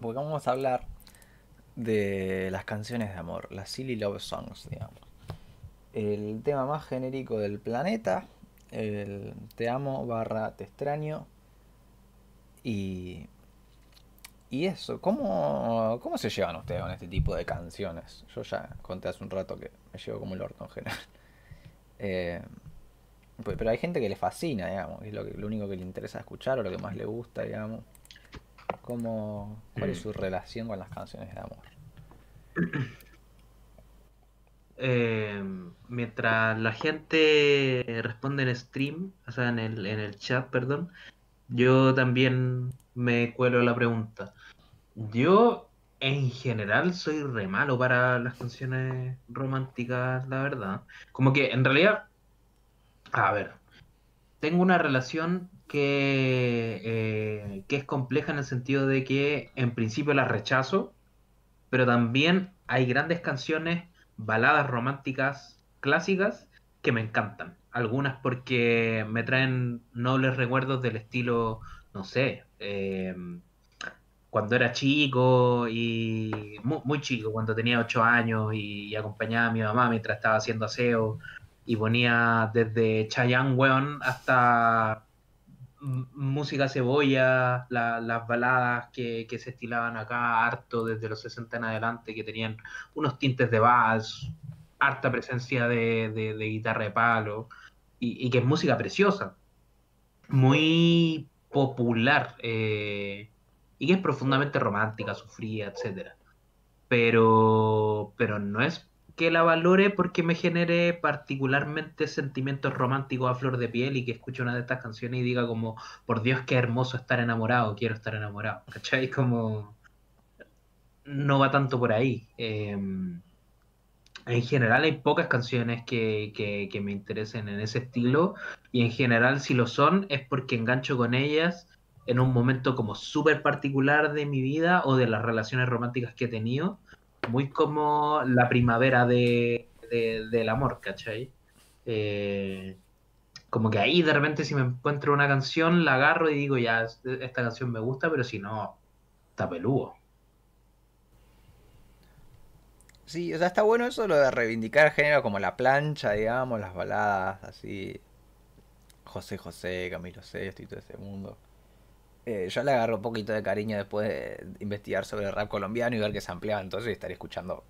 porque vamos a hablar de las canciones de amor, las silly love songs, digamos. El tema más genérico del planeta, el te amo barra te extraño. Y, y eso, ¿cómo, ¿cómo se llevan ustedes con este tipo de canciones? Yo ya conté hace un rato que me llevo como el orto en general. Eh, pero hay gente que le fascina, digamos, es lo, que, lo único que le interesa escuchar o lo que más le gusta, digamos. ¿Cómo, ¿Cuál es su relación con las canciones de amor? Eh, mientras la gente responde en stream, o sea, en el, en el chat, perdón, yo también me cuelo la pregunta. Yo, en general, soy re malo para las canciones románticas, la verdad. Como que, en realidad, a ver, tengo una relación que, eh, que es compleja en el sentido de que, en principio, la rechazo, pero también hay grandes canciones, baladas románticas clásicas que me encantan. Algunas porque me traen nobles recuerdos del estilo, no sé, eh, cuando era chico y muy, chico, cuando tenía ocho años y, acompañaba a mi mamá mientras estaba haciendo aseo y ponía desde Chayanne Weon hasta música cebolla, las baladas que, se estilaban acá harto desde los 60 en adelante, que tenían unos tintes de vals, harta presencia de, guitarra de palo, y, que es música preciosa, muy popular, eh, y que es profundamente romántica, sufrida, etc. Pero, pero no es que la valore porque me genere particularmente sentimientos románticos a flor de piel y que escuche una de estas canciones y diga como, por Dios, qué hermoso estar enamorado, quiero estar enamorado. ¿Cachai? Como... No va tanto por ahí. Em, en general hay pocas canciones que, que, me interesen en ese estilo y en general si lo son es porque engancho con ellas en un momento como súper particular de mi vida o de las relaciones románticas que he tenido muy como la primavera de, del amor, ¿cachai? Eh, como que ahí de repente si me encuentro una canción, la agarro y digo, ya, esta canción me gusta, pero si no, está peludo. Sí, o sea, está bueno eso lo de reivindicar género como la plancha, digamos, las baladas, así. José José, Camilo Sesto y todo ese mundo. Eh, yo le agarro un poquito de cariño después de investigar sobre el rap colombiano y ver que se ampliaba entonces y estaré escuchando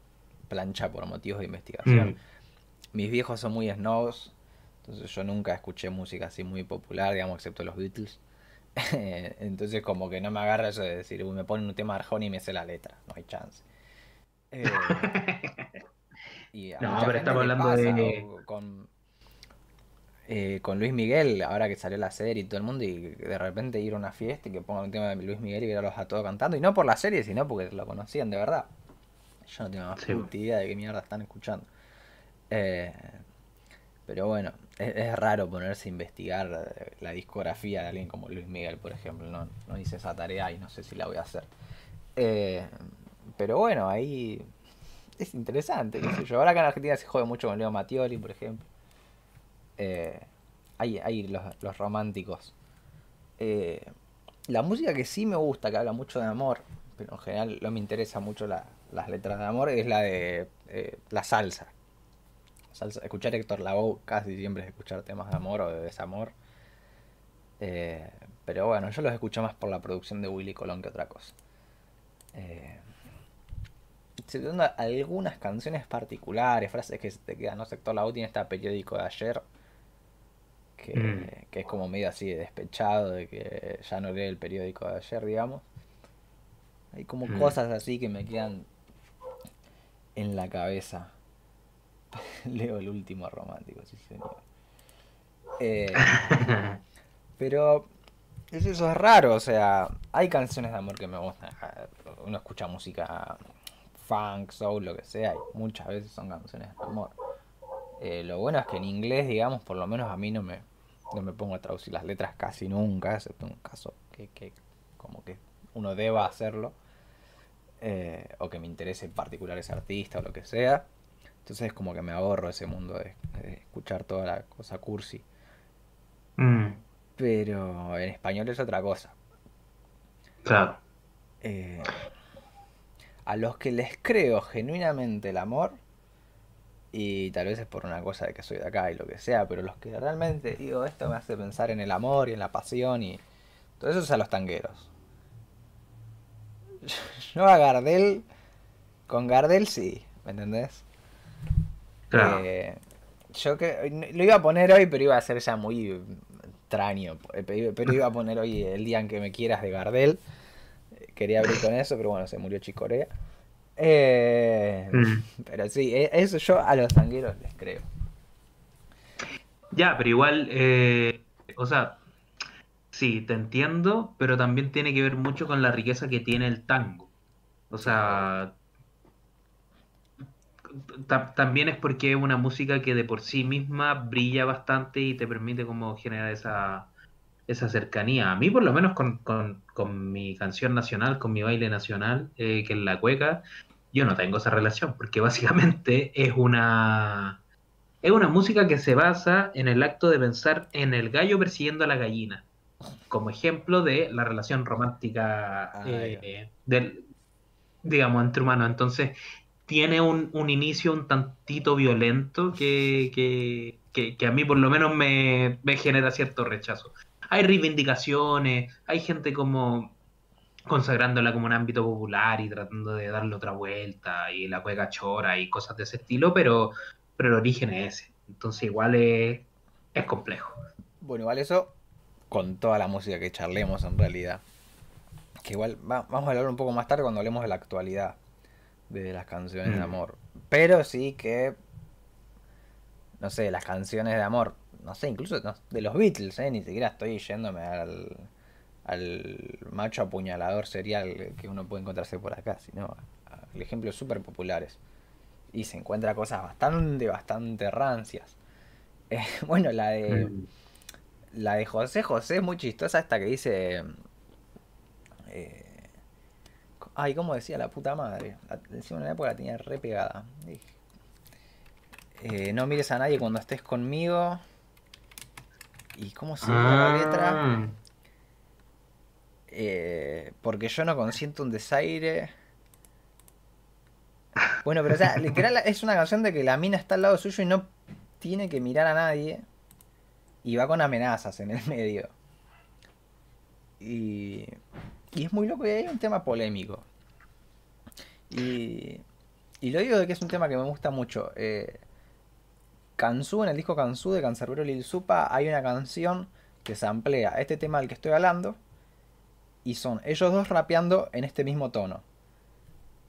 plancha por motivos de investigación. Mm. Mis viejos son muy snobs, entonces yo nunca escuché música así muy popular, digamos, excepto los Beatles. entonces como que no me agarra eso de decir, uy, me ponen un tema de Arjona y me sé la letra, no hay chance. Eh, no, pero estamos hablando de... Con, eh, con Luis Miguel, ahora que salió la serie y todo el mundo, y de repente ir a una fiesta y que pongan un tema de Luis Miguel y verlos a todos cantando, y no por la serie, sino porque lo conocían de verdad. Yo no tengo más idea de qué mierda están escuchando. Eh, pero bueno, es, raro ponerse a investigar eh, la discografía de alguien como Luis Miguel, por ejemplo. No, no hice esa tarea y no sé si la voy a hacer. pero bueno, ahí es interesante. yo. Ahora acá en Argentina se jode mucho con Leo Mattioli, por ejemplo. Eh, hay, los, románticos. Eh, la música que sí me gusta, que habla mucho de amor, pero en general no me interesa mucho las letras de amor, es la de eh, la salsa. salsa. Escuchar Héctor Lavoe casi siempre es escuchar temas de amor o de desamor. pero bueno, yo los escucho más por la producción de Willy Colón que otra cosa. Se algunas canciones particulares, frases que se te quedan. No Héctor Lavoe tiene este periódico de ayer Mm. que, es como medio así despechado de que ya no lee el periódico de ayer, digamos. Hay como mm. cosas así que me quedan en la cabeza. Leo el último romántico, sí señor. Eh, pero eso es raro, o sea, hay canciones de amor que me gustan. Uno escucha música funk, soul, lo que sea, y muchas veces son canciones de amor. Eh, lo bueno es que en inglés, digamos, por lo menos a mí no me, no me pongo a traducir las letras casi nunca, excepto en un caso que, como que uno deba hacerlo, eh, o que me interese en particular ese artista o lo que sea. Entonces es como que me ahorro ese mundo de, escuchar toda la cosa cursi. Mm. Pero en español es otra cosa. Claro. eh, a los que les creo genuinamente el amor, y tal vez es por una cosa de que soy de acá y lo que sea, pero los que realmente digo, esto me hace pensar en el amor y en la pasión y todo eso es a los tangueros. Yo a Gardel, con Gardel sí, ¿me entendés? Claro. Eh, yo que lo iba a poner hoy, pero iba a ser ya muy extraño. eh, Pero iba a poner hoy el día en que me quieras de Gardel. Quería abrir con eso, pero bueno, se murió Chicorea. Eh, Mm. pero sí, e- eso yo a los tangueros les creo. Ya, pero igual, eh, o sea, sí, te entiendo, pero también tiene que ver mucho con la riqueza que tiene el tango. O sea, ta- también es porque es una música que de por sí misma brilla bastante y te permite como generar esa, esa cercanía. A mí, por lo menos con, con- con mi canción nacional, con mi baile nacional, eh, que es la cueca, yo no tengo esa relación, porque básicamente es una, es una música que se basa en el acto de pensar en el gallo persiguiendo a la gallina, como ejemplo de la relación romántica Ah, eh, del, digamos, entre humanos. Entonces, tiene un, un inicio un tantito violento que, que, que- que a mí por lo menos me, me genera cierto rechazo. Hay reivindicaciones, hay gente como consagrándola como un ámbito popular y tratando de darle otra vuelta y la cueca chora y cosas de ese estilo, pero, pero el origen es ese. Entonces igual es, es complejo. Bueno, igual eso con toda la música que charlemos en realidad. Que igual va- vamos a hablar un poco más tarde cuando hablemos de la actualidad de las canciones de Mm. amor. Pero sí que, no sé, las canciones de amor, no sé, incluso de los Beatles, ¿eh? ni siquiera estoy yéndome al, al macho apuñalador serial que uno puede encontrarse por acá, sino a ejemplos súper populares. Y se encuentra cosas bastante, bastante rancias. Eh, bueno, la de... Mm. La de José José es muy chistosa esta que dice... eh, ay, ¿cómo decía la puta madre? La, encima en una época la tenía re pegada. Eh, no mires a nadie cuando estés conmigo. ¿Y cómo se llama la letra? Eh, porque yo no consiento un desaire. Bueno, pero o literal es una canción de que la mina está al lado suyo y no tiene que mirar a nadie. Y va con amenazas en el medio. Y, y es muy loco y hay un tema polémico. Y, y lo digo de que es un tema que me gusta mucho. Eh, Kansu, en el disco Kansu de Cancerbero Lil Supa, hay una canción que samplea este tema del que estoy hablando. Y son ellos dos rapeando en este mismo tono.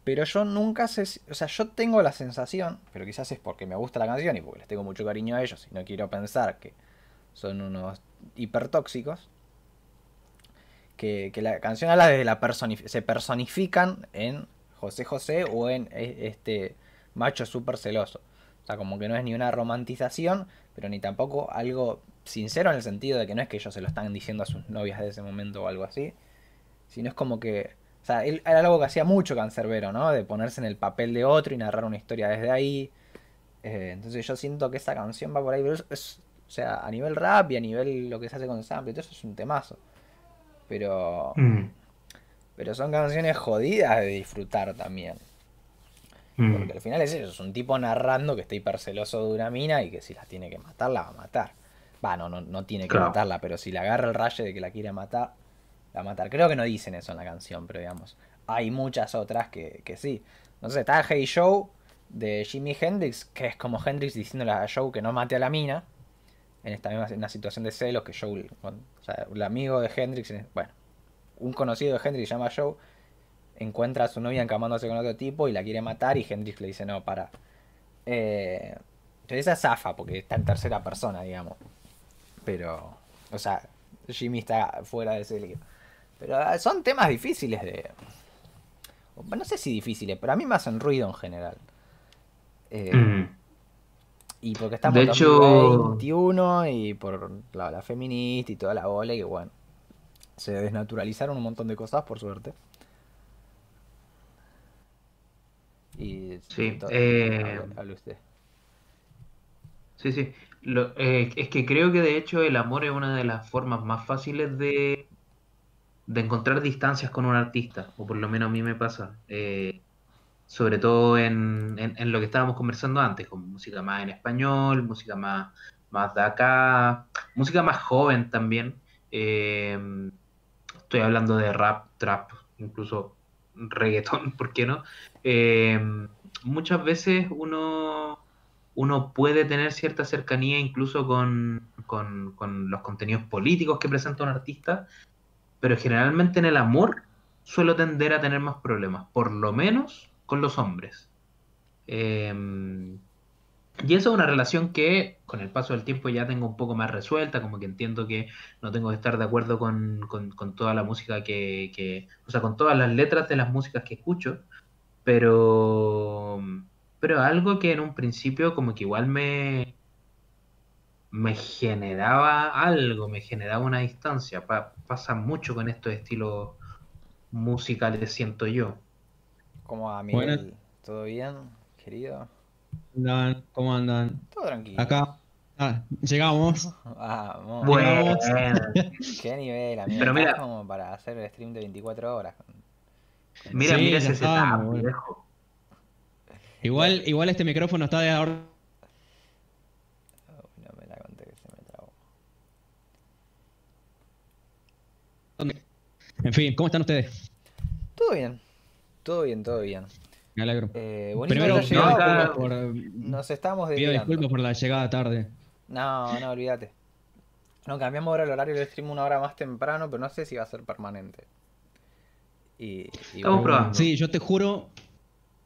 Pero yo nunca sé, o sea, yo tengo la sensación, pero quizás es porque me gusta la canción y porque les tengo mucho cariño a ellos y no quiero pensar que son unos hipertóxicos, que, que la canción habla de la personif- se personifican en José José o en e- este macho súper celoso. O sea, como que no es ni una romantización, pero ni tampoco algo sincero en el sentido de que no es que ellos se lo están diciendo a sus novias de ese momento o algo así, sino es como que, o sea, él era algo que hacía mucho Cancerbero, ¿no? De ponerse en el papel de otro y narrar una historia desde ahí. Eh, entonces yo siento que esa canción va por ahí, pero es, es- o sea, a nivel rap y a nivel lo que se hace con sample, todo eso es un temazo. Pero, mm, pero son canciones jodidas de disfrutar también. mm. Porque al final es eso, es un tipo narrando que está hiperceloso de una mina y que si la tiene que matar, la va a matar. Va, no, no, no tiene que Claro. matarla, pero si le agarra el rayo de que la quiere matar, la a matar. Creo que no dicen eso en la canción, pero digamos, hay muchas otras que, que sí. No sé, está Hey Joe de Jimi Hendrix, que es como Hendrix diciéndole a Joe que no mate a la mina. En esta misma una situación de celos que Joe, o sea, el amigo de Hendrix, bueno, un conocido de Hendrix llama Joe, encuentra a su novia encamándose con otro tipo y la quiere matar y Hendrix le dice, no, para. Eh, entonces esa es zafa, porque está en tercera persona, digamos. Pero, o sea, Jimmy está fuera de ese lío. Pero ah, son temas difíciles de... No sé si difíciles, pero a mí me hacen ruido en general. Eh, Mm. y porque estamos De en hecho- 2021 y por la, la feminista y toda la bola y que bueno, se desnaturalizaron un montón de cosas por suerte. Y Sí, eh, hable, hable usted. Sí, sí. Lo- eh, es que creo que de hecho el amor es una de las formas más fáciles de, de encontrar distancias con un artista, o por lo menos a mí me pasa. Eh, sobre todo en, en, lo que estábamos conversando antes, con música más en español, música más, más de acá, música más joven también. Eh, estoy hablando de rap, trap, incluso reggaetón, ¿por qué no? Eh, muchas veces uno, uno puede tener cierta cercanía incluso con, con, con los contenidos políticos que presenta un artista, pero generalmente en el amor suelo tender a tener más problemas, por lo menos con los hombres. Em, y eso es una relación que con el paso del tiempo ya tengo un poco más resuelta, como que entiendo que no tengo que estar de acuerdo con, toda la música que, o sea, con todas las letras de las músicas que escucho, pero, pero algo que en un principio como que igual me, me generaba algo, me generaba una distancia. pasa mucho con estos estilos musicales, siento yo. ¿Cómo va, Miguel? ¿Todo bien, querido? Andan, ¿Cómo andan? Todo tranquilo. Acá. Ah, llegamos. Vamos. Bueno. Qué nivel, amigo. Pero mira, como para hacer el stream de 24 horas. Mira, mira ese setup, viejo. Igual, igual este micrófono está de ahora. no me la conté que se me trabó. En fin, ¿cómo están ustedes? Todo bien. Todo bien, todo bien. Me alegro. Eh, Primero, no, por, nos estamos Pido disculpas por la llegada tarde. No, no, olvídate. No, cambiamos ahora el horario del stream una hora más temprano, pero no sé si va a ser permanente. Y, Estamos probando. Sí, yo te juro,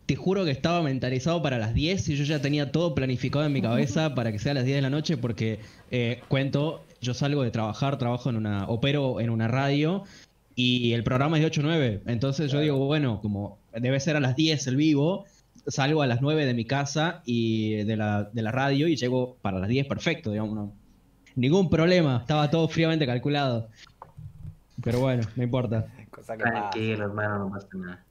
te juro que estaba mentalizado para las 10 y yo ya tenía todo planificado en mi cabeza para que sea a las 10 de la noche porque eh, cuento, yo salgo de trabajar, trabajo en una, opero en una radio y el programa es de 8 a 9. Entonces yo digo, bueno, como debe ser a las 10 el vivo, salgo a las 9 de mi casa y de la, de la radio y llego para las 10 perfecto, digamos. No. Ningún problema, estaba todo fríamente calculado. Pero bueno, no importa. Cosa que Tranquilo, hermano, no pasa nada.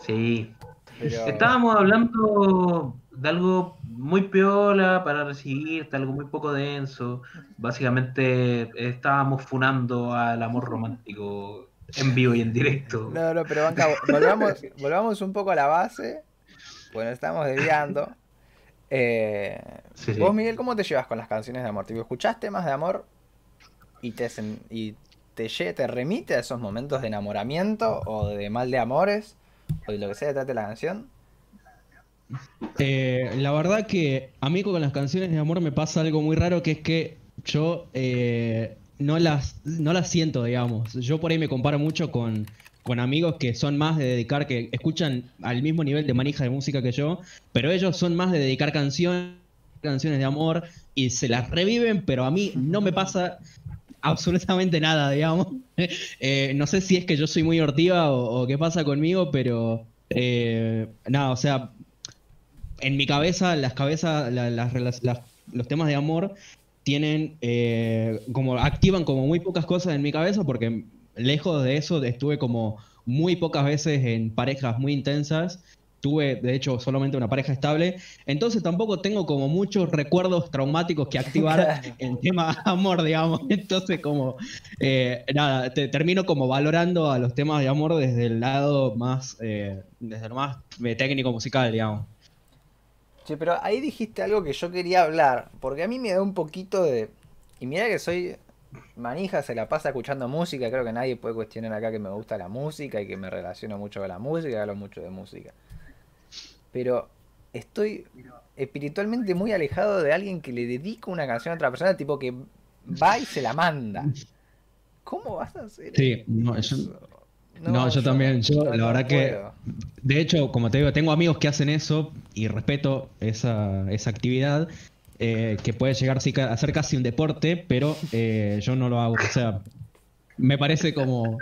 Sí. Estábamos hablando de algo muy piola para recibirte, algo muy poco denso. Básicamente estábamos funando al amor romántico en vivo y en directo. No, no, pero banca, volvamos, volvamos un poco a la base. Bueno, estamos desviando. Eh, vos, Miguel, ¿cómo te llevas con las canciones de amor? ¿Te escuchaste más de amor y te, y te, te remite a esos momentos de enamoramiento o de mal de amores o de lo que sea detrás de la canción? Eh, la verdad que a mí con las canciones de amor me pasa algo muy raro que es que yo eh, no las, no las siento, digamos. Yo por ahí me comparo mucho con, con amigos que son más de dedicar, que escuchan al mismo nivel de manija de música que yo, pero ellos son más de dedicar canciones, canciones de amor y se las reviven, pero a mí no me pasa absolutamente nada, digamos. Eh, no sé si es que yo soy muy hortiva o, qué pasa conmigo, pero eh, nada, o sea, en mi cabeza, las cabezas, los temas de amor tienen eh, como activan como muy pocas cosas en mi cabeza porque lejos de eso estuve como muy pocas veces en parejas muy intensas. Tuve de hecho solamente una pareja estable. Entonces tampoco tengo como muchos recuerdos traumáticos que activar en tema amor digamos. Entonces como eh, nada te, termino como valorando a los temas de amor desde el lado más eh, desde más técnico musical digamos Sí, pero ahí dijiste algo que yo quería hablar, porque a mí me da un poquito de... Y mira que soy manija, se la pasa escuchando música, creo que nadie puede cuestionar acá que me gusta la música y que me relaciono mucho con la música, hablo mucho de música. Pero estoy espiritualmente muy alejado de alguien que le dedica una canción a otra persona, tipo que va y se la manda. ¿Cómo vas a hacer sí, No, eso? No, yo, también. Yo, la verdad que. De hecho, como te digo, tengo amigos que hacen eso y respeto esa, esa actividad. Eh, que puede llegar a ser casi un deporte, pero eh, yo no lo hago. O sea, me parece como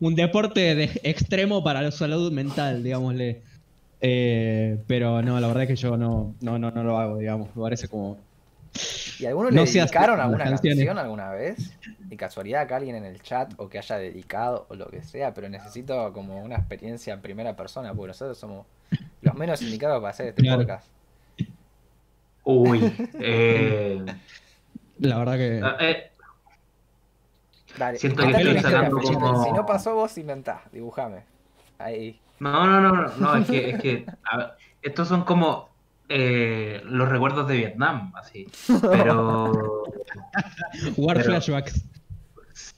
un deporte de extremo para la salud mental, digámosle. Eh, pero no, la verdad es que yo no, no, no, no lo hago, digamos. Me parece como ¿Y algunos le dedicaron alguna canción alguna vez? De casualidad acá alguien en el chat o que haya dedicado o lo que sea, pero necesito como una experiencia en primera persona, porque nosotros somos los menos indicados para hacer este podcast. Uy, eh... la verdad que... Ah, eh, Dale, Siento que estoy sacando como-. Si no pasó, vos inventás, dibujame. Ahí. No, no, no, no, no, es que, es que a ver, estos son como eh, los recuerdos de Vietnam, así. Pero War Pero- flashbacks.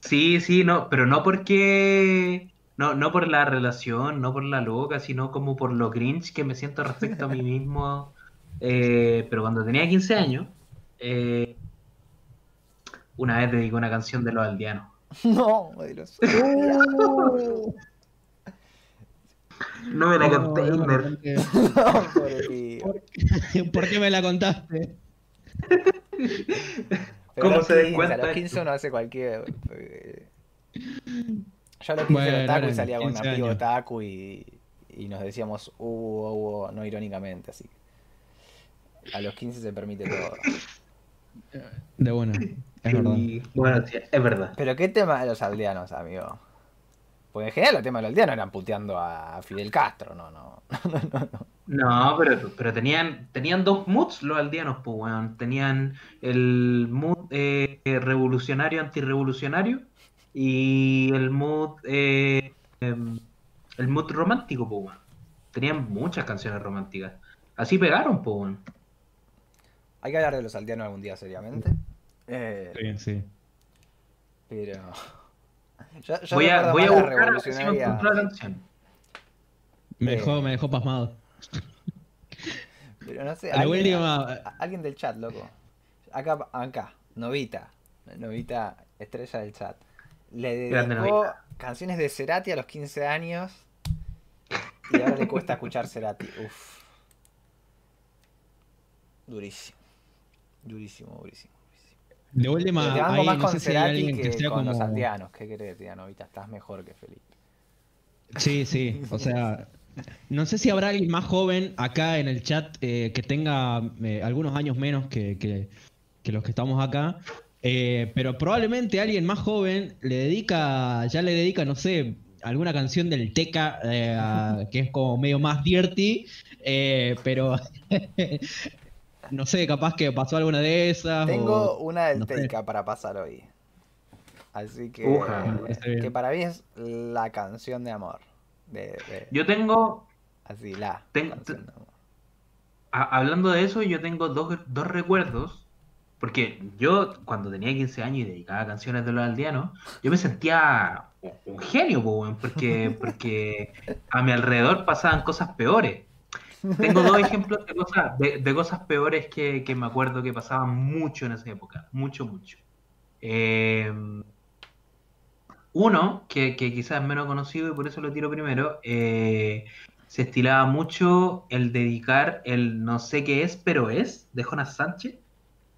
sí, sí, no, pero no porque no, no por la relación, no por la loca, sino como por lo cringe que me siento respecto a mí mismo. Eh, pero cuando tenía 15 años, eh, una vez dediqué una canción de los aldeanos. No, Dios. No me la No, canté, no conté. No, pobre tío. ¿Por qué me la contaste? Pero ¿Cómo se den 15, cuenta A los de 15 esto? uno hace cualquier. eh, Yo a los 15 Bueno, era otaku y salía con un 15 amigo otaku y, y nos decíamos uh, uh, uh, no irónicamente, así. A los 15 se permite todo. De buena, es verdad. Bueno, sí, es verdad. Pero qué tema de los aldeanos, amigo. Porque en general los temas de los aldeanos eran puteando a Fidel Castro, no, no. No, pero, pero tenían, tenían dos moods los aldeanos, pues, weón. Tenían el mood eh, revolucionario, antirrevolucionario, y el mood, eh, em, el mood romántico, pues, weón. Tenían muchas canciones románticas. Así pegaron, pues, weón. Hay que hablar de los aldeanos algún día seriamente. Eh, Sí, sí. pero. Yo, yo Voy a, voy a buscar a ver si me revolucionaria- encuentro la canción. Me Eh. dejó, me dejó pasmado. Pero no sé, alguien, última- a- alguien del chat, loco. Acá, acá, Novita. Novita, estrella del chat. Le dedicó canciones de Cerati a los 15 años. Y ahora le cuesta escuchar Cerati. Uf. Durísimo. Durísimo, durísimo. De última, Te ahí más no sé si hay alguien que, que sea con los como... aldeanos. ¿Qué querés, tía Novita? Estás mejor que Felipe. Sí, sí, o sea, no sé si habrá alguien más joven acá en el chat eh, que tenga eh, algunos años menos que, que- que los que estamos acá, eh, pero probablemente alguien más joven le dedica, ya le dedica, no sé, alguna canción del Teca que es como medio más dirty, pero no sé, capaz que pasó alguna de esas. Tengo o- una del no. Teika para pasar hoy. Así que. Uja. Bien. que para mí es la canción de amor. De, de- Yo tengo, así, la Ten- canción de amor. a- hablando de eso, yo tengo dos, dos recuerdos. Porque yo, cuando tenía 15 años y dedicaba canciones de los aldeanos, yo me sentía un, genio, porque, porque a mi alrededor pasaban cosas peores. Tengo dos ejemplos de cosas, de, cosas peores que, me acuerdo que pasaban mucho en esa época. Mucho, mucho. Eh, uno, que, que quizás es menos conocido y por eso lo tiro primero, eh, se estilaba mucho el dedicar el no sé qué es, pero es, de Jonas Sánchez.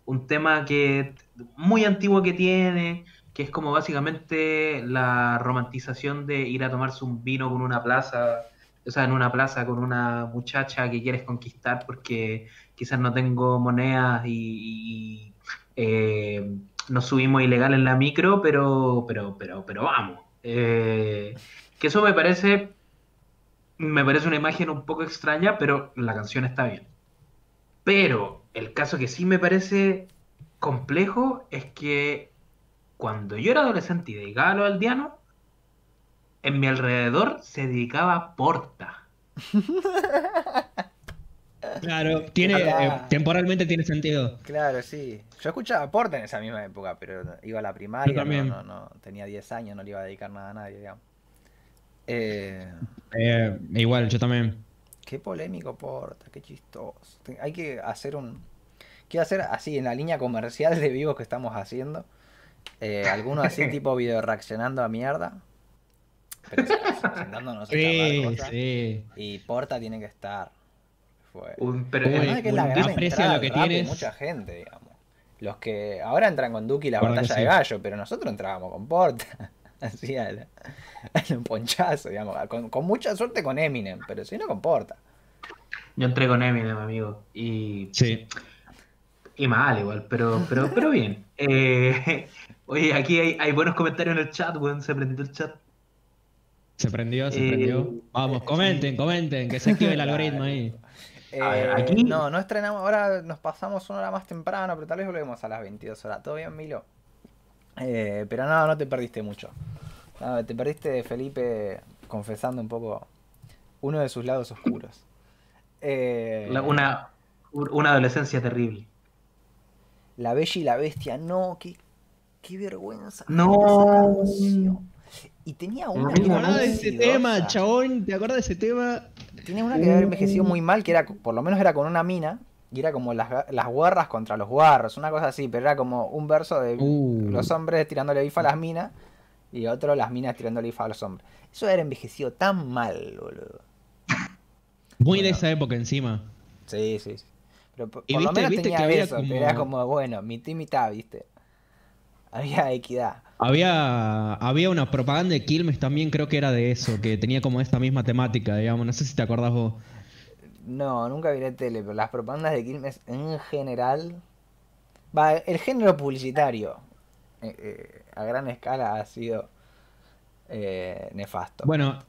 Un tema que muy antiguo que tiene, que es como básicamente la romantización de ir a tomarse un vino con una plaza, o sea, en una plaza con una muchacha que quieres conquistar porque quizás no tengo monedas y, y, eh, nos subimos ilegal en la micro, pero, pero, pero, pero vamos. Eh, que eso me parece, me parece una imagen un poco extraña, pero la canción está bien. Pero el caso que sí me parece complejo es que cuando yo era adolescente y dedicaba a los aldeanos, en mi alrededor se dedicaba a Porta. Claro, tiene, Ah. eh, temporalmente tiene sentido. Claro, sí. Yo escuchaba Porta en esa misma época, pero iba a la primaria, Yo también. No, no, no, tenía 10 años, no le iba a dedicar nada a nadie, digamos. Eh, Eh, igual, yo también. qué polémico Porta, qué chistoso. Hay que hacer un... Quiero hacer así, en la línea comercial de vivos que estamos haciendo, eh, alguno así tipo video reaccionando a mierda. Pero sentándonos a Sí, cosas. sí. Y Porta tiene que estar. Fue. Un, pero, Uy, de que es la un gran entrada lo que rap tienes. mucha gente, digamos. Los que ahora entran con Duki y la batalla de sí. gallo, pero nosotros entrábamos con Porta. Así al, al ponchazo, digamos. Con, con mucha suerte con Eminem, pero si no con Porta. yo entré con Eminem, amigo. Y Sí. Y mal igual, pero, pero, pero bien. Eh, oye, aquí hay, hay buenos comentarios en el chat, weón. Se prendió el chat. Se prendió, se Eh, prendió. Vamos, comenten, comenten, que se active el algoritmo ahí. Ver, Eh, aquí- No, no estrenamos. Ahora nos pasamos una hora más temprano, pero tal vez volvemos a las 22 horas. ¿Todo bien, Milo? Eh, pero no, no te perdiste mucho. No, te perdiste de Felipe confesando un poco uno de sus lados oscuros. Eh, La- una, una adolescencia terrible. La Bella y la Bestia, no, qué, qué vergüenza. No. Y tenía una ¿Te que ¿Te era acordás muy de ese tema, chabón? ¿Te acordás de ese tema? Tenía una que había envejecido muy mal, que era, por lo menos era con una mina, y era como las, las guarras contra los guarros, una cosa así, pero era como un verso de Uh. los hombres tirándole bifa a las minas, y otro las minas tirándole bifa a los hombres. Eso era envejecido tan mal, boludo. Muy de esa época encima. Sí, sí, sí. Pero por, lo menos viste tenía que había eso, como- pero era como, bueno, mi y mitad, ¿viste? Había equidad. Había, había una propaganda de Quilmes también, creo que era de eso, que tenía como esta misma temática, digamos. No sé si te acordás vos. No, nunca vi la tele, pero las propagandas de Quilmes en general. Va, el género publicitario eh, eh, a gran escala ha sido eh, nefasto. Bueno,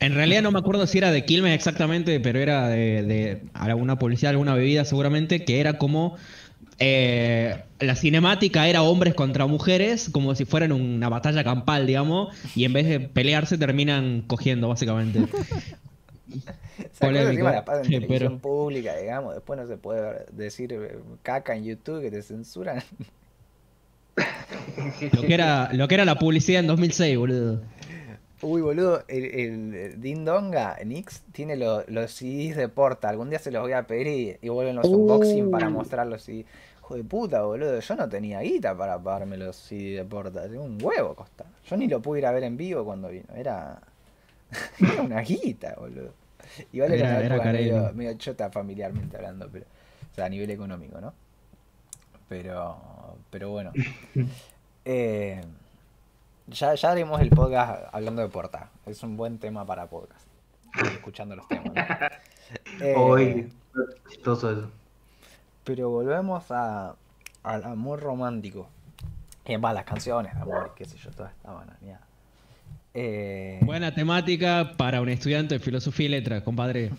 en realidad no me acuerdo si era de Quilmes exactamente, pero era de, de alguna publicidad, alguna bebida seguramente, que era como eh, la cinemática era hombres contra mujeres, como si fueran una batalla campal, digamos, y en vez de pelearse terminan cogiendo, básicamente. ¿Se acuerdan polémico, la pasan en sí, televisión pero- pública, digamos? Después no se puede decir eh, caca en YouTube que te censuran. Lo que era, lo que era la publicidad en 2006, boludo. Uy, boludo, el, el Din Donga, Nix, tiene lo- los CDs de Porta. Algún día se los voy a pedir y, y vuelven los unboxing para mostrarlos. Y, hijo de puta, boludo, yo no tenía guita para pagarme los CDs de Porta. Tenía un huevo costaba. Yo ni lo pude ir a ver en vivo cuando vino. Era, era una guita, boludo. Igual era, Era- era medio, medio chota familiarmente hablando, pero, o sea, a nivel económico, ¿no? Pero, pero bueno. Eh, ya, ya haremos el podcast hablando de Porta. Es un buen tema para podcast. Escuchando los temas. ¿no? Eh, Hoy, chistoso eso. pero volvemos a, al amor romántico. Y además las canciones de amor qué sé yo, toda esta. Eh, Buena temática para un estudiante de filosofía y letras, compadre.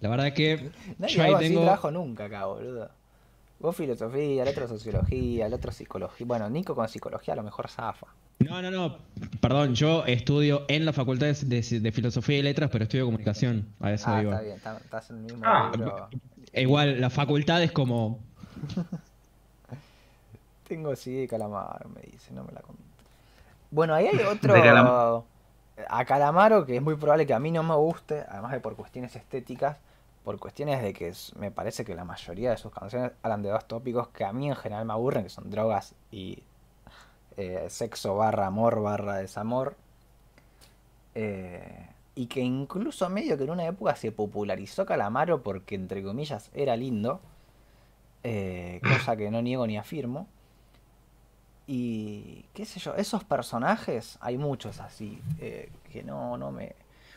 La verdad es que nadie yo ahí así trabajo nunca acá, boludo. Vos filosofía, el otro sociología, el otro psicología. Bueno, Nico con psicología a lo mejor zafa. No, no, no. Perdón, yo estudio en la facultad de, de- de filosofía y letras, pero estudio comunicación. A eso Ah, iba. está bien, está- estás en el mismo Ah, libro. Igual, la facultad es como. Tengo sí de calamar, me dice, no me la conté. Bueno, ahí hay otro. Calam- A Calamaro, que es muy probable que a mí no me guste, además de por cuestiones estéticas, por cuestiones de que me parece que la mayoría de sus canciones hablan de dos tópicos que a mí en general me aburren, que son drogas y eh, sexo barra amor barra desamor. Eh, y que incluso medio que en una época se popularizó Calamaro porque entre comillas era lindo. eh, cosa que no niego ni afirmo. Y qué sé yo, esos personajes, hay muchos así, que no, no me...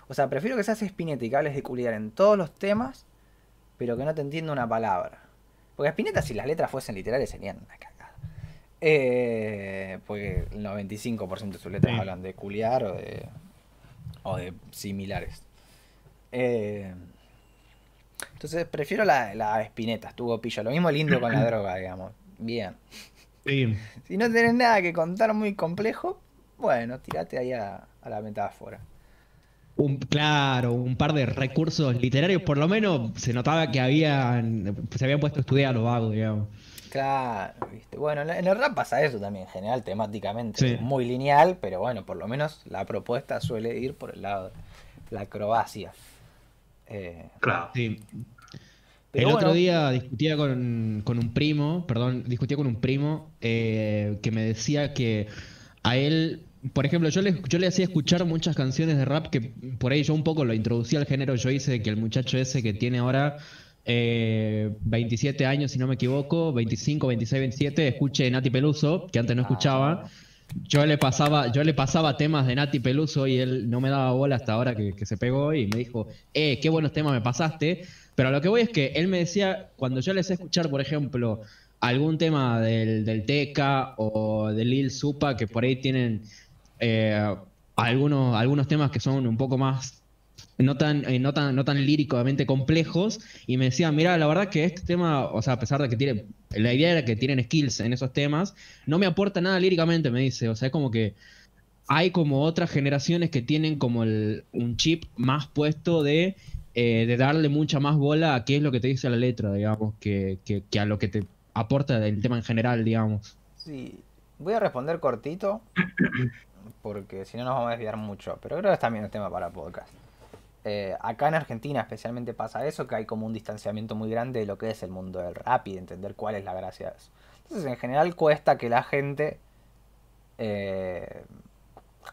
O sea, prefiero que seas Spinetta y que hables de culiar en todos los temas, pero que no te entienda una palabra. Porque Spinetta si las letras fuesen literales serían una cagada. Eh, porque el 95% de sus letras Sí. hablan de culiar o de, o de similares. Eh, entonces prefiero la, la Spinetta, estuvo pillo. Lo mismo lindo con la droga, digamos. Bien. Sí. Si no tenés nada que contar muy complejo, bueno, tirate ahí a, a la metáfora. Un, claro, un par de recursos literarios, por lo menos se notaba que habían, se habían puesto a estudiar a los vagos, digamos. Claro, viste. Bueno, en, el rap pasa eso también, en general, temáticamente. Sí. es Muy lineal, pero bueno, por lo menos la propuesta suele ir por el lado de la acrobacia. Eh, Claro. Sí. pero el bueno, otro día discutía con, con un primo, perdón, discutía con un primo eh, que me decía que a él, por ejemplo, yo le, yo le hacía escuchar muchas canciones de rap que por ahí yo un poco lo introducía al género. Yo hice que el muchacho ese que tiene ahora eh, 27 años, si no me equivoco, 25, 26, 27, escuche Nati Peluso, que antes no escuchaba. Yo le pasaba, yo le pasaba temas de Nati Peluso y él no me daba bola hasta ahora que, que se pegó y me dijo, eh, qué buenos temas me pasaste. Pero lo que voy es que él me decía, cuando yo les escuchar, por ejemplo, algún tema del, del Teca o de Lil Supa, que por ahí tienen eh, algunos, algunos temas que son un poco más no tan, eh, no tan, no tan líricamente complejos, y me decían, mira, la verdad que este tema, o sea, a pesar de que tiene, la idea era que tienen skills en esos temas, no me aporta nada líricamente, me dice, o sea, es como que hay como otras generaciones que tienen como el, un chip más puesto de, eh, de darle mucha más bola a qué es lo que te dice la letra, digamos, que, que, que a lo que te aporta el tema en general, digamos. Sí, voy a responder cortito, porque si no nos vamos a desviar mucho, pero creo que es también un tema para podcast. Eh, acá en Argentina especialmente pasa eso, que hay como un distanciamiento muy grande de lo que es el mundo del rap y de entender cuál es la gracia de eso. Entonces en general cuesta que la gente eh,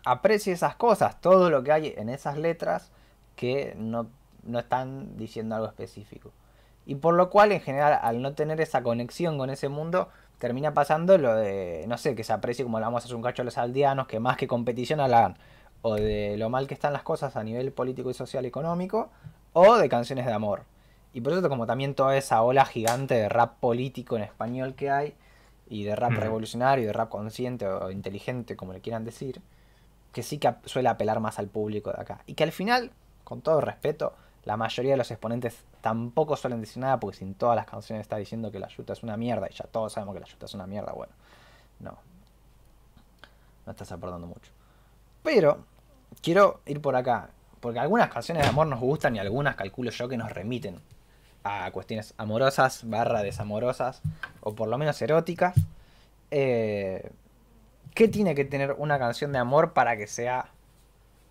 aprecie esas cosas, todo lo que hay en esas letras que no, no están diciendo algo específico. Y por lo cual en general al no tener esa conexión con ese mundo termina pasando lo de, no sé, que se aprecie como hablamos hace un cacho a los aldeanos, que más que competición hablan o de lo mal que están las cosas a nivel político y social económico, o de canciones de amor. Y por eso como también toda esa ola gigante de rap político en español que hay, y de rap revolucionario, de rap consciente o inteligente, como le quieran decir, que sí que suele apelar más al público de acá. Y que al final, con todo respeto, la mayoría de los exponentes tampoco suelen decir nada, porque sin todas las canciones está diciendo que la yuta es una mierda, y ya todos sabemos que la yuta es una mierda, bueno, no. No estás aportando mucho. Pero quiero ir por acá. Porque algunas canciones de amor nos gustan y algunas calculo yo que nos remiten a cuestiones amorosas, barra desamorosas, o por lo menos eróticas. Eh, ¿Qué tiene que tener una canción de amor para que sea,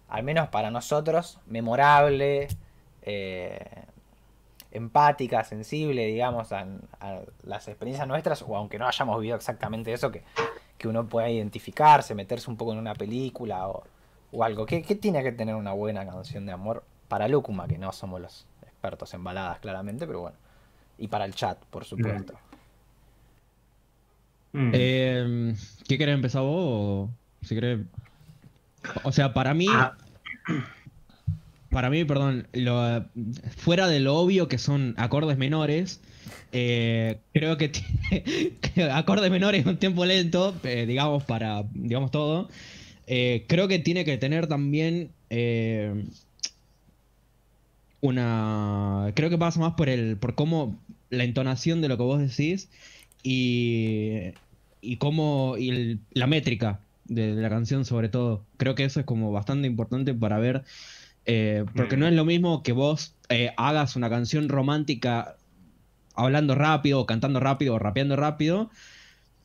al menos para nosotros, memorable, eh, empática, sensible, digamos, a, las experiencias nuestras, o aunque no hayamos vivido exactamente eso, que, que uno pueda identificarse, meterse un poco en una película o o algo. ¿Qué, tiene que tener una buena canción de amor para Lúcuma, que no somos los expertos en baladas, claramente, pero bueno. Y para el chat, por supuesto. Mm. Eh, ¿Qué querés empezar vos? O, si querés... o sea, para mí. Ah. Para mí, perdón, lo, fuera de lo obvio que son acordes menores, eh, creo que, acordes menores un tiempo lento, eh, digamos, para, digamos todo. Eh, creo que tiene que tener también eh, una. Creo que pasa más por el. por cómo. la entonación de lo que vos decís. Y. y cómo. y la métrica de, la canción, sobre todo. Creo que eso es como bastante importante para ver. Eh, porque no es lo mismo que vos hagas una canción romántica hablando rápido, o cantando rápido, o rapeando rápido,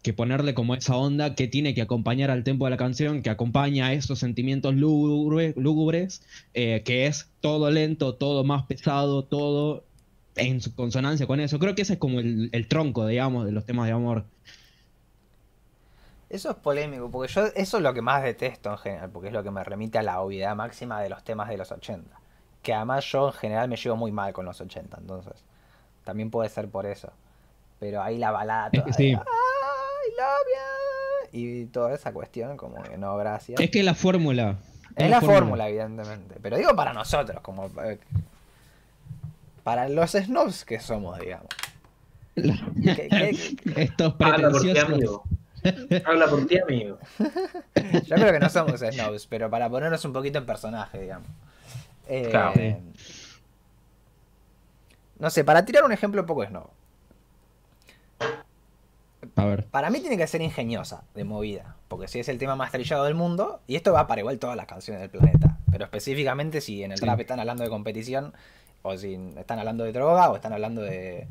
que ponerle como esa onda que tiene que acompañar al tempo de la canción, que acompaña a esos sentimientos lúgubres, eh, que es todo lento, todo más pesado, todo en su consonancia con eso. Creo que ese es como el, tronco, digamos, de los temas de amor. Eso es polémico, porque yo eso es lo que más detesto en general, porque es lo que me remite a la obviedad máxima de los temas de los 80. Que además yo en general me llevo muy mal con los 80, entonces también puede ser por eso. Pero ahí la balada toda y toda esa cuestión, como que no, gracias. Es que la fórmula. Es la, fórmula, evidentemente. Pero digo para nosotros, como. Eh, para los snobs que somos, digamos. Estos Habla por ti, amigo. Habla por ti, amigo. Yo creo que no somos snobs, pero para ponernos un poquito en personaje, digamos. Eh, no sé, para tirar un ejemplo un poco snob. Para mí tiene que ser ingeniosa, de movida. Porque si es el tema más trillado del mundo, y esto va para igual todas las canciones del planeta. Pero específicamente si en el rap están hablando de competición, o si están hablando de droga, o están hablando de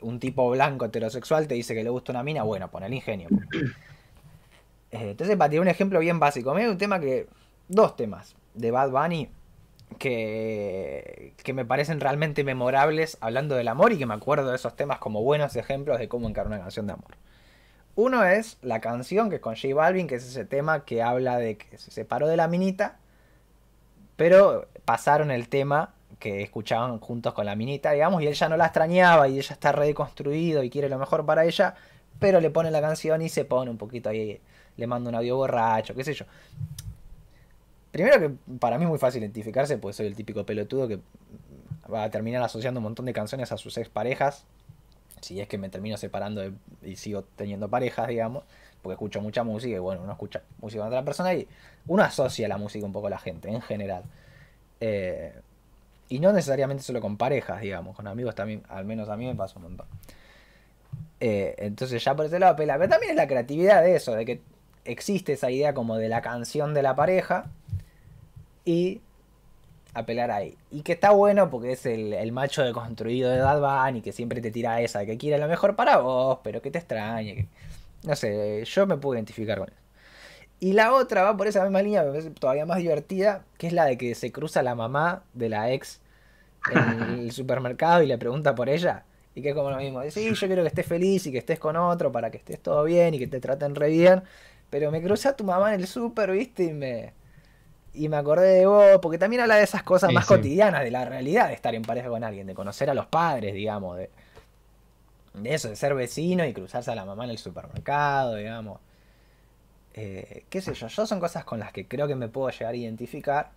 un tipo blanco heterosexual te dice que le gusta una mina, bueno, pon el ingenio. Eh, entonces, para tirar un ejemplo bien básico, me un tema que. Dos temas de Bad Bunny que, que me parecen realmente memorables hablando del amor y que me acuerdo de esos temas como buenos ejemplos de cómo encarar una canción de amor. Uno es la canción que es con J Balvin, que es ese tema que habla de que se separó de la minita, pero pasaron el tema que escuchaban juntos con la minita, digamos, y él ya no la extrañaba y ella está reconstruido y quiere lo mejor para ella, pero le pone la canción y se pone un poquito ahí, le manda un audio borracho, qué sé yo. Primero que para mí es muy fácil identificarse, pues soy el típico pelotudo que va a terminar asociando un montón de canciones a sus exparejas. Si es que me termino separando y sigo teniendo parejas, digamos, porque escucho mucha música y bueno, uno escucha música con otra persona y uno asocia la música un poco a la gente en general. Eh, Y no necesariamente solo con parejas, digamos, con amigos también, al menos a mí me pasa un montón. Eh, entonces ya por ese lado pela. Pero también es la creatividad de eso, de que existe esa idea como de la canción de la pareja y apelar ahí. Y que está bueno porque es el, macho deconstruido de Bad y que siempre te tira esa, que quiere lo mejor para vos, pero que te extrañe. No sé, yo me puedo identificar con eso. Y la otra va por esa misma línea, me parece todavía más divertida, que es la de que se cruza la mamá de la ex en el supermercado y le pregunta por ella. Y que es como lo mismo. Sí, yo quiero que estés feliz y que estés con otro para que estés todo bien y que te traten re bien. Pero me crucé a tu mamá en el súper, ¿viste? Y me, y me acordé de vos, porque también habla de esas cosas Sí, más sí. cotidianas, de la realidad de estar en pareja con alguien, de conocer a los padres, digamos, de, de eso, de ser vecino y cruzarse a la mamá en el supermercado, digamos. Eh, qué sé yo, yo son cosas con las que creo que me puedo llegar a identificar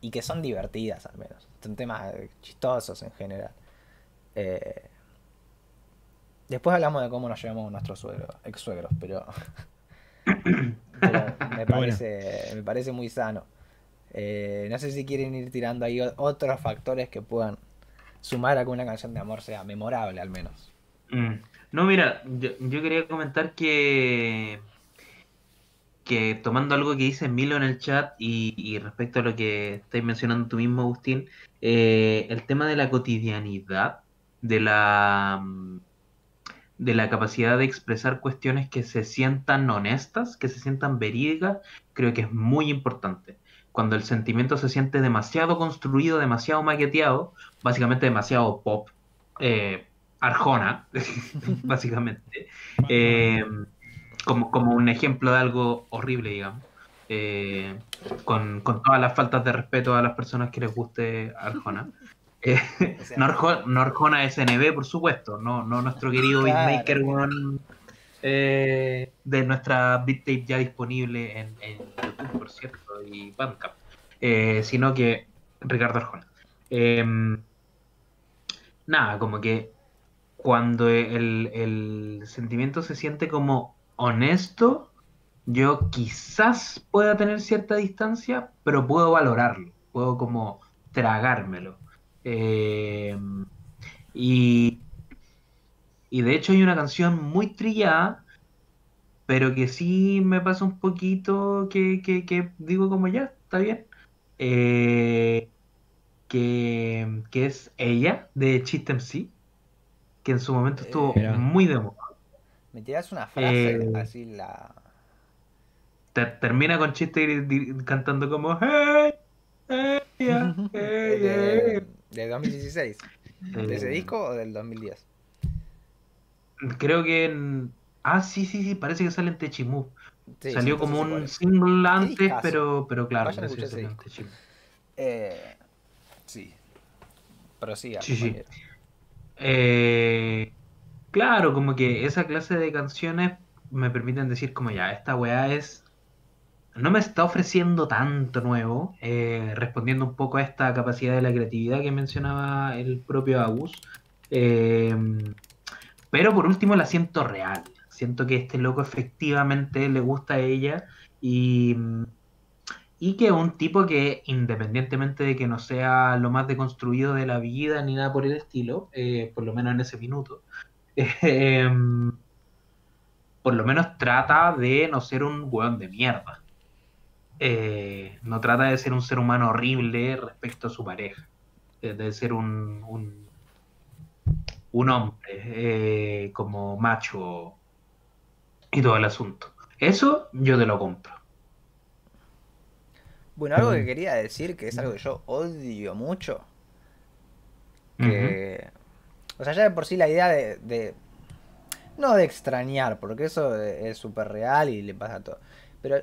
y que son divertidas al menos. Son temas eh, chistosos en general. Eh, después hablamos de cómo nos llevamos con nuestros suegros, ex suegros, pero, pero me, Bueno. parece, me parece muy sano. Eh, no sé si quieren ir tirando ahí otros factores que puedan sumar a que una canción de amor sea memorable al menos. Mm. No, mira, yo, yo quería comentar que, que tomando algo que dice Milo en el chat y, y respecto a lo que estáis mencionando tú mismo, Agustín, eh, el tema de la cotidianidad, de la, mm, de la capacidad de expresar cuestiones que se sientan honestas, que se sientan verídicas, creo que es muy importante. Cuando el sentimiento se siente demasiado construido, demasiado maqueteado, básicamente demasiado pop, eh, Arjona, básicamente, eh, como, como un ejemplo de algo horrible, digamos, eh, con, con todas las faltas de respeto a las personas que les guste Arjona. Eh, O sea, no, Arjo- no Arjona SNB, por supuesto, no, no nuestro querido Claro. beatmaker eh, de nuestra beat tape ya disponible en, en YouTube, por cierto, y Bandcamp, eh, sino que Ricardo Arjona. Em, nada, como que cuando el, el sentimiento se siente como honesto, yo quizás pueda tener cierta distancia, pero puedo valorarlo, puedo como tragármelo. Eh, y, y de hecho hay una canción muy trillada, pero que sí me pasa un poquito que, que, que digo como ya, está bien. Eh, que, que es ella, de Chist MC, que en su momento estuvo Eh, muy de moda. ¿Me tiras una frase Eh, así la... Te- termina con Chiste cantando como Hey, hey, yeah, hey, de, hey". de 2016? ¿De ese Eh, disco o del 2010? Creo que en... Ah, sí, sí, sí, parece que sale en Techimove. Sí, Salió como un single antes, pero, pero claro, Vayan en disco. Techimove. Eh, sí. Prosiga, Sí, sí. Eh, claro, como que esa clase de canciones me permiten decir como ya, esta weá es... No me está ofreciendo tanto nuevo, eh, respondiendo un poco a esta capacidad de la creatividad que mencionaba el propio Agus. Eh, pero por último la siento real. Siento que este loco efectivamente le gusta a ella y, y que un tipo que independientemente de que no sea lo más deconstruido de la vida ni nada por el estilo, eh, por lo menos en ese minuto, eh, por lo menos trata de no ser un weón de mierda. Eh, no trata de ser un ser humano horrible respecto a su pareja. Eh, de ser un, un, un hombre eh, como macho y todo el asunto. Eso yo te lo compro. Bueno, algo que Mm. quería decir, que es algo que yo odio mucho, que... O sea, ya de por sí la idea de... de- no de extrañar, porque eso es súper real y le pasa a todo. Pero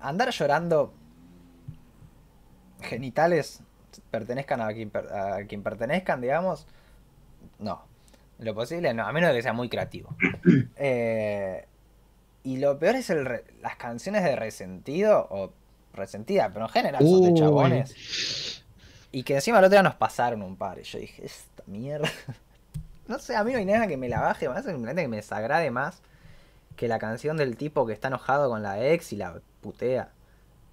andar llorando genitales pertenezcan a quien, per- a quien pertenezcan, digamos, no. Lo posible no, a menos de que sea muy creativo. Eh, y lo peor es el re- las canciones de resentido o resentida, pero en general son de Uy. chabones. Y que encima el otro día nos pasaron un par. Y yo dije, esta mierda. No sé, a mí no hay nada que me la baje más, simplemente que me desagrade más que la canción del tipo que está enojado con la ex y la putea.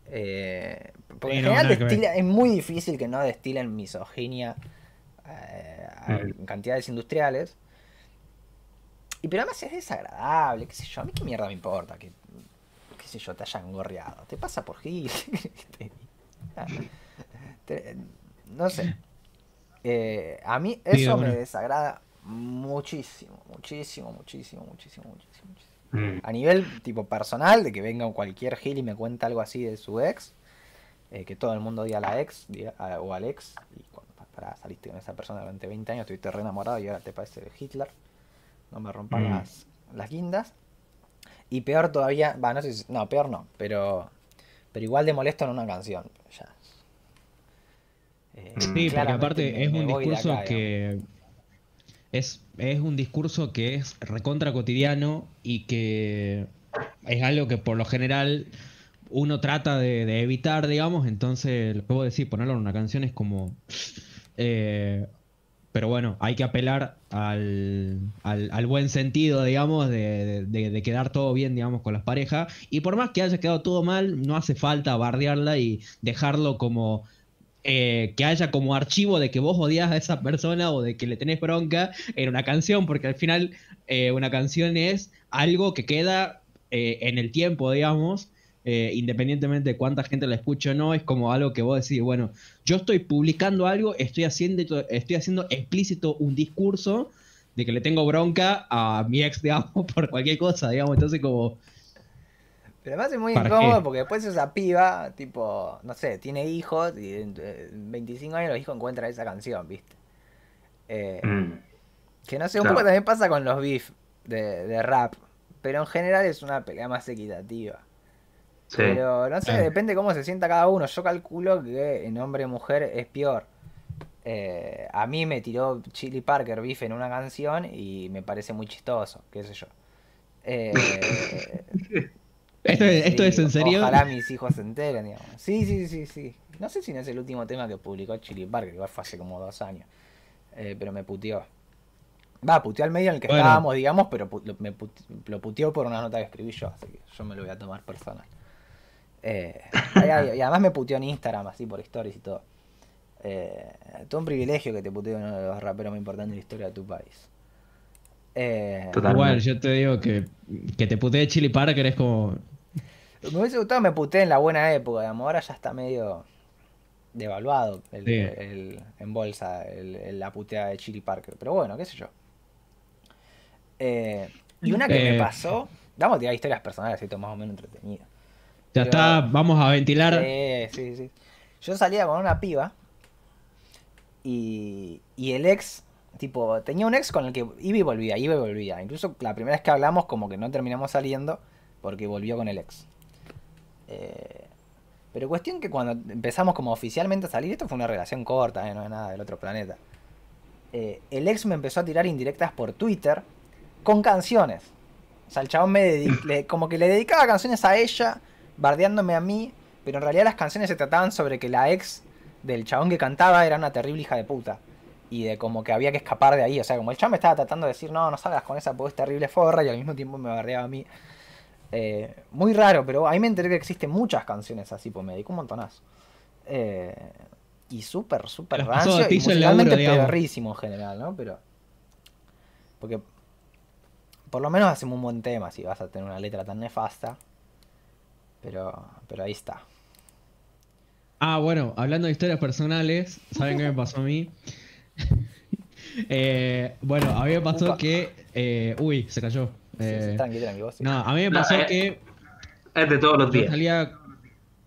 Eh, porque en general destila- es muy difícil que no destilen misoginia eh, a- Mm. en cantidades industriales. Y pero además es desagradable, qué sé yo, a mí qué mierda me importa que, qué sé yo, te hayan gorreado. Te pasa por Gil. Ah, no sé. Eh, a mí eso me desagrada muchísimo, muchísimo, muchísimo, muchísimo, muchísimo. muchísimo. Mm. A nivel tipo personal, de que venga cualquier Gil y me cuenta algo así de su ex, eh, que todo el mundo odia a la ex diga- a- o al ex, y cuando para, saliste con esa persona durante 20 años, estuviste re enamorado y ahora te parece Hitler, no me rompan Mm. las, las guindas. Y peor todavía, va, no sé si- no, peor no, pero, pero igual de molesto en una canción. Ya. Eh, Sí, porque aparte me- es me un discurso acá, digamos. Que es, es un discurso que es recontra cotidiano y que es algo que por lo general uno trata de, evitar, digamos, entonces lo puedo decir, ponerlo en una canción es como... eh, pero bueno, hay que apelar al, al- al buen sentido, digamos, de, de- de quedar todo bien, digamos, con las parejas. Y por más que haya quedado todo mal, no hace falta bardearla y dejarlo como eh, que haya como archivo de que vos odias a esa persona o de que le tenés bronca en una canción, porque al final eh, una canción es algo que queda eh, en el tiempo, digamos, independientemente de cuánta gente la escuche o no, es como algo que vos decís, bueno, yo estoy publicando algo, estoy haciendo, estoy haciendo explícito un discurso de que le tengo bronca a mi ex, digamos, por cualquier cosa, digamos, entonces como... Pero además es muy ¿Para incómodo qué? porque después esa piba, tipo, no sé, tiene hijos y en eh, 25 años los hijos encuentran esa canción, ¿viste? Eh, Mm. Que no sé, un Claro. poco también pasa con los beef de, de rap, pero en general es una pelea más equitativa. Sí. Pero no sé, Claro. depende cómo se sienta cada uno. Yo calculo que en hombre y mujer es peor. Eh, a mí me tiró Chili Parker beef en una canción y me parece muy chistoso, qué sé yo. Eh, ¿Esto es, esto es en serio? Ojalá mis hijos se enteren, digamos. Sí, sí, sí, sí. No sé si no es el último tema que publicó Chili Parker, igual fue hace como dos años. Eh, pero me puteó. Va, puteó al medio en el que Bueno. estábamos, digamos, pero pu- lo, me put- lo puteó por una nota que escribí yo, así que yo me lo voy a tomar personal. Eh, y, y además me puteó en Instagram, así por stories y todo. Eh, todo un privilegio que te putee uno de los raperos más importantes de la historia de tu país. Eh, Total. Igual, yo te digo que, que te putee Chili Parker es como... Me hubiese gustado me puté en la buena época, digamos. Ahora ya está medio devaluado el, Sí. el- en bolsa el- la puteada de Chili Parker. Pero bueno, qué sé yo. Eh, y una que me Eh. pasó. Vamos a tirar historias personales, esto más o menos entretenido. Ya Pero- está, vamos a ventilar. Sí, sí, sí. Yo salía con una piba y, y el ex, tipo, tenía un ex con el que iba y volvía, iba y volvía. Incluso la primera vez que hablamos como que no terminamos saliendo porque volvió con el ex. Eh, pero cuestión que cuando empezamos como oficialmente a salir, esto fue una relación corta, eh, no es nada del otro planeta. Eh, el ex me empezó a tirar indirectas por Twitter con canciones. O sea, el chabón me le- como que le dedicaba canciones a ella, bardeándome a mí, pero en realidad las canciones se trataban sobre que la ex del chabón que cantaba era una terrible hija de puta. Y de como que había que escapar de ahí. O sea, como el chabón me estaba tratando de decir, no, no salgas con esa pues terrible forra, y al mismo tiempo me bardeaba a mí. Eh, muy raro, pero ahí me enteré que existen muchas canciones así, pues me dedico un montonazo. Eh, y súper, súper rancio y musicalmente pedorrísimo en general, ¿no? Pero. Porque. Por lo menos hacemos un buen tema si vas a tener una letra tan nefasta. Pero. Pero ahí está. Ah, bueno, hablando de historias personales, ¿saben qué me pasó a mí? Eh, bueno, a mí me pasó Upa. que... uy, se cayó. Sí, Eh, tranqui, tranqui, vos sí. no, a mí me No, pasó eh, que Es de todos los yo días. salía...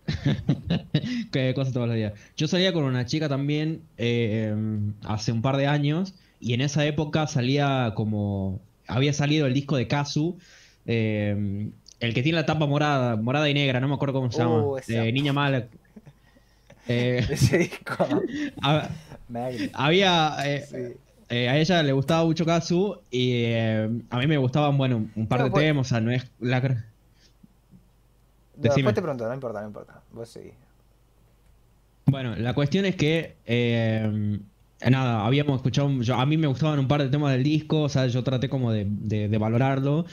Qué cosa todos los días. Yo salía con una chica también eh, em, hace un par de años y en esa época salía como... Había salido el disco de Kazu, eh, el que tiene la tapa morada, morada y negra, no me acuerdo cómo se llama. Uh, Eh, Niña Mala. Eh, Ese disco. había... eh, sí. Eh, a ella le gustaba mucho Kazu y eh, a mí me gustaban, bueno, un par No, de pues- temas, o sea, no es la... No, después te pregunto, no importa, no importa. Vos sí. Bueno, la cuestión es que, eh, nada, habíamos escuchado, yo- a mí me gustaban un par de temas del disco, o sea, yo traté como de, de- de valorarlo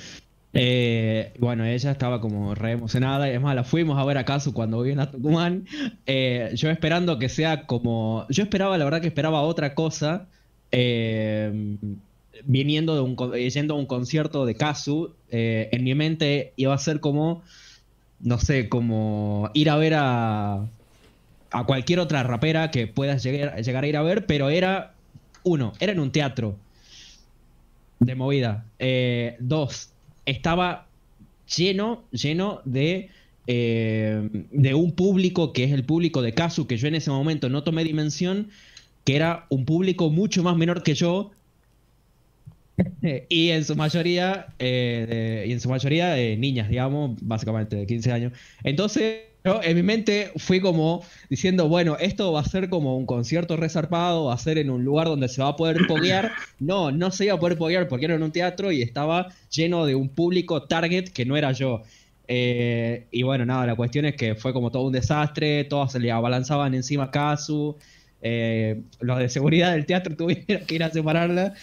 Eh, bueno, ella estaba como re emocionada. Y es más, la fuimos a ver a Casu cuando vino a Tucumán. Eh, yo esperando que sea como. Yo esperaba, la verdad, que esperaba otra cosa. Eh, viniendo de un, yendo a un concierto de Casu. eh, en mi mente iba a ser como. No sé, como ir a ver a. Cualquier otra rapera que puedas llegar, llegar a ir a ver, pero era. Uno, era en un teatro de movida. Eh, dos, estaba lleno, lleno de, eh, de un público que es el público de Kazu, que yo en ese momento no tomé dimensión, que era un público mucho más menor que yo. y en su mayoría, eh, de- y en su mayoría eh, niñas, digamos, básicamente de 15 años. Entonces, yo en mi mente fui como diciendo, bueno, esto va a ser como un concierto resarpado, va a ser en un lugar donde se va a poder poguear. No, no se iba a poder poguear porque era en un teatro y estaba lleno de un público target que no era yo. Eh, y bueno, nada, la cuestión es que fue como todo un desastre, todos se le abalanzaban encima a Kazu, eh, los de seguridad del teatro tuvieron que ir a separarla.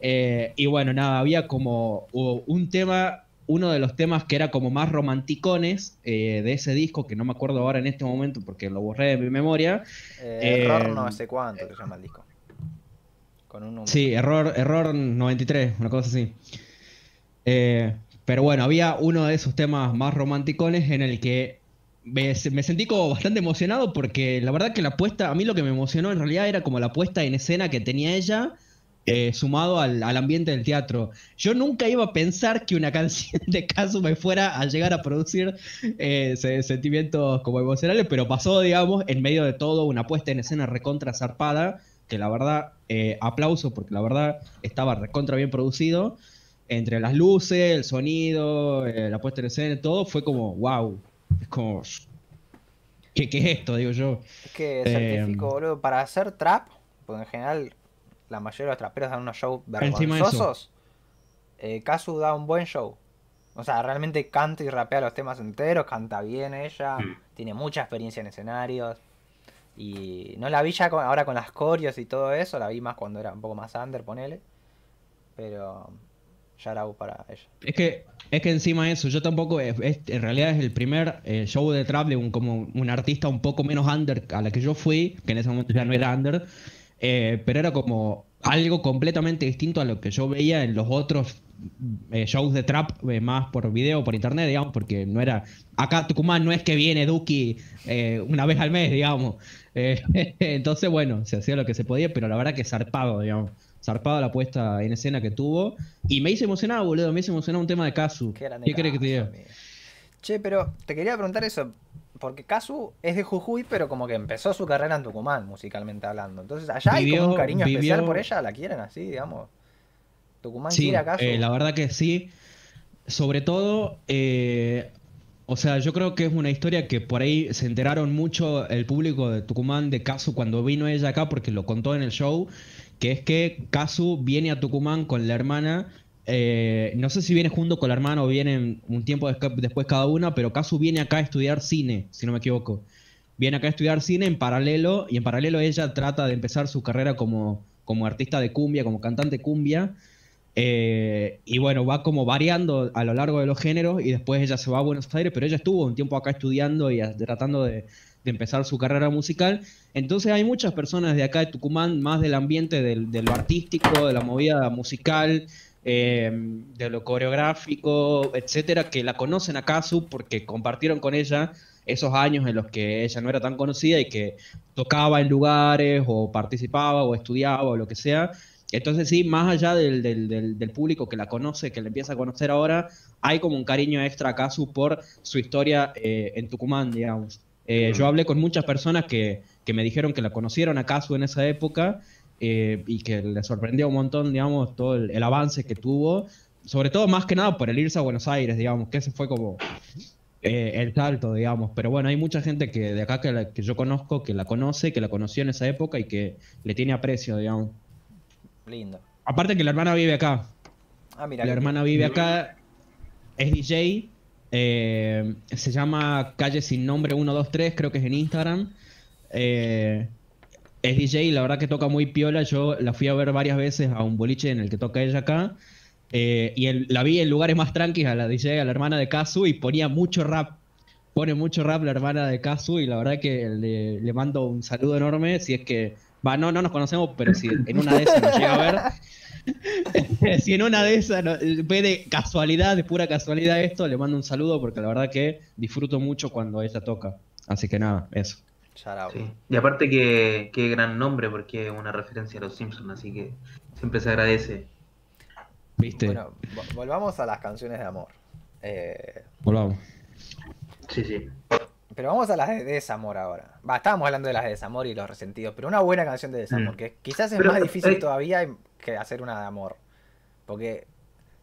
Eh, y bueno, nada, había como un tema, uno de los temas que era como más romanticones eh, de ese disco, que no me acuerdo ahora en este momento porque lo borré de mi memoria. Error no sé cuánto que se llama el disco. Con un número. Sí, error, error 93, una cosa así. Pero bueno, había uno de esos temas más romanticones en el que me, me sentí como bastante emocionado porque la verdad que la puesta, a mí lo que me emocionó en realidad era como la puesta en escena que tenía ella. eh, sumado al, al ambiente del teatro. Yo nunca iba a pensar que una canción de caso me fuera a llegar a producir eh, se- sentimientos como emocionales, pero pasó, digamos, en medio de todo, una puesta en escena recontra zarpada, que la verdad, eh, aplauso, porque la verdad estaba recontra bien producido. Entre las luces, el sonido, eh, la puesta en escena, todo fue como, wow. Es como, ¿qué, qué es esto? Digo yo. Es que Eh, certifico, boludo, para hacer trap, porque en general la mayoría de los traperos dan unos shows vergonzosos. Eh, Kazu da un buen show. O sea, realmente canta y rapea los temas enteros, canta bien ella, Mm. tiene mucha experiencia en escenarios. Y no la vi ya con- ahora con las coreos y todo eso, la vi más cuando era un poco más under, ponele. Pero ya era para ella. Es que, es que encima de eso, yo tampoco, en realidad es el primer eh, show de trap de un, como un artista un poco menos under a la que yo fui, que en ese momento ya no era under, eh, pero era como algo completamente distinto a lo que yo veía en los otros eh, shows de trap eh, más por video, por internet, digamos, porque no era, acá Tucumán no es que viene Duki eh, una vez al mes, digamos. Entonces, bueno, se hacía lo que se podía, pero la verdad que zarpado, digamos. Zarpado la puesta en escena que tuvo. Y me hizo emocionado, boludo. Me hizo emocionado un tema de Kazu. Qué grande ¿Qué querés que te diga? amigo. Che, pero te quería preguntar eso, porque Kazu es de Jujuy, pero como que empezó su carrera en Tucumán, musicalmente hablando. Entonces, allá hay como un Vivió- cariño especial vivió- por ella, la quieren así, digamos. Tucumán Sí, quiere a Kazu. eh, la verdad que sí. Sobre todo, eh, o sea, yo creo que es una historia que por ahí se enteraron mucho el público de Tucumán de Kazu cuando vino ella acá, porque lo contó en el show, que es que Kazu viene a Tucumán con la hermana. eh, no sé si viene junto con la hermana o vienen un tiempo después cada una, pero Kazu viene acá a estudiar cine, si no me equivoco. Viene acá a estudiar cine en paralelo, y en paralelo ella trata de empezar su carrera como, como artista de cumbia, como cantante cumbia. Eh, y bueno, va como variando a lo largo de los géneros y después ella se va a Buenos Aires, pero ella estuvo un tiempo acá estudiando y tratando de, empezar su carrera musical. Entonces hay muchas personas de acá de Tucumán, más del ambiente del- de lo artístico, de la movida musical, eh, de lo coreográfico, etcétera, que la conocen a Kazu porque compartieron con ella esos años en los que ella no era tan conocida y que tocaba en lugares o participaba o estudiaba o lo que sea. Entonces sí, más allá del, del- del- público que la conoce, que la empieza a conocer ahora, hay como un cariño extra a por su historia eh, en Tucumán, digamos. Eh, Yo hablé con muchas personas que, que me dijeron que la conocieron a Kazu en esa época eh, y que les sorprendió un montón, digamos, todo el, el avance que tuvo, sobre todo más que nada por el irse a Buenos Aires, digamos, que ese fue como eh, el salto, digamos. Pero bueno, hay mucha gente que de acá que, la- que yo conozco, que la conoce, que la conoció en esa época y que le tiene aprecio, digamos. Lindo. Aparte que la hermana vive acá. Ah, mira. La hermana vive acá, es DJ, eh, se llama Calle Sin Nombre 123, creo que es en Instagram. Eh, es DJ y la verdad que toca muy piola. Yo la fui a ver varias veces a un boliche en el que toca ella acá. Eh, y la vi en lugares más tranquilos a la DJ, a la hermana de Kazu, y ponía mucho rap. Pone mucho rap la hermana de Kazu, y la verdad que le mando un saludo enorme. Si es que, va, no, no nos conocemos, pero si en una de esas nos llega a ver, si en una de esas no- ve de casualidad, de pura casualidad esto, le mando un saludo porque la verdad que disfruto mucho cuando ella toca. Así que nada, eso. Sí. Y aparte que, que gran nombre porque es una referencia a los Simpsons, así que siempre se agradece. ¿Viste? Bueno, vo- volvamos a las canciones de amor. Eh, Volvamos. Sí, sí. Pero vamos a las de desamor ahora. Va, estábamos hablando de las de desamor y los resentidos, pero una buena canción de desamor, Mm. que quizás es Pero, más difícil eh, todavía que hacer una de amor. Porque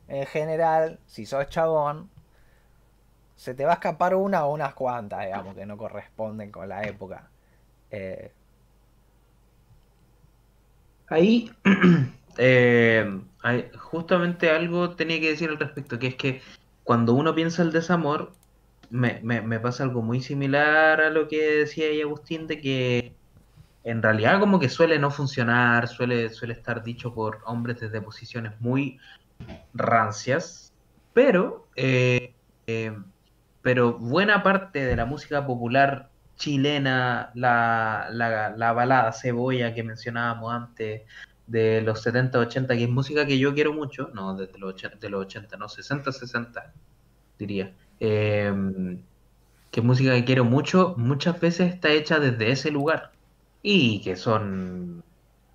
en general, si sos chabón, se te va a escapar una o unas cuantas, digamos, que no corresponden con la época. Eh, Ahí, eh, justamente algo tenía que decir al respecto, que es que cuando uno piensa el desamor, me, me- me pasa algo muy similar a lo que decía ahí Agustín, de que en realidad como que suele no funcionar, suele, suele estar dicho por hombres desde posiciones muy rancias, pero, eh, eh, pero buena parte de la música popular chilena, la, la, la balada cebolla que mencionábamos antes, de los 70, 80, que es música que yo quiero mucho, no, desde los 80, de los 80 no, 60, 60, diría. Eh, que música que quiero mucho, muchas veces está hecha desde ese lugar. Y que son,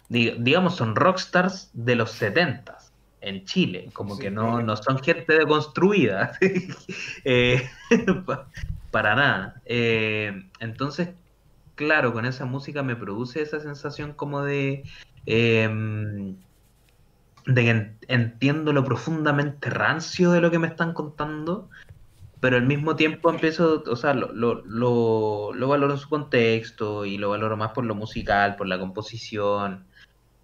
di- digamos, son rockstars de los 70 en Chile, como Sí. que no, no son gente deconstruida. Eh, pa- para nada. Eh, entonces, claro, con esa música me produce esa sensación como de, em, de que en- entiendo lo profundamente rancio de lo que me están contando, pero al mismo tiempo empiezo, o sea, lo, lo, lo, lo valoro en su contexto y lo valoro más por lo musical, por la composición,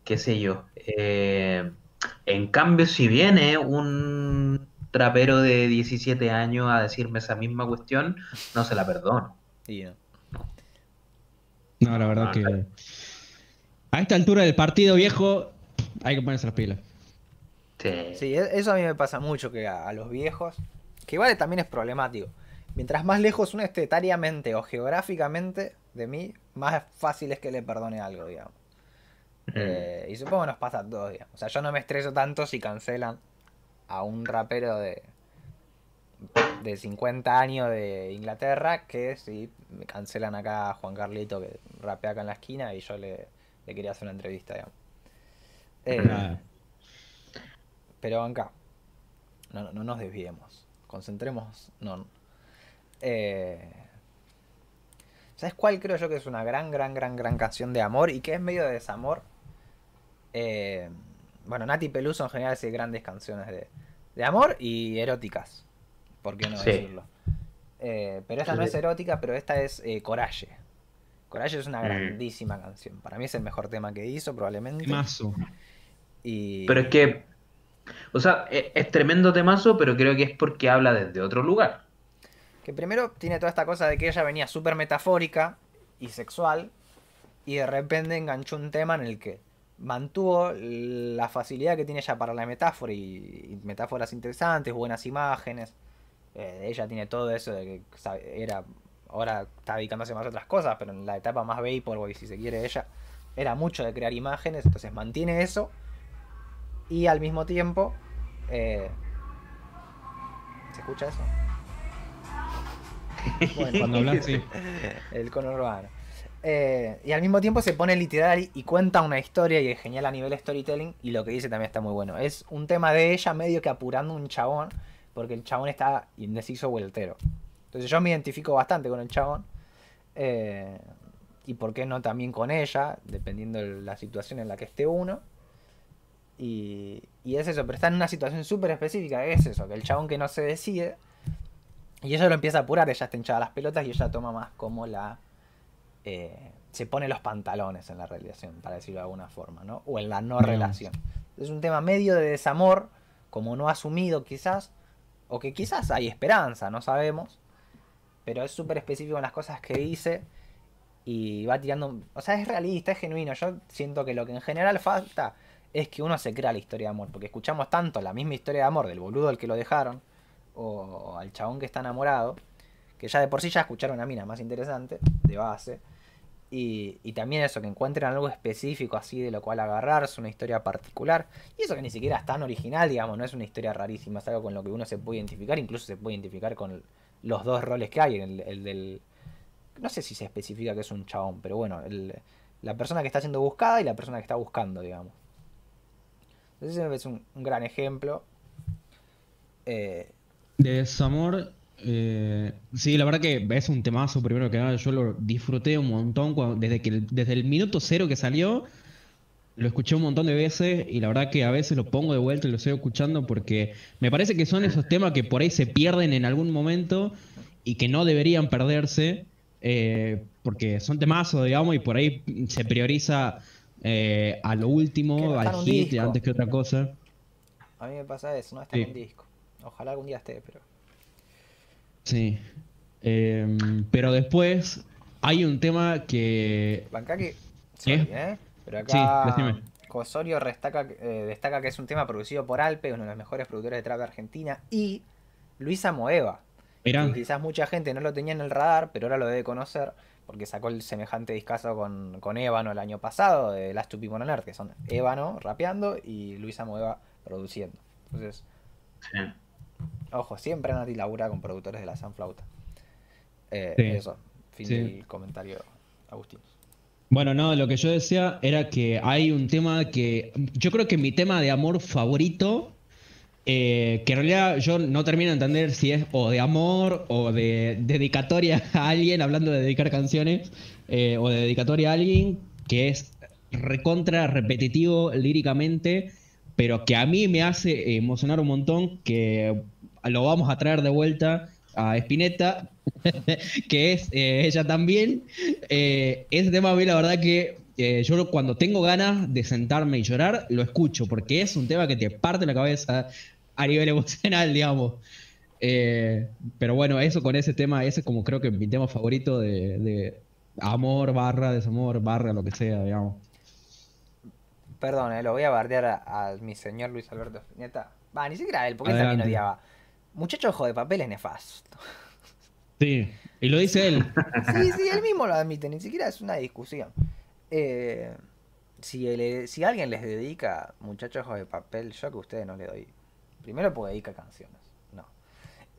qué sé yo. Eh, en cambio, si viene un trapero de 17 años a decirme esa misma cuestión, no se la perdono. y no. No, la verdad Ah, que. claro. A esta altura del partido viejo, hay que ponerse las pilas. Sí. Sí, e- eso a mí me pasa mucho, que a, a los viejos, que igual también es problemático. Mientras más lejos uno esté etariamente o geográficamente de mí, más fácil es que le perdone algo, digamos. Eh, y supongo que nos pasa a todos, digamos. O sea, yo no me estreso tanto si cancelan a un rapero de, de 50 años de Inglaterra que si me cancelan acá a Juan Carlito que rapea acá en la esquina y yo le, le quería hacer una entrevista, digamos. Eh, pero acá, no, no, no nos desviemos. Concentremos. No. Eh, ¿Sabes cuál creo yo que es una gran, gran, gran, gran canción de amor y que es medio de desamor? Eh, bueno, Nati Peluso en general hace grandes canciones de, de amor y eróticas. ¿Por qué no Sí. decirlo? Eh, pero esta no es erótica, pero esta es eh, Coraje. Coraje es una Mm. grandísima canción. Para mí es el mejor tema que hizo, probablemente. Temazo. Y... Pero es que, o sea, e- es, tremendo temazo, pero creo que es porque habla desde otro lugar. Que primero tiene toda esta cosa de que ella venía súper metafórica y sexual y de repente enganchó un tema en el que mantuvo la facilidad que tiene ella para la metáfora y, metáforas interesantes, buenas imágenes. Eh, ella tiene todo eso de que era ahora está dedicándose más a otras cosas, pero en la etapa más Vaporboy, si se quiere ella, era mucho de crear imágenes, entonces mantiene eso y al mismo tiempo... eh, ¿Se escucha eso? Bueno, Cuando hablas, sí. el conurbano. Eh, y al mismo tiempo se pone literal y, y cuenta una historia y es genial a nivel storytelling. Y lo que dice también está muy bueno. Es un tema de ella medio que apurando un chabón, porque el chabón está indeciso vueltero. Entonces yo me identifico bastante con el chabón. eh, y por qué no también con ella, dependiendo de la situación en la que esté uno. Y, y es eso, pero está en una situación súper específica, es eso, que el chabón que no se decide, y ella lo empieza a apurar, ella está hinchada las pelotas y ella toma más como la... eh, se pone los pantalones en la relación, para decirlo de alguna forma, ¿no? O en la no Bien. relación. Es un tema medio de desamor, como no asumido quizás, o que quizás hay esperanza, no sabemos, pero es súper específico en las cosas que dice y va tirando... O sea, es realista, es genuino. Yo siento que lo que en general falta es que uno se crea la historia de amor, porque escuchamos tanto la misma historia de amor del boludo al que lo dejaron, o al chabón que está enamorado, que ya de por sí ya escucharon a mina más interesante, de base. Y, y, también eso, que encuentren algo específico así de lo cual agarrarse, una historia particular. Y eso que ni siquiera es tan original, digamos, no es una historia rarísima, es algo con lo que uno se puede identificar, incluso se puede identificar con los dos roles que hay, el, el del... No sé si se especifica que es un chabón, pero bueno, el, la persona que está siendo buscada y la persona que está buscando, digamos. Ese es un, un gran ejemplo. Eh, de desamor, eh, sí, la verdad que es un temazo, primero que nada, yo lo disfruté un montón desde, que, desde el minuto cero que salió, lo escuché un montón de veces y la verdad que a veces lo pongo de vuelta y lo sigo escuchando porque me parece que son esos temas que por ahí se pierden en algún momento y que no deberían perderse eh, porque son temazos, digamos, y por ahí se prioriza eh, a lo último, al hit, antes que otra cosa. A mí me pasa eso, no está en un disco. Ojalá algún día esté, pero. Sí. Em, pero después hay un tema que. Bancaki. ¿Eh? Pero acá. Sí, Cosorio destaca, eh, destaca que es un tema producido por Alpe, uno de los mejores productores de trap de Argentina, y Luisa Moeva. quizás mucha gente no lo tenía en el radar, pero ahora lo debe conocer, porque sacó el semejante discazo con, con Ébano el año pasado, de Last Two People on Earth, que son Ébano rapeando y Luisa Moeva produciendo. Entonces, sí. Ojo, siempre Nati labura con productores de la Sanflauta. Eh, Eso, fin del comentario, Agustín. Bueno, no, lo que yo decía era que hay un tema que. Yo creo que mi tema de amor favorito. Eh, que en realidad yo no termino de entender si es o de amor o de dedicatoria a alguien, hablando de dedicar canciones, eh, o de dedicatoria a alguien, que es recontra repetitivo líricamente, pero que a mí me hace emocionar un montón, que lo vamos a traer de vuelta a Spinetta, que es eh, ella también. Ese tema a mí la verdad que yo cuando tengo ganas de sentarme y llorar, lo escucho, porque es un tema que te parte la cabeza a nivel emocional, digamos. pero bueno, eso con ese tema, ese es como creo que mi tema favorito de, amor, barra, desamor, barra, lo que sea, digamos. Perdón, lo voy a bardear a, mi señor Luis Alberto Spinetta. Va, ni siquiera él, porque él también odiaba. Muchacho ojo de papel es nefasto. Sí, y lo dice él. Sí, sí, él mismo lo admite, ni siquiera es una discusión. Eh, si, si alguien les dedica Muchacho ojo de papel, yo que a ustedes no le doy. Primero porque dedica canciones. No.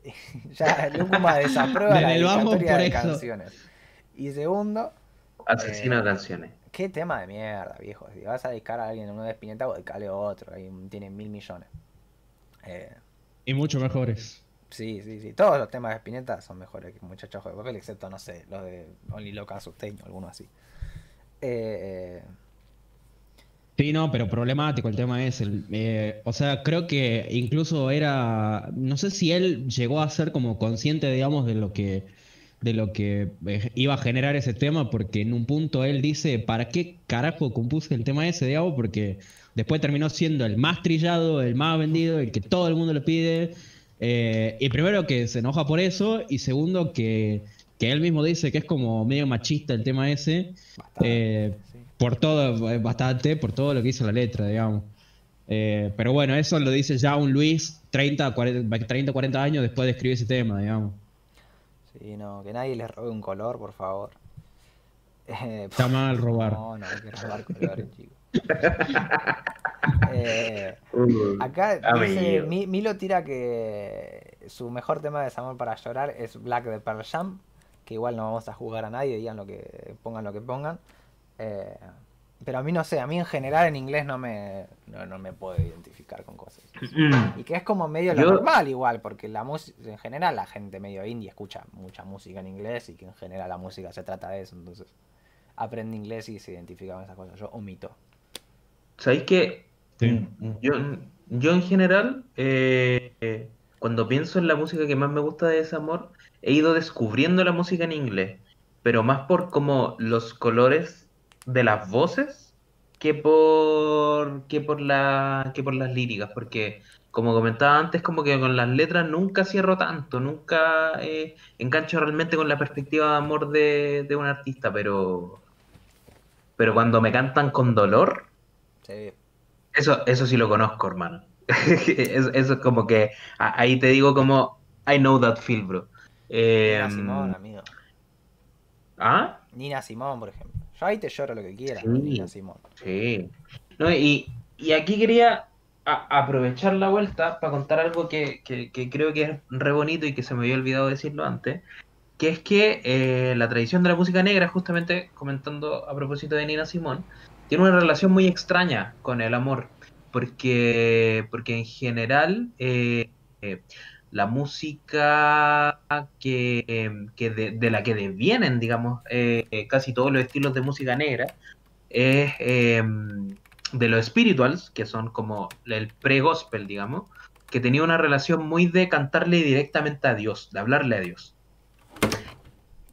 ya Lucuma desaprueba la dedicatoria de canciones. Y segundo. Asesina eh, canciones. Qué tema de mierda, viejo. Si vas a dedicar a alguien uno de Espineta, dedicale otro. Ahí tiene mil millones. Eh, y mucho mejores. Sí, sí, sí. Todos los temas de Spinetta son mejores que Muchachos de Papel, excepto, no sé, los de Only Loca Sustain o alguno así. Eh, sí, no, pero problemático el tema es. El, eh, o sea, creo que incluso era. No sé si él llegó a ser como consciente, digamos, de lo que de lo que eh, iba a generar ese tema, porque en un punto él dice, ¿para qué carajo compuse el tema ese, digamos? Porque después terminó siendo el más trillado, el más vendido, el que todo el mundo le pide. Eh, y primero que se enoja por eso, y segundo que, él mismo dice que es como medio machista el tema ese, eh, por todo, bastante, por todo lo que hizo la letra, digamos. pero bueno, eso lo dice ya un Luis 30, 40, 30, 40 años después de escribir ese tema, digamos. Sí, no, que nadie les robe un color, por favor. Está mal robar. No, no hay que robar colores, chicos. Eh, acá dice, Milo tira que su mejor tema de desamor para llorar es Black de Pearl Jam, que igual no vamos a jugar a nadie, digan lo que pongan lo que pongan. Eh, pero a mí no sé, a mí en general en inglés no me, no, me puedo identificar con cosas. Y que es como medio lo normal igual, porque la música, en general la gente medio indie escucha mucha música en inglés y que en general la música se trata de eso, entonces aprende inglés y se identifica con esas cosas. Yo omito. ¿Sabéis que yo, yo en general, eh, cuando pienso en la música que más me gusta de Desamor, he ido descubriendo la música en inglés, pero más por como los colores de las voces que por que por la que por las líricas porque como comentaba antes como que con las letras nunca cierro tanto nunca eh, engancho realmente con la perspectiva de amor de, un artista pero pero cuando me cantan con dolor Eso, eso sí lo conozco, hermano. eso, eso es como que ahí te digo como I know that feel, bro. Nina Em, Simón, amigo. ¿Ah? Nina Simón, por ejemplo. Yo ahí te lloro lo que quieras, Sí. Nina Simón. Sí. No, y, y aquí quería a- aprovechar la vuelta para contar algo que, que- que creo que es re bonito y que se me había olvidado decirlo antes, que es que eh, la tradición de la música negra, justamente comentando a propósito de Nina Simón, tiene una relación muy extraña con el amor, porque, porque en general eh, eh, la música que, que de, de la que devienen, digamos, eh, eh, casi todos los estilos de música negra, es eh, de los spirituals, que son como el pre-gospel, digamos, que tenía una relación muy de cantarle directamente a Dios, de hablarle a Dios.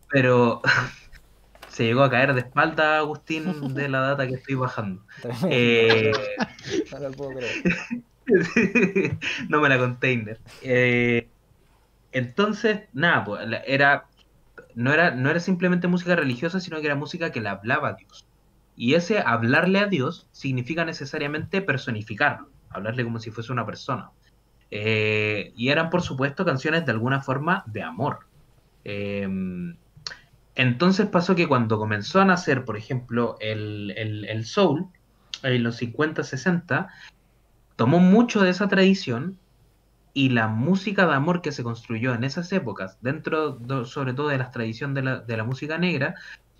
Pero se llegó a caer de espalda Agustín de la data que estoy bajando. Eh, No lo puedo creer. no me la container. Eh, entonces, nada, pues, era, no era, no era simplemente música religiosa, sino que era música que le hablaba a Dios. Y ese hablarle a Dios significa necesariamente personificarlo, hablarle como si fuese una persona. Eh, y eran, por supuesto, canciones de alguna forma de amor. Eh, entonces pasó que cuando comenzó a nacer, por ejemplo, el, el, el soul, en los 50, 60, tomó mucho de esa tradición y la música de amor que se construyó en esas épocas, dentro do- sobre todo de la tradición de la, de la música negra,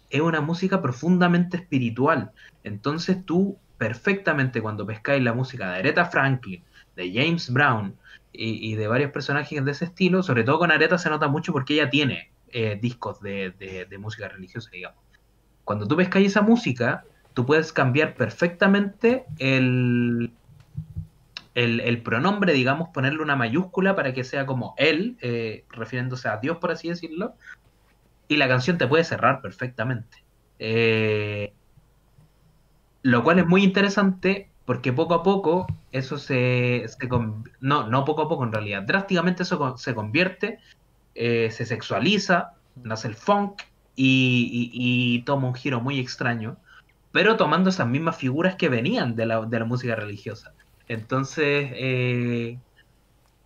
es una música profundamente espiritual. Entonces tú perfectamente cuando pescáis la música de Aretha Franklin, de James Brown y, y de varios personajes de ese estilo, sobre todo con Aretha se nota mucho porque ella tiene eh, discos de, de- de música religiosa, digamos. Cuando tú pescáis esa música, tú puedes cambiar perfectamente el, el, el pronombre, digamos, ponerle una mayúscula para que sea como él, eh, refiriéndose a Dios, por así decirlo, y la canción te puede cerrar perfectamente. Eh, lo cual es muy interesante porque poco a poco eso se, se no, no poco a poco en realidad, drásticamente eso se convierte, eh, se sexualiza, nace el funk y, y- y toma un giro muy extraño, pero tomando esas mismas figuras que venían de la, de la música religiosa. Entonces, eh,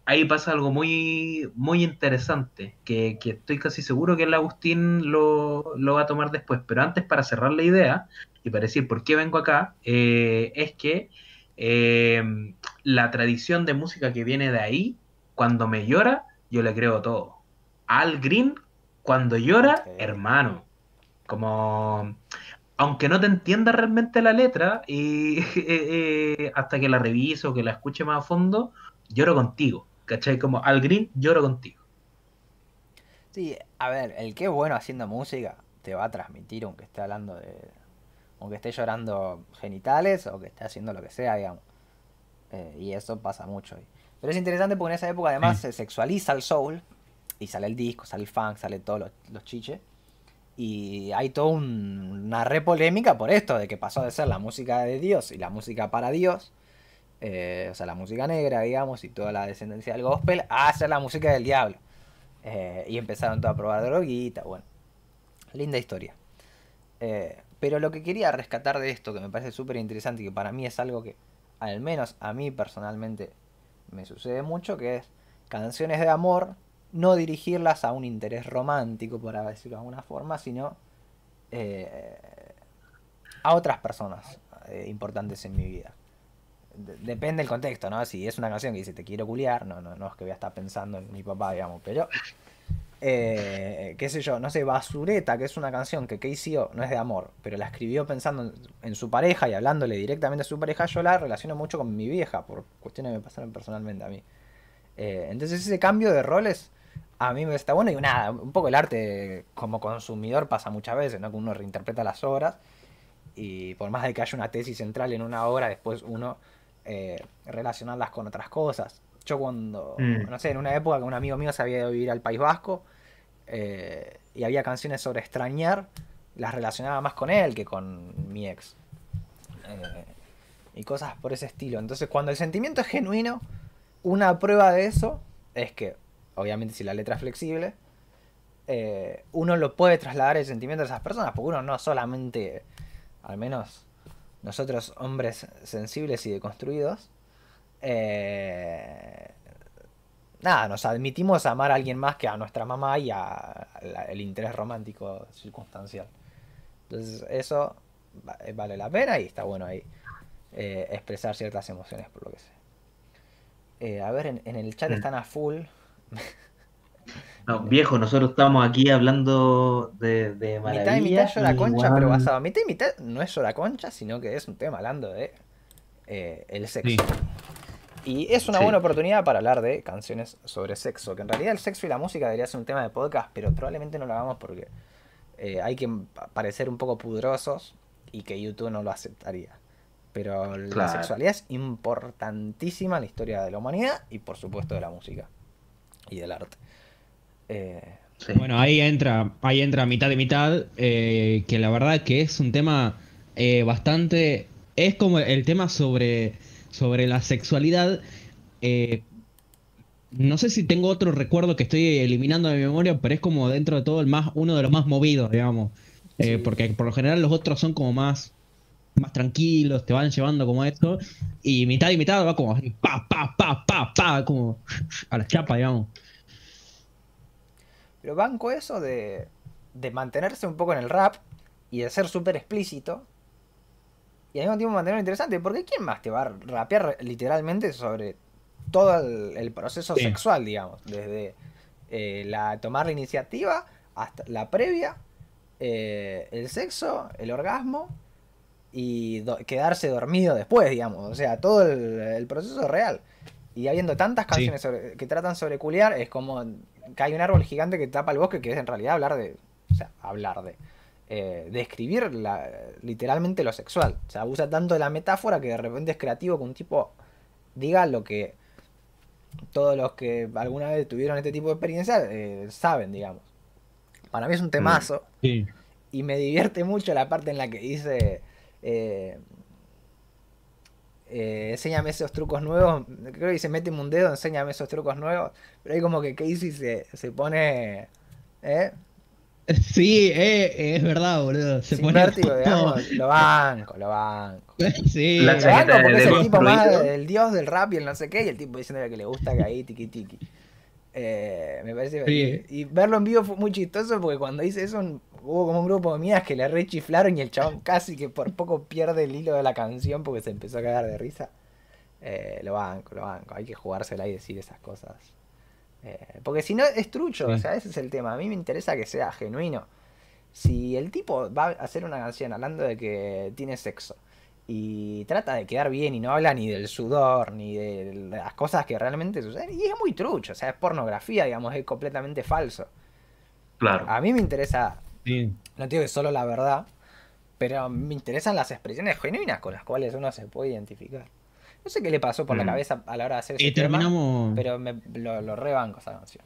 ahí pasa algo muy, muy interesante, que, que estoy casi seguro que el Agustín lo, lo va a tomar después. Pero antes, para cerrar la idea y para decir por qué vengo acá, eh, es que eh, la tradición de música que viene de ahí, cuando me llora, yo le creo todo. Al Green, cuando llora, hermano, como aunque no te entienda realmente la letra, y eh, eh, hasta que la revise o que la escuche más a fondo, lloro contigo. ¿Cachai? Como al green, lloro contigo. Sí, a ver, el que es bueno haciendo música te va a transmitir aunque esté hablando de... aunque esté llorando genitales o que esté haciendo lo que sea, digamos. Eh, y eso pasa mucho. Pero es interesante porque en esa época además Sí. se sexualiza el soul y sale el disco, sale el funk, sale todos los, los chiches. Y hay toda un- una re polémica por esto, de que pasó de ser la música de Dios y la música para Dios, eh, o sea, la música negra, digamos, y toda la descendencia del gospel, a ser la música del diablo. Eh, y empezaron todos a probar droguita, bueno. Linda historia. Eh, pero lo que quería rescatar de esto, que me parece súper interesante y que para mí es algo que, al menos a mí personalmente, me sucede mucho, que es canciones de amor, no dirigirlas a un interés romántico, por decirlo de alguna forma, sino eh, a otras personas eh, importantes en mi vida. De- depende del contexto, ¿no? Si es una canción que dice te quiero culiar, no, no, no es que voy a estar pensando en mi papá, digamos, pero eh, qué sé yo, no sé, Basureta, que es una canción que KCO no es de amor, pero la escribió pensando en, en su pareja y hablándole directamente a su pareja, yo la relaciono mucho con mi vieja, por cuestiones que me pasaron personalmente a mí. Eh, entonces ese cambio de roles a mí me está bueno y nada, un poco el arte como consumidor pasa muchas veces, ¿no? Que uno reinterpreta las obras y por más de que haya una tesis central en una obra, después uno eh, relacionarlas con otras cosas. Yo cuando, Mm. no sé, en una época que un amigo mío se había ido a vivir al País Vasco eh, y había canciones sobre extrañar, las relacionaba más con él que con mi ex. Eh, y cosas por ese estilo. Entonces cuando el sentimiento es genuino, una prueba de eso es que, obviamente si la letra es flexible, eh, uno lo puede trasladar el sentimiento de esas personas, porque uno no solamente, al menos nosotros hombres sensibles y deconstruidos, eh, nada, nos admitimos a amar a alguien más que a nuestra mamá y a el interés romántico circunstancial. Entonces eso eh, vale la pena y está bueno ahí eh, expresar ciertas emociones por lo que sé. a ver, en, el chat mm. están a full. No, viejo, nosotros estamos aquí hablando de, de Mitad y mitad llora concha, pero basado. Mitad y mitad no es llora concha, sino que es un tema hablando de el sexo. Y es una buena oportunidad para hablar de canciones sobre sexo, que en realidad el sexo y la música debería ser un tema de podcast, pero probablemente no lo hagamos porque eh, hay que parecer un poco pudrosos y que YouTube no lo aceptaría. Pero la sexualidad es importantísima en la historia de la humanidad y por supuesto de la música y del arte. Eh, bueno, ahí entra, ahí entra mitad de mitad, eh, que la verdad que es un tema bastante... Es como el tema sobre sobre la sexualidad. Eh, no sé si tengo otro recuerdo que estoy eliminando de mi memoria, pero es como dentro de todo el más, uno de los más movidos, digamos. Eh, porque por lo general los otros son como más, más tranquilos, te van llevando como esto. Y mitad y mitad va como pa, pa, pa, pa, pa, como a la chapa, digamos. Pero banco eso de, de mantenerse un poco en el rap y de ser súper explícito y al mismo tiempo mantenerlo interesante. Porque ¿quién más te va a rapear literalmente sobre todo el, proceso sexual, digamos? Desde eh, la tomar la iniciativa hasta la previa, eh, el sexo, el orgasmo y quedarse dormido después, digamos. O sea, todo el, proceso real. Y habiendo tantas canciones que tratan sobre culiar, es como que hay un árbol gigante que tapa el bosque, que es en realidad hablar de. O sea, hablar de eh, describir literalmente lo sexual. O sea, usa tanto la metáfora que de repente es creativo que un tipo diga lo que todos los que alguna vez tuvieron este tipo de experiencia eh, saben, digamos. Para mí es un temazo. Mm, y me divierte mucho la parte en la que dice... Eh, eh, enséñame esos trucos nuevos. Creo que dice, méteme un dedo, enséñame esos trucos nuevos. Pero hay como que Casey se, se pone... ¿eh? Sí, eh, es verdad, boludo. Se pone digamos, lo banco, lo banco. Sí, lo banco porque es el tipo más, el dios del rap y el no sé qué, y el tipo diciendo que le gusta que ahí tiki tiki. Eh, me parece Y verlo en vivo fue muy chistoso porque cuando hice eso hubo como un grupo de mías que le rechiflaron y el chabón casi que por poco pierde el hilo de la canción porque se empezó a cagar de risa. Eh, lo banco, lo banco. Hay que jugársela y decir esas cosas. Eh, porque si no es trucho, o sea, ese es el tema. A mí me interesa que sea genuino. Si el tipo va a hacer una canción hablando de que tiene sexo y trata de quedar bien y no habla ni del sudor ni de las cosas que realmente suceden, y es muy trucho, o sea, es pornografía, digamos, es completamente falso. Claro. A mí me interesa, no digo que solo la verdad, pero me interesan las expresiones genuinas con las cuales uno se puede identificar. No sé qué le pasó por la mm. cabeza a la hora de hacer ese y terminamos... pero me, lo, rebanco esa canción.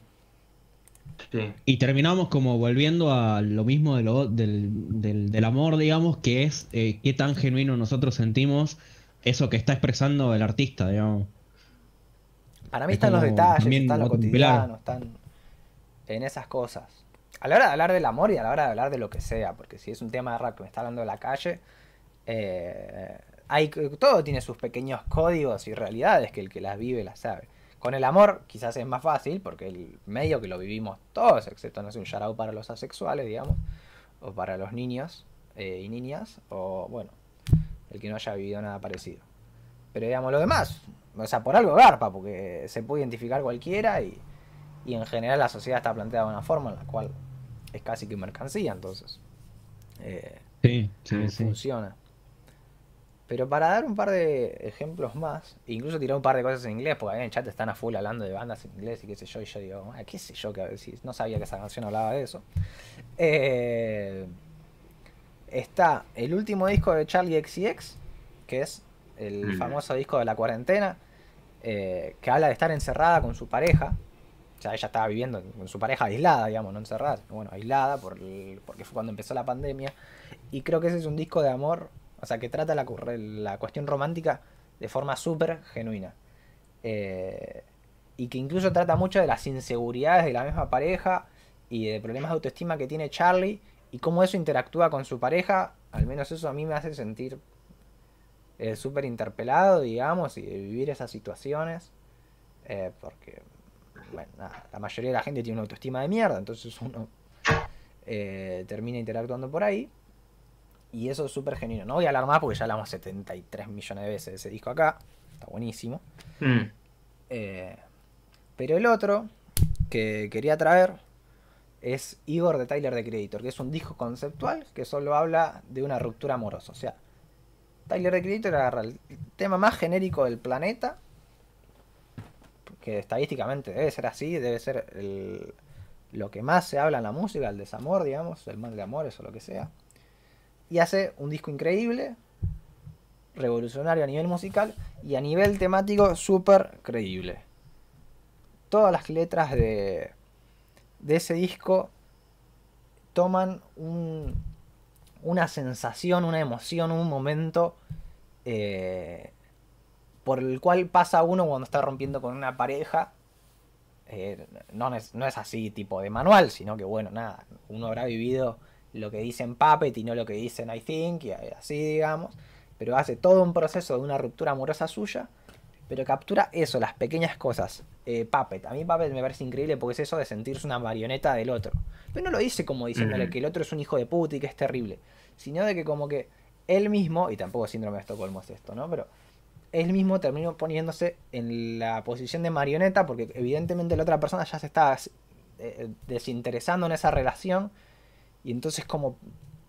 Y terminamos como volviendo a lo mismo de lo, del, amor, digamos, que es eh, qué tan genuino nosotros sentimos eso que está expresando el artista, digamos. Para mí están los detalles, están los cotidianos, están en esas cosas. A la hora de hablar del amor y a la hora de hablar de lo que sea, porque si es un tema de rap que me está hablando de la calle, eh, hay, todo tiene sus pequeños códigos y realidades que el que las vive las sabe. Con el amor quizás es más fácil porque el medio que lo vivimos todos, excepto no sé, un shout para los asexuales, digamos, o para los niños eh, y niñas, o bueno, el que no haya vivido nada parecido. Pero digamos, lo demás, o sea, por algo garpa, porque se puede identificar cualquiera y, y en general la sociedad está planteada de una forma en la cual es casi que mercancía, entonces. Eh, sí, sí, funciona. Pero para dar un par de ejemplos más, incluso tirar un par de cosas en inglés, porque ahí en el chat están a full hablando de bandas en inglés y qué sé yo, y yo digo, ah, qué sé yo, que a no sabía que esa canción hablaba de eso. Eh, está el último disco de Charlie XCX, que es el mm. famoso disco de la cuarentena, eh, que habla de estar encerrada con su pareja. Sea, ella estaba viviendo con su pareja aislada, digamos, no encerrada, bueno, aislada por porque fue cuando empezó la pandemia. Y creo que ese es un disco de amor o sea, que trata la, la cuestión romántica de forma súper genuina. Eh, y que incluso trata mucho de las inseguridades de la misma pareja y de problemas de autoestima que tiene Charlie y cómo eso interactúa con su pareja. Al menos eso a mí me hace sentir eh, súper interpelado, digamos, y de vivir esas situaciones. eh, porque, bueno, nada, la mayoría de la gente tiene una autoestima de mierda, entonces uno eh, termina interactuando por ahí. Y eso es súper genuino. No voy a hablar más porque ya hablamos 73 millones de veces de ese disco acá. Está buenísimo. Mm. Eh, pero el otro que quería traer es Igor de Tyler the Creator, que es un disco conceptual que solo habla de una ruptura amorosa. O sea, Tyler the Creator agarra el tema más genérico del planeta, que estadísticamente debe ser así, debe ser el- lo que más se habla en la música, el desamor, digamos, el mal de amores o lo que sea. Y hace un disco increíble, revolucionario a nivel musical y a nivel temático súper creíble. Todas las letras de, de ese disco toman un- una sensación, una emoción, un momento eh, por el cual pasa uno cuando está rompiendo con una pareja. Eh, no, es, no es así tipo de manual, sino que bueno, nada, uno habrá vivido lo que dicen Puppet y no lo que dicen I Think, y así digamos, pero hace todo un proceso de una ruptura amorosa suya, pero captura eso, las pequeñas cosas. Eh, Puppet, a mí Puppet me parece increíble porque es eso de sentirse una marioneta del otro. Pero no lo dice como diciéndole que el otro es un hijo de puta y que es terrible, sino de que como que él mismo, y tampoco síndrome de Estocolmo es esto, ¿no? Pero él mismo terminó poniéndose en la posición de marioneta porque evidentemente la otra persona ya se está eh, desinteresando en esa relación y entonces como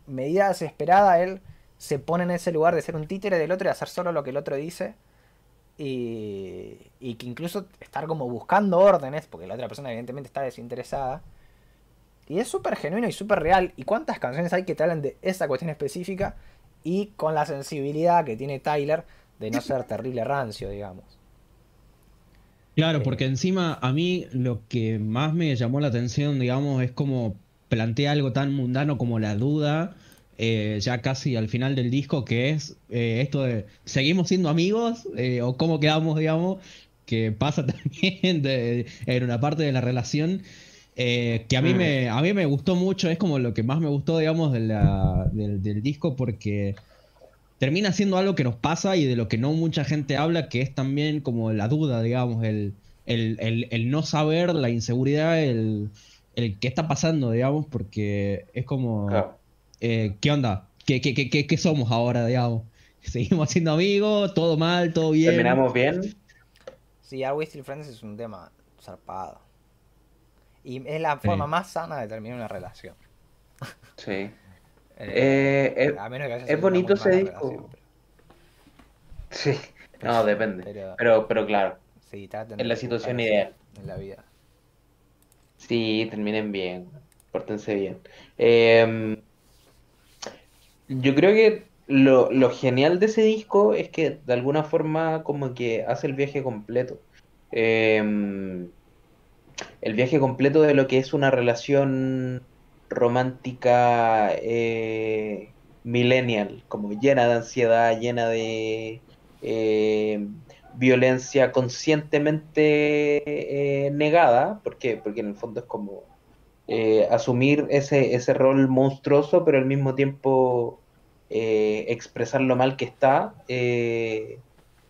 medida desesperada él se pone en ese lugar de ser un títere del otro y hacer solo lo que el otro dice y, y que incluso estar como buscando órdenes porque la otra persona evidentemente está desinteresada y es súper genuino y súper real y cuántas canciones hay que te hablan de esa cuestión específica y con la sensibilidad que tiene Tyler de no ser terrible rancio digamos Claro, Eh, porque encima a mí lo que más me llamó la atención, digamos, es como plantea algo tan mundano como la duda, eh, ya casi al final del disco, que es eh, esto de, ¿seguimos siendo amigos? Eh, ¿O cómo quedamos, digamos? Que pasa también de- en una parte de la relación, que a mí, Mm. me, a mí me gustó mucho, es como lo que más me gustó, digamos, de la- del, del disco, porque termina siendo algo que nos pasa y de lo que no mucha gente habla, que es también como la duda, digamos, el, el, el- el no saber, la inseguridad, el, el qué está pasando, digamos, porque es como, Claro. eh, ¿qué onda? ¿Qué, qué, qué, qué- qué somos ahora, digamos? ¿Seguimos siendo amigos? ¿Todo mal? ¿Todo bien? ¿Terminamos bien? Sí, Are We Still Friends es un tema zarpado. Y es la forma Sí. más sana de terminar una relación. Sí. Eh, Eh, es, a menos que haya es bonito ese disco. relación, pero- sí. No, depende. Pero, Pero, pero claro, sí, en la situación ideal. En la vida. Sí, terminen bien, pórtense bien. Eh, yo creo que lo, lo genial de ese disco es que de alguna forma como que hace el viaje completo. Eh, el viaje completo de lo que es una relación romántica eh, millennial, como llena de ansiedad, llena de eh, violencia conscientemente eh, negada, porque, en el fondo es como asumir ese, ese rol monstruoso, pero al mismo tiempo expresar lo mal que está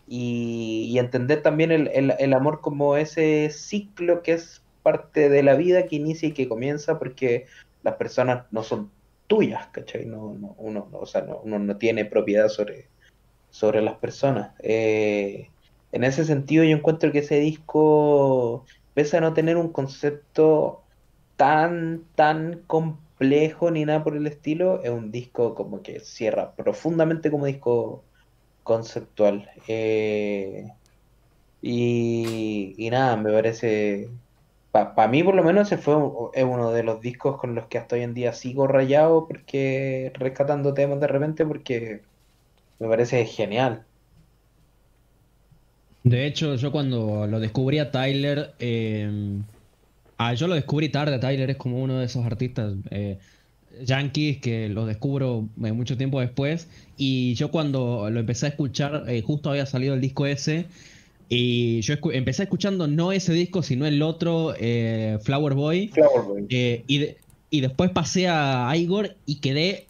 y, entender también el- el amor como ese ciclo que es parte de la vida que inicia y que comienza porque las personas no son tuyas, ¿cachai? No, no, uno, no, o sea, no, uno no tiene propiedad sobre, sobre las personas. Eh, en ese sentido yo encuentro que ese disco, pese a no tener un concepto tan, tan complejo ni nada por el estilo, es un disco como que cierra profundamente como disco conceptual. Eh, y, y nada, me parece, para mí por lo menos ese fue es uno de los discos con los que hasta hoy en día sigo rayado porque rescatando temas de repente porque me parece genial. De hecho, yo cuando lo descubrí a Tyler, eh, ah, yo lo descubrí tarde, Tyler es como uno de esos artistas eh, yankees que lo descubro eh, mucho tiempo después, y yo cuando lo empecé a escuchar, eh, justo había salido el disco ese, y yo escu- empecé escuchando no ese disco, sino el otro, eh, Flower Boy, Flower Boy. eh, y, de- y después pasé a Igor y quedé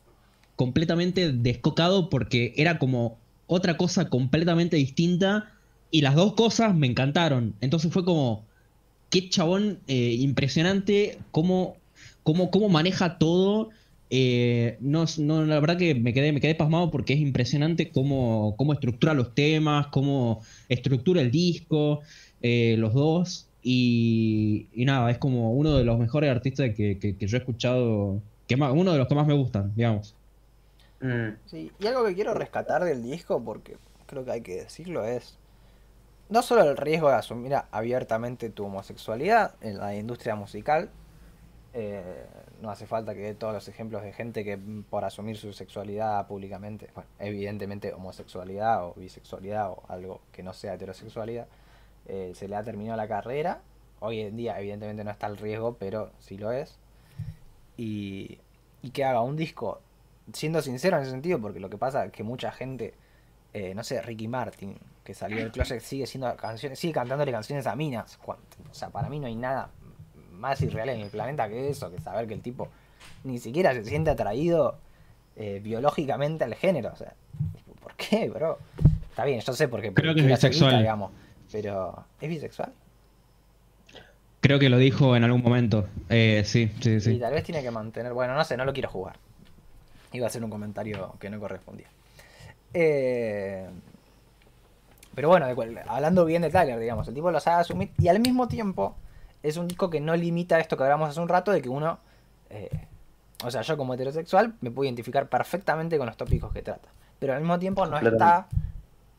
completamente descocado porque era como otra cosa completamente distinta y las dos cosas me encantaron. Entonces fue como, qué chabón eh, impresionante cómo, cómo, cómo maneja todo. Eh, no, no, la verdad que me quedé, me quedé pasmado porque es impresionante cómo, cómo estructura los temas, cómo estructura el disco, eh, los dos. Y, y, nada, es como uno de los mejores artistas que, que, que yo he escuchado, que más, uno de los que más me gustan, digamos. Mm. Sí, y algo que quiero rescatar del disco, porque creo que hay que decirlo, es no solo el riesgo de asumir abiertamente tu homosexualidad en la industria musical, eh, no hace falta que dé todos los ejemplos de gente que por asumir su sexualidad públicamente, bueno, evidentemente homosexualidad o bisexualidad o algo que no sea heterosexualidad, eh, se le ha terminado la carrera. Hoy en día evidentemente no está el riesgo, pero sí lo es. Y, y que haga un disco, siendo sincero en ese sentido, porque lo que pasa es que mucha gente, eh, no sé, Ricky Martin, que salió del closet, sigue siendo canciones, sigue cantándole canciones a minas. O sea, para mí no hay nada más irreal en el planeta que eso, que saber que el tipo ni siquiera se siente atraído eh, biológicamente al género. O sea, ¿por qué, bro? Está bien, yo sé porque, Creo que es bisexual. digamos, pero ¿es bisexual? Creo que lo dijo en algún momento. Eh, sí, sí, sí. Y tal vez tiene que mantener. Bueno, no sé, no lo quiero jugar. Iba a hacer un comentario que no correspondía. Eh, pero bueno, hablando bien de Tyler, digamos, el tipo lo sabe asumir y al mismo tiempo es un disco que no limita esto que hablamos hace un rato de que uno, eh, o sea, yo como heterosexual me puedo identificar perfectamente con los tópicos que trata, pero al mismo tiempo no está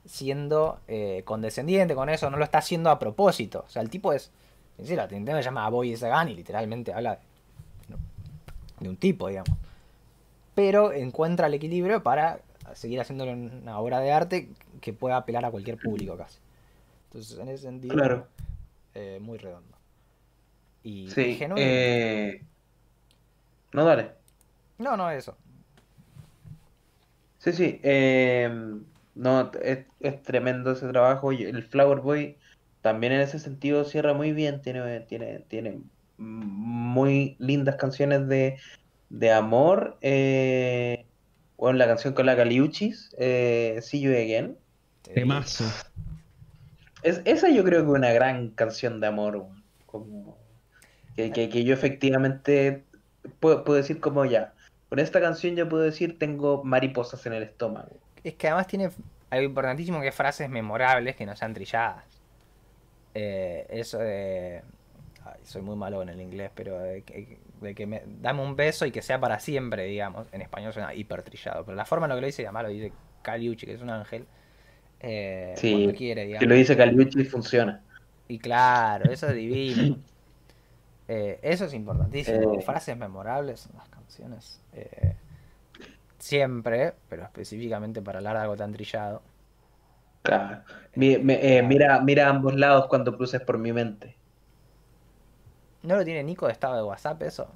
siendo eh, condescendiente con eso, no lo está haciendo a propósito, o sea, el tipo es, sincero, el tema se llama Boy Sagan y literalmente habla de, de un tipo, digamos, pero encuentra el equilibrio para seguir haciéndolo una obra de arte que pueda apelar a cualquier público casi. Entonces, en ese sentido, eh, muy redondo. Y, sí, eh... No, dale. No, no, eso. Sí, sí. Eh... No, es, es, tremendo ese trabajo. El Flower Boy también en ese sentido cierra muy bien. Tiene, tiene, tiene muy lindas canciones de, de amor. Eh, bueno, la canción con la Caliuchis, eh, See You Again. Temazo. Es, esa yo creo que es una gran canción de amor. Como, que, que, yo efectivamente puedo, decir como ya. Con esta canción yo puedo decir tengo mariposas en el estómago. Es que además tiene algo importantísimo que es frases memorables que no sean trilladas. Eh, eso de... soy muy malo en el inglés, pero de que, de que me, dame un beso y que sea para siempre, digamos. En español suena hiper trillado. Pero la forma en la que lo dice, además lo dice Caliucci, que es un ángel. Eh, sí, quiere, lo dice Caliucci funciona. Y claro, eso es divino. Eh, eso es importantísimo. Eh. Frases memorables en las canciones. Eh, siempre, pero específicamente para hablar de algo tan trillado. Claro. mira, mira a ambos lados cuando cruces por mi mente. ¿No lo tiene Nico de estado de WhatsApp eso?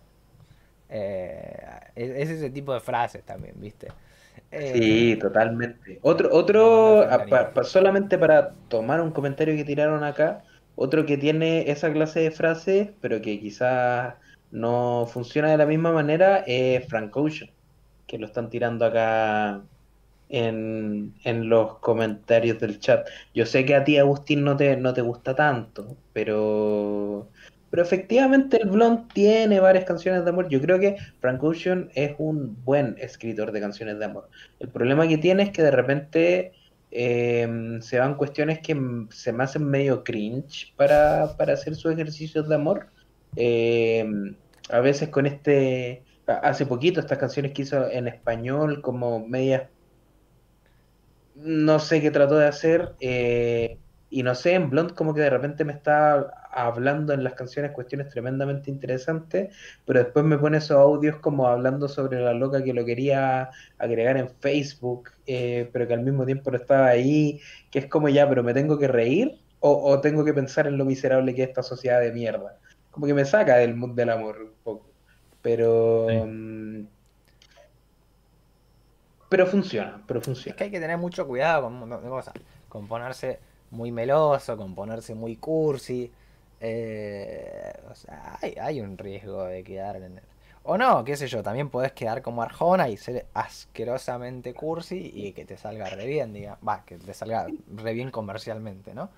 Eh, es, ese tipo de frases también, ¿viste? Eh, sí, totalmente. Otro, otro solamente para tomar un comentario que tiraron acá, otro que tiene esa clase de frases, pero que quizás no funciona de la misma manera, es Frank Ocean, que lo están tirando acá en, en, los comentarios del chat. Yo sé que a ti, Agustín, no te, no te gusta tanto, pero pero efectivamente el Blond tiene varias canciones de amor. Yo creo que Frank Ocean es un buen escritor de canciones de amor. El problema que tiene es que de repente em, se van cuestiones que se me hacen medio cringe para, hacer sus ejercicios de amor. Em, a veces con este... Hace poquito estas canciones que hizo en español como media... No sé qué trató de hacer. Eh, y no sé, en Blond como que de repente me está hablando en las canciones cuestiones tremendamente interesantes, pero después me pone esos audios como hablando sobre la loca que lo quería agregar en Facebook, eh, pero que al mismo tiempo no estaba ahí, que es como ya, pero me tengo que reír o, tengo que pensar en lo miserable que es esta sociedad de mierda. Como que me saca del mundo del amor un poco. Pero... Mm, pero funciona, pero funciona. Es que hay que tener mucho cuidado con, con ponerse muy meloso, con ponerse muy cursi. Eh, o sea, hay, un riesgo de quedar en el... O no, qué sé yo, también podés quedar como Arjona y ser asquerosamente cursi y que te salga re bien, diga. Va, que te salga re bien comercialmente, ¿no?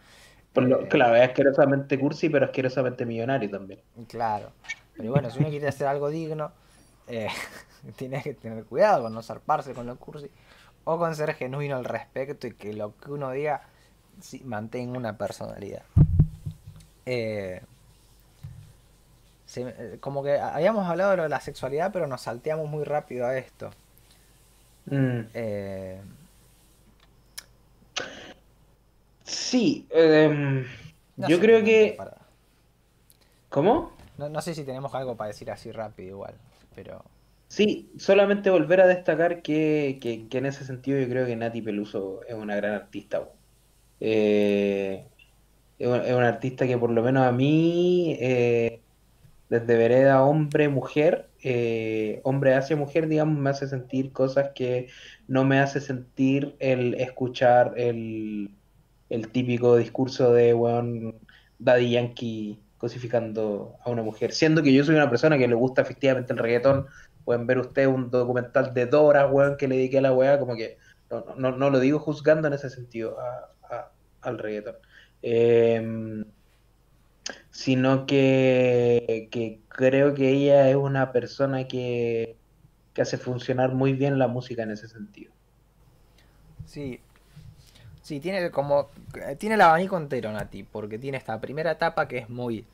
Lo, Eh, claro, es asquerosamente cursi, pero asquerosamente millonario también. Claro. Pero bueno, si uno quiere hacer algo digno, eh, tiene que tener cuidado con no zarparse con lo cursi o con ser genuino al respecto y que lo que uno diga sí, mantenga una personalidad. Eh, se eh, como que habíamos hablado de lo de la sexualidad, pero nos salteamos muy rápido a esto. Mm. Eh, Sí, em, no yo creo que... para- ¿Cómo? No, no sé si tenemos algo para decir así rápido igual, pero... Sí, solamente volver a destacar que, que- que en ese sentido yo creo que Nati Peluso es una gran artista. Eh, es un- artista que por lo menos a mí, eh, desde vereda hombre, mujer, eh, hombre hacia mujer, digamos, me hace sentir cosas que no me hace sentir el escuchar el, el típico discurso de, weón, Daddy Yankee cosificando a una mujer. Siendo que yo soy una persona que le gusta efectivamente el reggaetón, pueden ver ustedes un documental de Dora, weón, que le dediqué a la weá, como que no, no, no lo digo juzgando en ese sentido al reggaetón. Em, sino que, que creo que ella es una persona que, que hace funcionar muy bien la música en ese sentido. Sí. Sí, tiene como. eh, Tiene el abanico entero, Nati, porque tiene esta primera etapa que es muy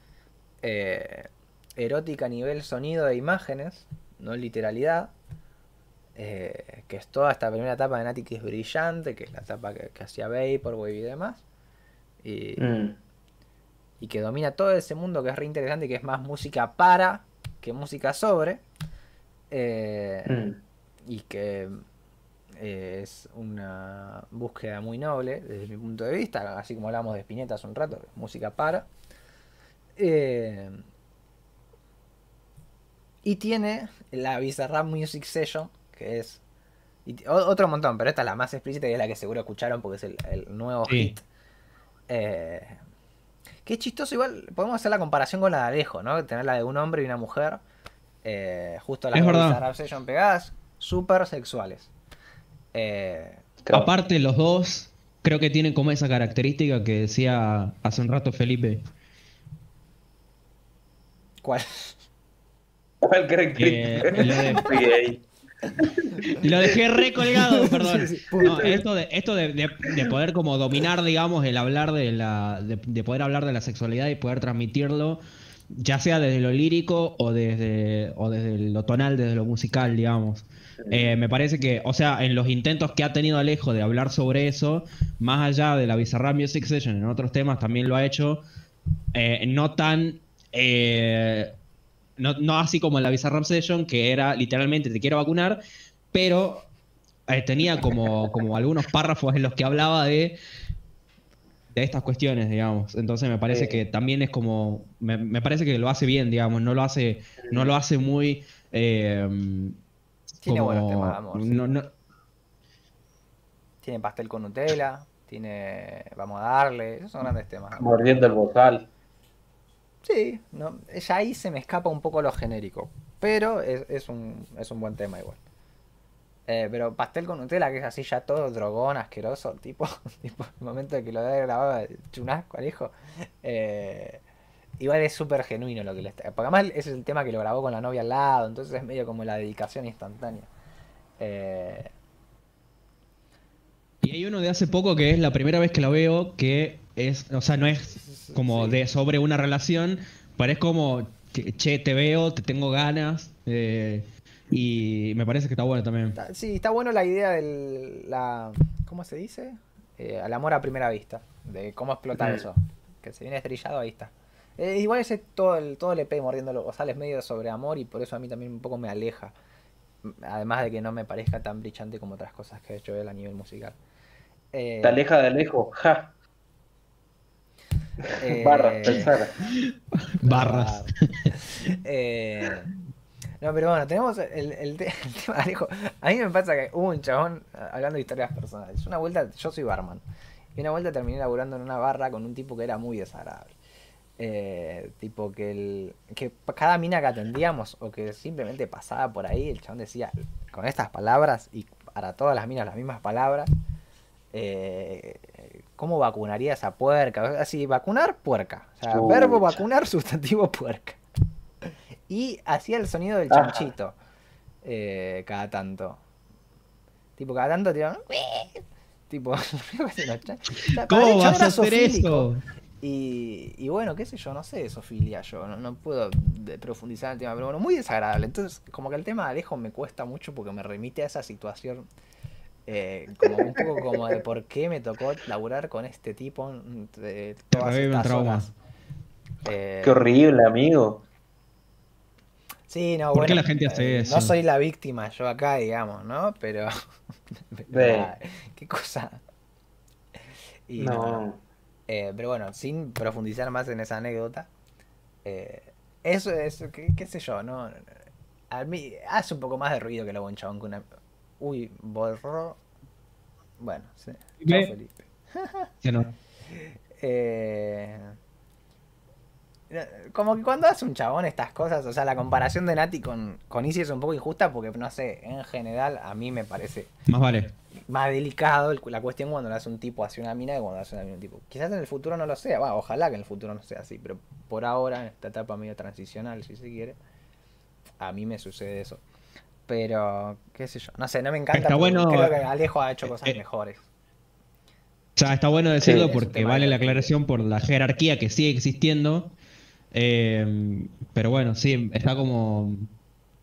eh, erótica a nivel sonido e imágenes, no literalidad. Eh, que es toda esta primera etapa de Nati que es brillante, que es la etapa que, que hacía Vaporwave y demás. Y, Mm, y que domina todo ese mundo que es re interesante, que es más música para que música sobre. eh, mm, y que eh, es una búsqueda muy noble desde mi punto de vista, así como hablamos de Spinetta hace un rato, música para. Y tiene la Bizarrap Music Session, que es y otro montón, pero esta es la más explícita y es la que seguro escucharon porque es el, el nuevo Sí. hit. Eh, qué chistoso, igual podemos hacer la comparación con la de Alejo, ¿no? Tener la de un hombre y una mujer, eh, justo las Es dos verdad. Bizarrap Session pegadas, súper sexuales. Eh, claro. Aparte, los dos creo que tienen como esa característica que decía hace un rato Felipe. ¿Cuál? ¿Cuál Eh, característica? lo dejé recolgado, perdón. Sí, sí, punto. No, esto de, esto de, de- de poder como dominar, digamos, el hablar de la. De, de poder hablar de la sexualidad y poder transmitirlo, ya sea desde lo lírico o desde, o desde lo tonal, desde lo musical, digamos. Eh, me parece que, o sea, en los intentos que ha tenido Alejo de hablar sobre eso, más allá de la Bizarrap Music Session, en otros temas también lo ha hecho, eh, no tan. eh, no, no así como en la Bizarrap Session, que era literalmente te quiero vacunar, pero eh, tenía como, como algunos párrafos en los que hablaba de, de estas cuestiones, digamos. Entonces me parece Eh. que también es como. Me, me parece que lo hace bien, digamos. No lo hace, no lo hace muy. eh, Tiene como- buenos temas de amor. no- Tiene pastel con Nutella, tiene Vamos a darle, esos son grandes temas. Mordiendo el bozal. Sí, no, ya ahí se me escapa un poco lo genérico, pero es, es un, es un buen tema igual. Eh, pero pastel con Nutella, que es así ya todo drogón, asqueroso, tipo, tipo el momento de que lo de grabado chunasco al hijo. eh, igual es súper genuino lo que le está. Porque además ese es el tema que lo grabó con la novia al lado, entonces es medio como la dedicación instantánea. Eh, Y hay uno de hace poco que es la primera vez que lo veo, que es, o sea, no es como Sí. de sobre una relación, pero es como, che, te veo, te tengo ganas, eh, y me parece que está bueno también. Sí, está bueno la idea del. La, ¿Cómo se dice? Eh, al amor a primera vista. De cómo explotar Mm. eso. Que se viene estrellado, ahí está. Eh, igual ese todo el, todo el EP mordiéndolo. O sea, es medio sobre amor y por eso a mí también un poco me aleja. Además de que no me parezca tan brillante como otras cosas que ha hecho él a nivel musical. Eh, Te aleja de Alejo. Ja. Eh, pensar. Barras. Eh, no, pero bueno, tenemos el, el te- el tema de Alejo. A mí me pasa que hubo un chabón ah, hablando de historias personales. Una vuelta, yo soy barman. Y una vuelta terminé laburando en una barra con un tipo que era muy desagradable. Eh, tipo que el que cada mina que atendíamos o que simplemente pasaba por ahí, el chabón decía con estas palabras y para todas las minas las mismas palabras. Eh, ¿Cómo vacunaría esa puerca? Así, vacunar puerca. O sea, Chucha. verbo vacunar, sustantivo puerca. Y hacía el sonido del Ajá. chanchito. eh, cada tanto. Tipo, cada tanto tiraban. Tipo, ¿Cómo vas a hacer eso? Y, y bueno, qué sé yo, no sé de zoofilia yo, no, no puedo profundizar en el tema, pero bueno, muy desagradable. Entonces, como que el tema de Alejo me cuesta mucho porque me remite a esa situación, eh, como un poco como de por qué me tocó laburar con este tipo mm, de todas estas horas. Eh, Qué horrible, amigo. Sí, no, ¿Por qué bueno, la gente hace eh, eso? No soy la víctima yo acá, digamos, ¿no? Pero... pero, qué cosa. Y No. Eh, pero bueno, sin profundizar más en esa anécdota, eh, eso es, qué, qué sé yo, ¿no? A mí hace un poco más de ruido que lo un chabón que una... Uy, borró... Bueno, sí. Chao. Felipe. Que no. Eh, como que cuando hace un chabón estas cosas, o sea, la comparación de Nati con, con Izzy es un poco injusta porque, no sé, en general a mí me parece Más vale. más delicado el- la cuestión cuando lo hace un tipo hacia una mina que cuando lo hace una mina un tipo. Quizás en el futuro no lo sea, va, ojalá que en el futuro no sea así, pero por ahora, en esta etapa medio transicional, si se quiere, a mí me sucede eso. Pero, qué sé yo, no sé, no me encanta. Está bueno, Creo que Alejo ha hecho cosas eh, mejores. O sea, está bueno decirlo Sí, porque vale la aclaración por la jerarquía que sigue existiendo. Eh, pero bueno, sí, está como.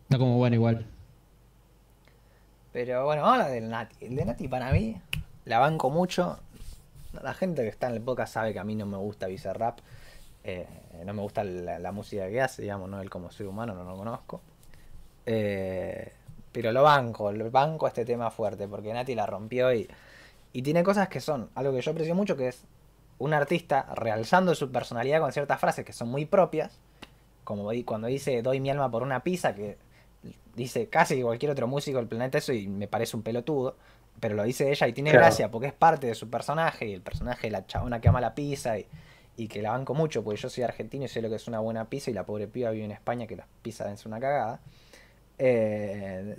Está como bueno igual. Pero bueno, vamos a hablar del Nati. El de Nati para mí, la banco mucho. La gente que está en el podcast sabe que a mí no me gusta Bizarrap. Eh, no me gusta la, la música que hace, digamos, ¿no? Él como ser humano no lo conozco. Eh, pero lo banco, lo banco este tema fuerte, porque Nati la rompió y, y tiene cosas que son algo que yo aprecio mucho, que es un artista realzando su personalidad con ciertas frases que son muy propias, como cuando dice doy mi alma por una pizza, que dice casi cualquier otro músico del planeta eso y me parece un pelotudo, pero lo dice ella y tiene Claro. gracia porque es parte de su personaje y el personaje de la chabona que ama la pizza y, y que la banco mucho porque yo soy argentino y sé lo que es una buena pizza y la pobre piba vive en España que las pizzas ser una cagada. Eh,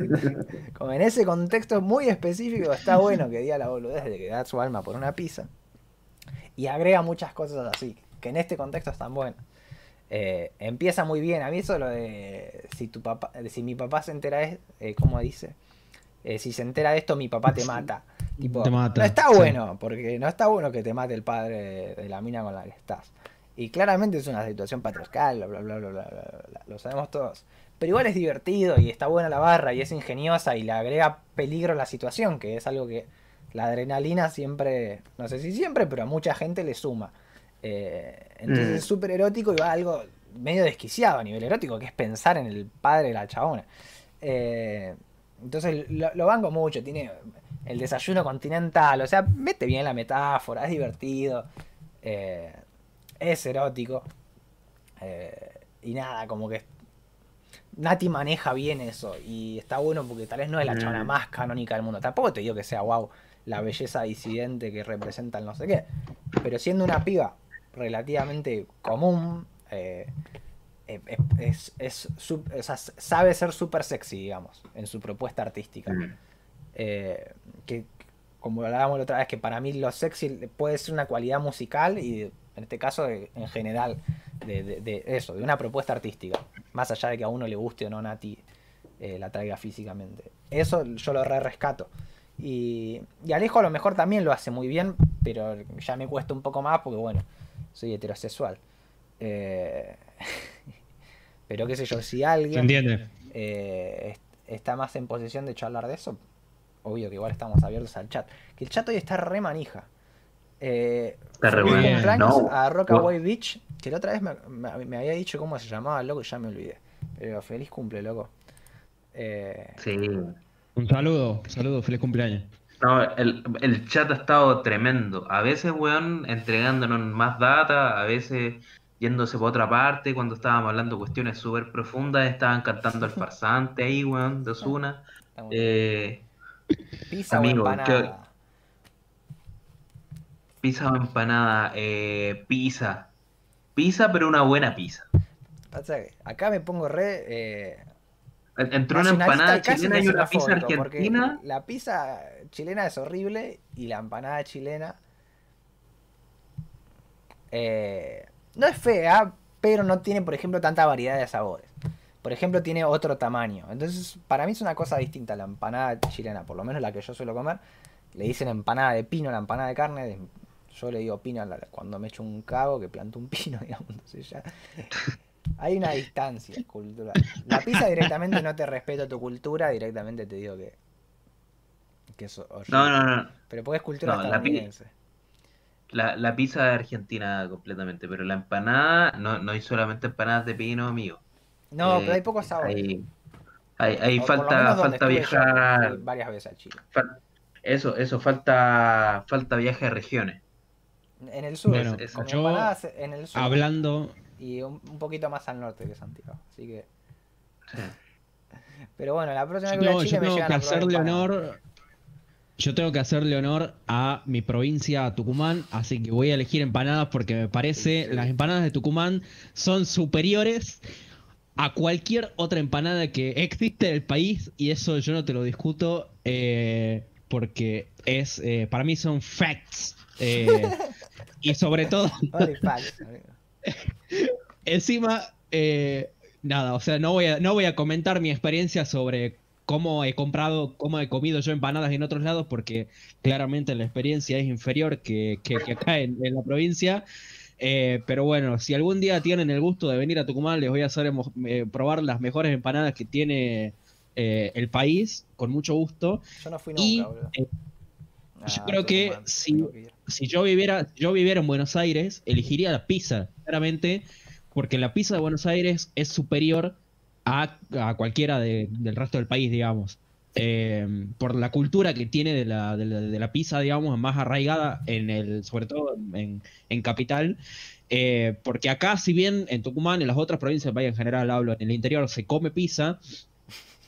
como en ese contexto muy específico, está bueno que diga la boludez de que da su alma por una pizza. Y agrega muchas cosas así, que en este contexto están buenas. Eh, empieza muy bien. A mí eso lo de si tu papá, si mi papá se entera es, eh, ¿cómo dice? Eh, si se entera de esto, mi papá te mata. No está bueno, porque no está bueno que te mate el padre de la mina con la que estás. Y claramente es una situación patriarcal, bla, bla, bla, bla, bla, bla, bla. lo sabemos todos. Pero igual es divertido y está buena la barra y es ingeniosa y le agrega peligro a la situación, que es algo que la adrenalina siempre, no sé si siempre, pero a mucha gente le suma. Eh, entonces Mm. es súper erótico y va algo medio desquiciado a nivel erótico, que es pensar en el padre de la chabona. Eh, entonces lo, lo banco mucho, tiene el desayuno continental, o sea, mete bien la metáfora, es divertido, eh, es erótico. eh, y nada, como que Nati maneja bien eso y está bueno porque tal vez no es la chabona Mm. más canónica del mundo. Tampoco te digo que sea wow la belleza disidente que representa el no sé qué. Pero siendo una piba relativamente común, eh, eh, es, es su- o sea, sabe ser súper sexy, digamos, en su propuesta artística. Mm. Eh, que, como hablábamos la otra vez, que para mí lo sexy puede ser una cualidad musical y en este caso de- en general de, de- de eso, de una propuesta artística. Más allá de que a uno le guste o no Nati eh, la traiga físicamente. Eso yo lo re rescato. Y, y Alejo a lo mejor también lo hace muy bien, pero ya me cuesta un poco más porque bueno, soy heterosexual. Eh, pero qué sé yo, si ¿Se alguien entiende? eh, est- está más en posición de charlar de eso, obvio que igual estamos abiertos al chat. Que el chat hoy está re manija. Eh, No. a Rockaway Beach, que la otra vez me, me- me había dicho cómo se llamaba, loco, y ya me olvidé. Pero feliz cumple, loco. Eh, Sí. Un saludo, un saludo, feliz cumpleaños. No, el, el chat ha estado tremendo. A veces, weón, entregándonos más data, a veces yéndose por otra parte, cuando estábamos hablando cuestiones súper profundas, estaban cantando el farsante ahí, weón, de Osuna. Eh, Pizza amigo, o empanada. Pizza o empanada, eh, pizza. pizza, pero una buena pizza. Pasa que acá me pongo re. Eh, Entre una empanada chilena y una pizza argentina. La pizza chilena es horrible y la empanada chilena. eh, no es fea, pero no tiene, por ejemplo, tanta variedad de sabores. Por ejemplo, tiene otro tamaño. Entonces, para mí es una cosa distinta la empanada chilena, por lo menos la que yo suelo comer. Le dicen empanada de pino, la empanada de carne. de- Yo le digo pino a la- cuando me echo un cabo que planto un pino, digamos. Entonces ya. Hay una distancia cultural. La pizza directamente no te respeto tu cultura, directamente te digo que. que es horrible. No, no, no. Pero porque es cultura No, estadounidense. La, la pizza de Argentina completamente, pero la empanada, no, no hay solamente empanadas de pino, amigo. No, Eh, pero hay pocos sabores. Hay, hay, falta, falta viajar. varias veces a Chile. fal- eso, eso, falta, falta viaje a regiones. En el sur, Bueno, yo- empanadas en el sur Hablando, y un, un poquito más al norte que Santiago. Así que. Sí. Pero bueno, la próxima yo vez que voy a yo Chile me tengo llegan que hacerle honor. Yo tengo que hacerle honor a mi provincia, a Tucumán, así que voy a elegir empanadas porque me parece Sí, sí. las empanadas de Tucumán son superiores a cualquier otra empanada que existe en el país y eso yo no te lo discuto eh, porque es eh, para mí son facts eh, y sobre todo. Encima, eh, nada, o sea, no voy, a, no voy a comentar mi experiencia sobre cómo he comprado, cómo he comido yo empanadas en otros lados, porque claramente la experiencia es inferior que, que- que acá en, en la provincia. Eh, pero bueno, si algún día tienen el gusto de venir a Tucumán, les voy a hacer eh, probar las mejores empanadas que tiene eh, el país, con mucho gusto. Yo no fui Y nunca, boludo. Yo Ah, creo que si- que si yo viviera, si yo viviera en Buenos Aires, elegiría la pizza, claramente, porque la pizza de Buenos Aires es superior a, a cualquiera de- del resto del país, digamos. Eh, por la cultura que tiene de la, de la, de la pizza, digamos, más arraigada en el, sobre todo en, en capital. Eh, porque acá, si bien en Tucumán, en las otras provincias del país en general hablo, en el interior se come pizza,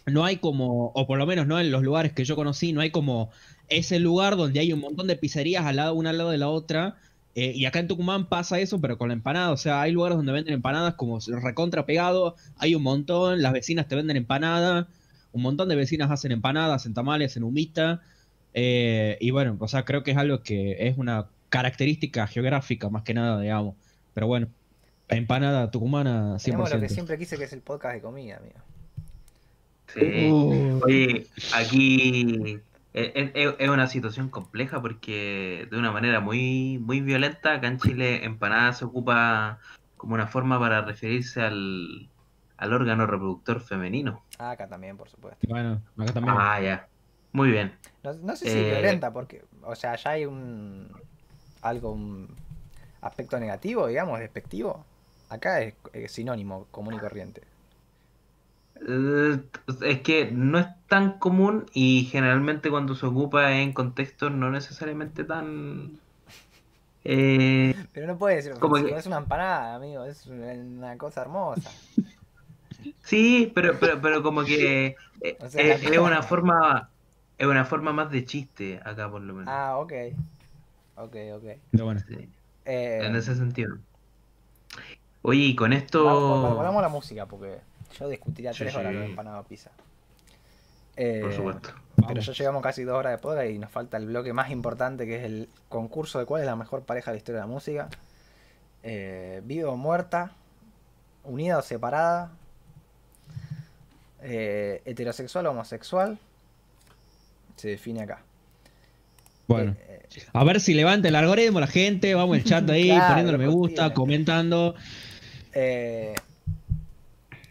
no hay como, o por lo menos no en los lugares que yo conocí, no hay como ese lugar donde hay un montón de pizzerías al lado, una al lado de la otra. eh, y acá en Tucumán pasa eso, pero con la empanada. O sea, hay lugares donde venden empanadas como recontra pegado. Hay un montón, las vecinas te venden empanada. Un montón de vecinas hacen empanadas, en tamales, en humita. eh, y bueno, o sea, creo que es algo que es una característica geográfica más que nada, digamos. Pero bueno, empanada tucumana 100%. Tenemos lo que siempre quise que es el podcast de comida, amigo. Sí. Uh. Oye, aquí es, es- es una situación compleja porque de una manera muy, muy violenta, acá en Chile empanada se ocupa como una forma para referirse al, al órgano reproductor femenino. Ah, acá también, por supuesto. Bueno, acá también. Ah, ya. Muy bien. No, no sé si Eh, violenta, porque, o sea, ya hay un. algo, un aspecto negativo, digamos, despectivo. Acá es, es sinónimo, común y corriente. Eh, es que no es tan común y generalmente cuando se ocupa en contextos no necesariamente tan... eh, Pero no puede ser Como es una empanada, amigo, es una cosa hermosa. Sí, pero, pero, pero como que eh, O sea, es, una forma, es una forma más de chiste acá por lo menos. Ah, ok. Ok, ok. Pero bueno. Sí, Eh, en ese sentido. Oye, y con vamos, esto, volvamos a la música, porque yo discutiría Sí, tres horas sí. de empanada pizza. Eh, por supuesto. Pero ya llevamos casi dos horas de podcast y nos falta el bloque más importante que es el concurso de cuál es la mejor pareja de la historia de la música. Eh, viva o muerta, unida o separada, eh, heterosexual o homosexual. Se define acá. Bueno. Eh, eh, A ver si levanta el algoritmo la gente, vamos el chat ahí, Claro, poniéndole me gusta, comentando. eh,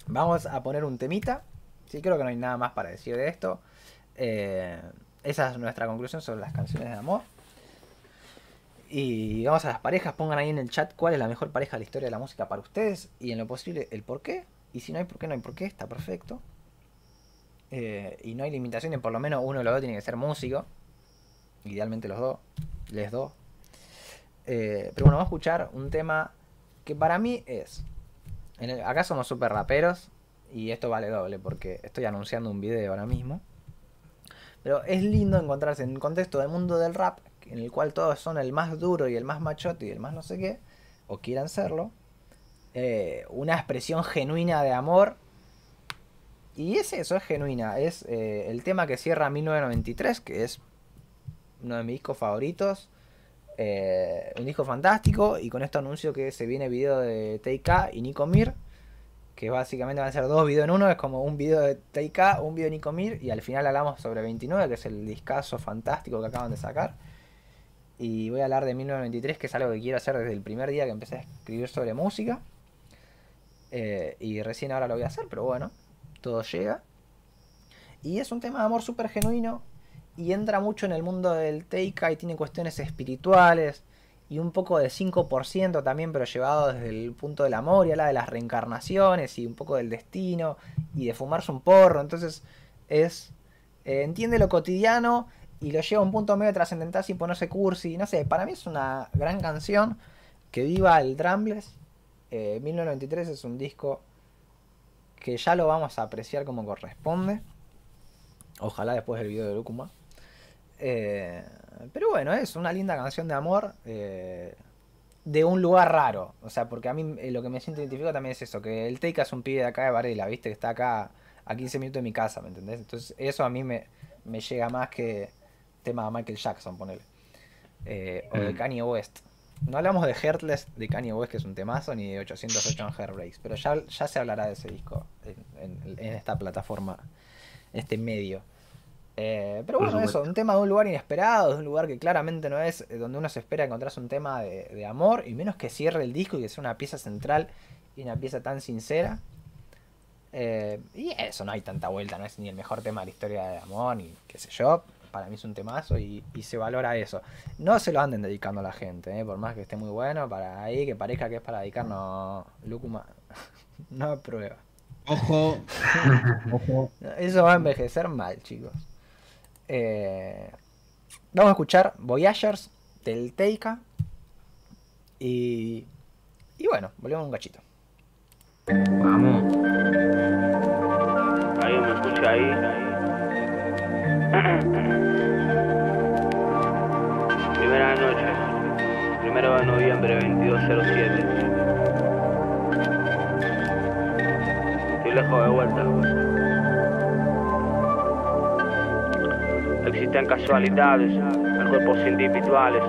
vamos a poner un temita. Sí, creo que no hay nada más para decir de esto. Eh, esa es nuestra conclusión sobre las canciones de amor. Y vamos a las parejas, pongan ahí en el chat cuál es la mejor pareja de la historia de la música para ustedes y en lo posible el por qué. Y si no hay por qué, no hay por qué, está perfecto. Eh, y no hay limitaciones, por lo menos uno de los dos tiene que ser músico. Idealmente los dos, les dos. Eh, pero bueno, vamos a escuchar un tema que para mí es... acá somos super raperos y esto vale doble porque estoy anunciando un video ahora mismo. Pero es lindo encontrarse en un contexto del mundo del rap, en el cual todos son el más duro y el más machote y el más no sé qué, o quieran serlo, eh, una expresión genuina de amor. Y es eso, es genuina. Es eh, el tema que cierra 1993, que es uno de mis discos favoritos. Eh, un disco fantástico. Y con esto anuncio que se viene video de TK y Nico Mir. Que básicamente van a ser dos videos en uno. Es como un video de TK, un video de Nico Mir. Y al final hablamos sobre 29, que es el discazo fantástico que acaban de sacar. Y voy a hablar de 1993, que es algo que quiero hacer desde el primer día que empecé a escribir sobre música. Eh, y recién ahora lo voy a hacer, pero bueno, todo llega. Y es un tema de amor súper genuino. Y entra mucho en el mundo del Teika y tiene cuestiones espirituales. Y un poco de 5% también, pero llevado desde el punto del amor y habla de las reencarnaciones y un poco del destino y de fumarse un porro. Entonces es. Eh, entiende lo cotidiano y lo lleva a un punto medio trascendental sin ponerse cursi. No sé, para mí es una gran canción. Que viva el Drambles. Eh, 1993 es un disco que ya lo vamos a apreciar como corresponde. Ojalá después del video de Lúcuma. Eh, pero bueno, es una linda canción de amor. Eh, de un lugar raro. O sea, porque a mí eh, lo que me siento identificado también es eso. Que el Teika es un pibe de acá de Varela, ¿viste? Que está acá a 15 minutos de mi casa, ¿me entendés? Entonces eso a mí me, me llega más que tema de Michael Jackson, ponele. Eh, o de Mm. Kanye West. No hablamos de Heartless de Kanye West, que es un temazo, ni de 808 en Heartbreaks, pero ya, ya se hablará de ese disco en, en- en esta plataforma, en este medio. Eh, pero bueno, eso, un tema de un lugar inesperado, de un lugar que claramente no es eh, donde uno se espera encontrarse un tema de, de amor, y menos que cierre el disco y que sea una pieza central y una pieza tan sincera. Eh, y eso, no hay tanta vuelta, no es ni el mejor tema de la historia de amor, ni qué sé yo. Para mí es un temazo y, y se valora eso. No se lo anden dedicando a la gente, eh, por más que esté muy bueno, para ahí que parezca que es para dedicar, no. Lúcuma, no aprueba. Ojo. Ojo. Eso va a envejecer mal, chicos. Eh, vamos a escuchar Voyagers del Teika. Y. Y bueno, volvemos un cachito. Vamos. Ahí me escucha ahí. Primera noche, primero de noviembre 2207. Estoy lejos de vuelta. Existen casualidades, en cuerpos individuales.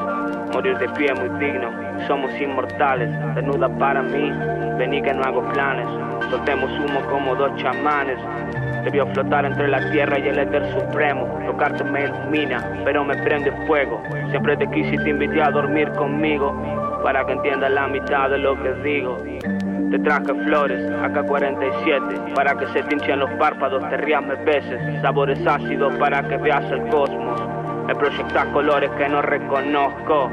Morir de pie muy digno, somos inmortales. Desnuda para mí, vení que no hago planes. Soltemos humo como dos chamanes. Debió flotar entre la tierra y el éter supremo. Tocarte me ilumina, pero me prende fuego. Siempre te quise y te invité a dormir conmigo. Para que entiendas la mitad de lo que digo. Te traje flores, AK-47, para que se te los párpados, te rías me beses, sabores ácidos para que veas el cosmos. Me proyectas colores que no reconozco.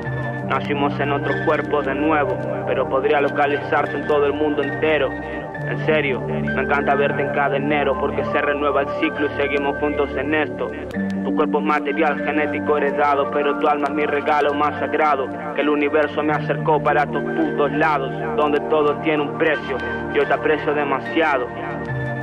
Nacimos en otro cuerpo de nuevo, pero podría localizarse en todo el mundo entero. En serio, me encanta verte en cada enero porque se renueva el ciclo y seguimos juntos en esto. Cuerpo es material genético heredado, pero tu alma es mi regalo más sagrado. Que el universo me acercó para tus putos lados, donde todo tiene un precio. Yo te aprecio demasiado.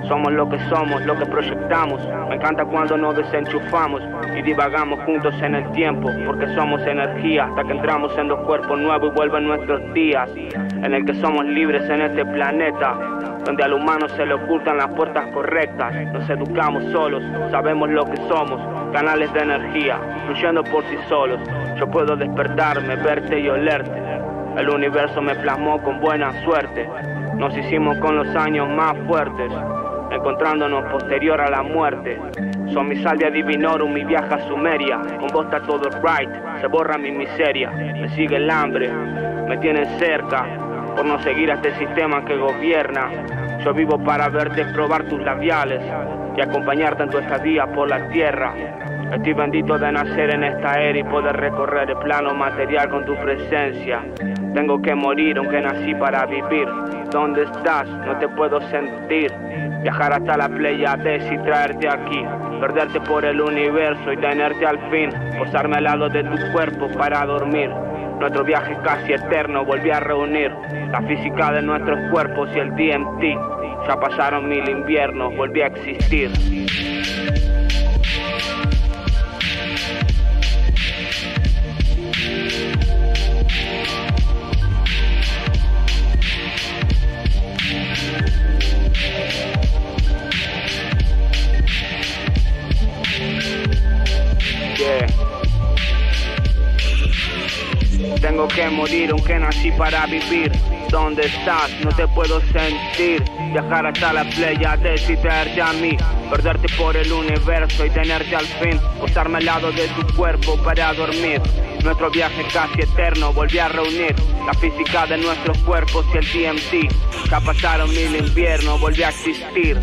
Somos lo que somos, lo que proyectamos. Me encanta cuando nos desenchufamos y divagamos juntos en el tiempo, porque somos energía hasta que entramos en dos cuerpos nuevos y vuelven nuestros días, en el que somos libres en este planeta, donde al humano se le ocultan las puertas correctas. Nos educamos solos, sabemos lo que somos, canales de energía, fluyendo por sí solos. Yo puedo despertarme, verte y olerte. El universo me plasmó con buena suerte. Nos hicimos con los años más fuertes, encontrándonos posterior a la muerte. Son mi salvia divinorum, mi viaje a Sumeria. Con vos está todo right, se borra mi miseria. Me sigue el hambre, me tienen cerca, por no seguir a este sistema que gobierna. Yo vivo para verte probar tus labiales y acompañarte en tu estadía por la tierra. Estoy bendito de nacer en esta era y poder recorrer el plano material con tu presencia. Tengo que morir aunque nací para vivir. ¿Dónde estás? No te puedo sentir. Viajar hasta la Pleiades y traerte aquí. Perderte por el universo y tenerte al fin. Posarme al lado de tu cuerpo para dormir. Nuestro viaje casi eterno, volví a reunir la física de nuestros cuerpos y el DMT. Ya pasaron mil inviernos, volví a existir. Que nací para vivir. ¿Dónde estás? No te puedo sentir. Viajar hasta la playa, deciderte a mí. Perderte por el universo y tenerte al fin. Posarme al lado de tu cuerpo para dormir. Nuestro viaje casi eterno volví a reunir la física de nuestros cuerpos y el DMT. Ya pasaron mil inviernos, volví a existir.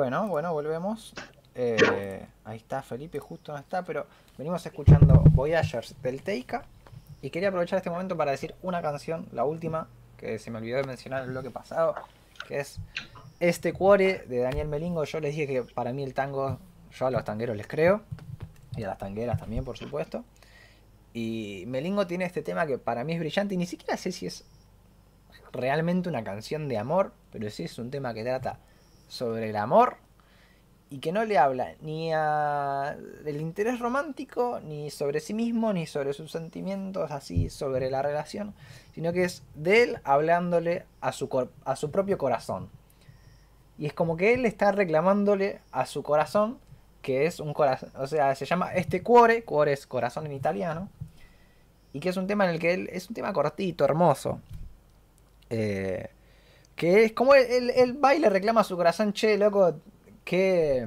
Bueno, bueno, volvemos. Eh, ahí está Felipe, justo no está, pero venimos escuchando Voyagers del Teika. Y quería aprovechar este momento para decir una canción, la última, que se me olvidó de mencionar en el bloque pasado, que es Este Cuore de Daniel Melingo. Yo les dije que para mí el tango, yo a los tangueros les creo, y a las tangueras también, por supuesto. Y Melingo tiene este tema que para mí es brillante y ni siquiera sé si es realmente una canción de amor, pero sí es un tema que trata sobre el amor y que no le habla ni a del interés romántico, ni sobre sí mismo, ni sobre sus sentimientos así sobre la relación, sino que es de él hablándole a su, a su propio corazón. Y es como que él está reclamándole a su corazón, que es un corazón, o sea, se llama este cuore, cuore es corazón en italiano, y que es un tema en el que él, es un tema cortito, hermoso. Eh, que es como él, él- él va y le reclama su corazón, che, loco, que-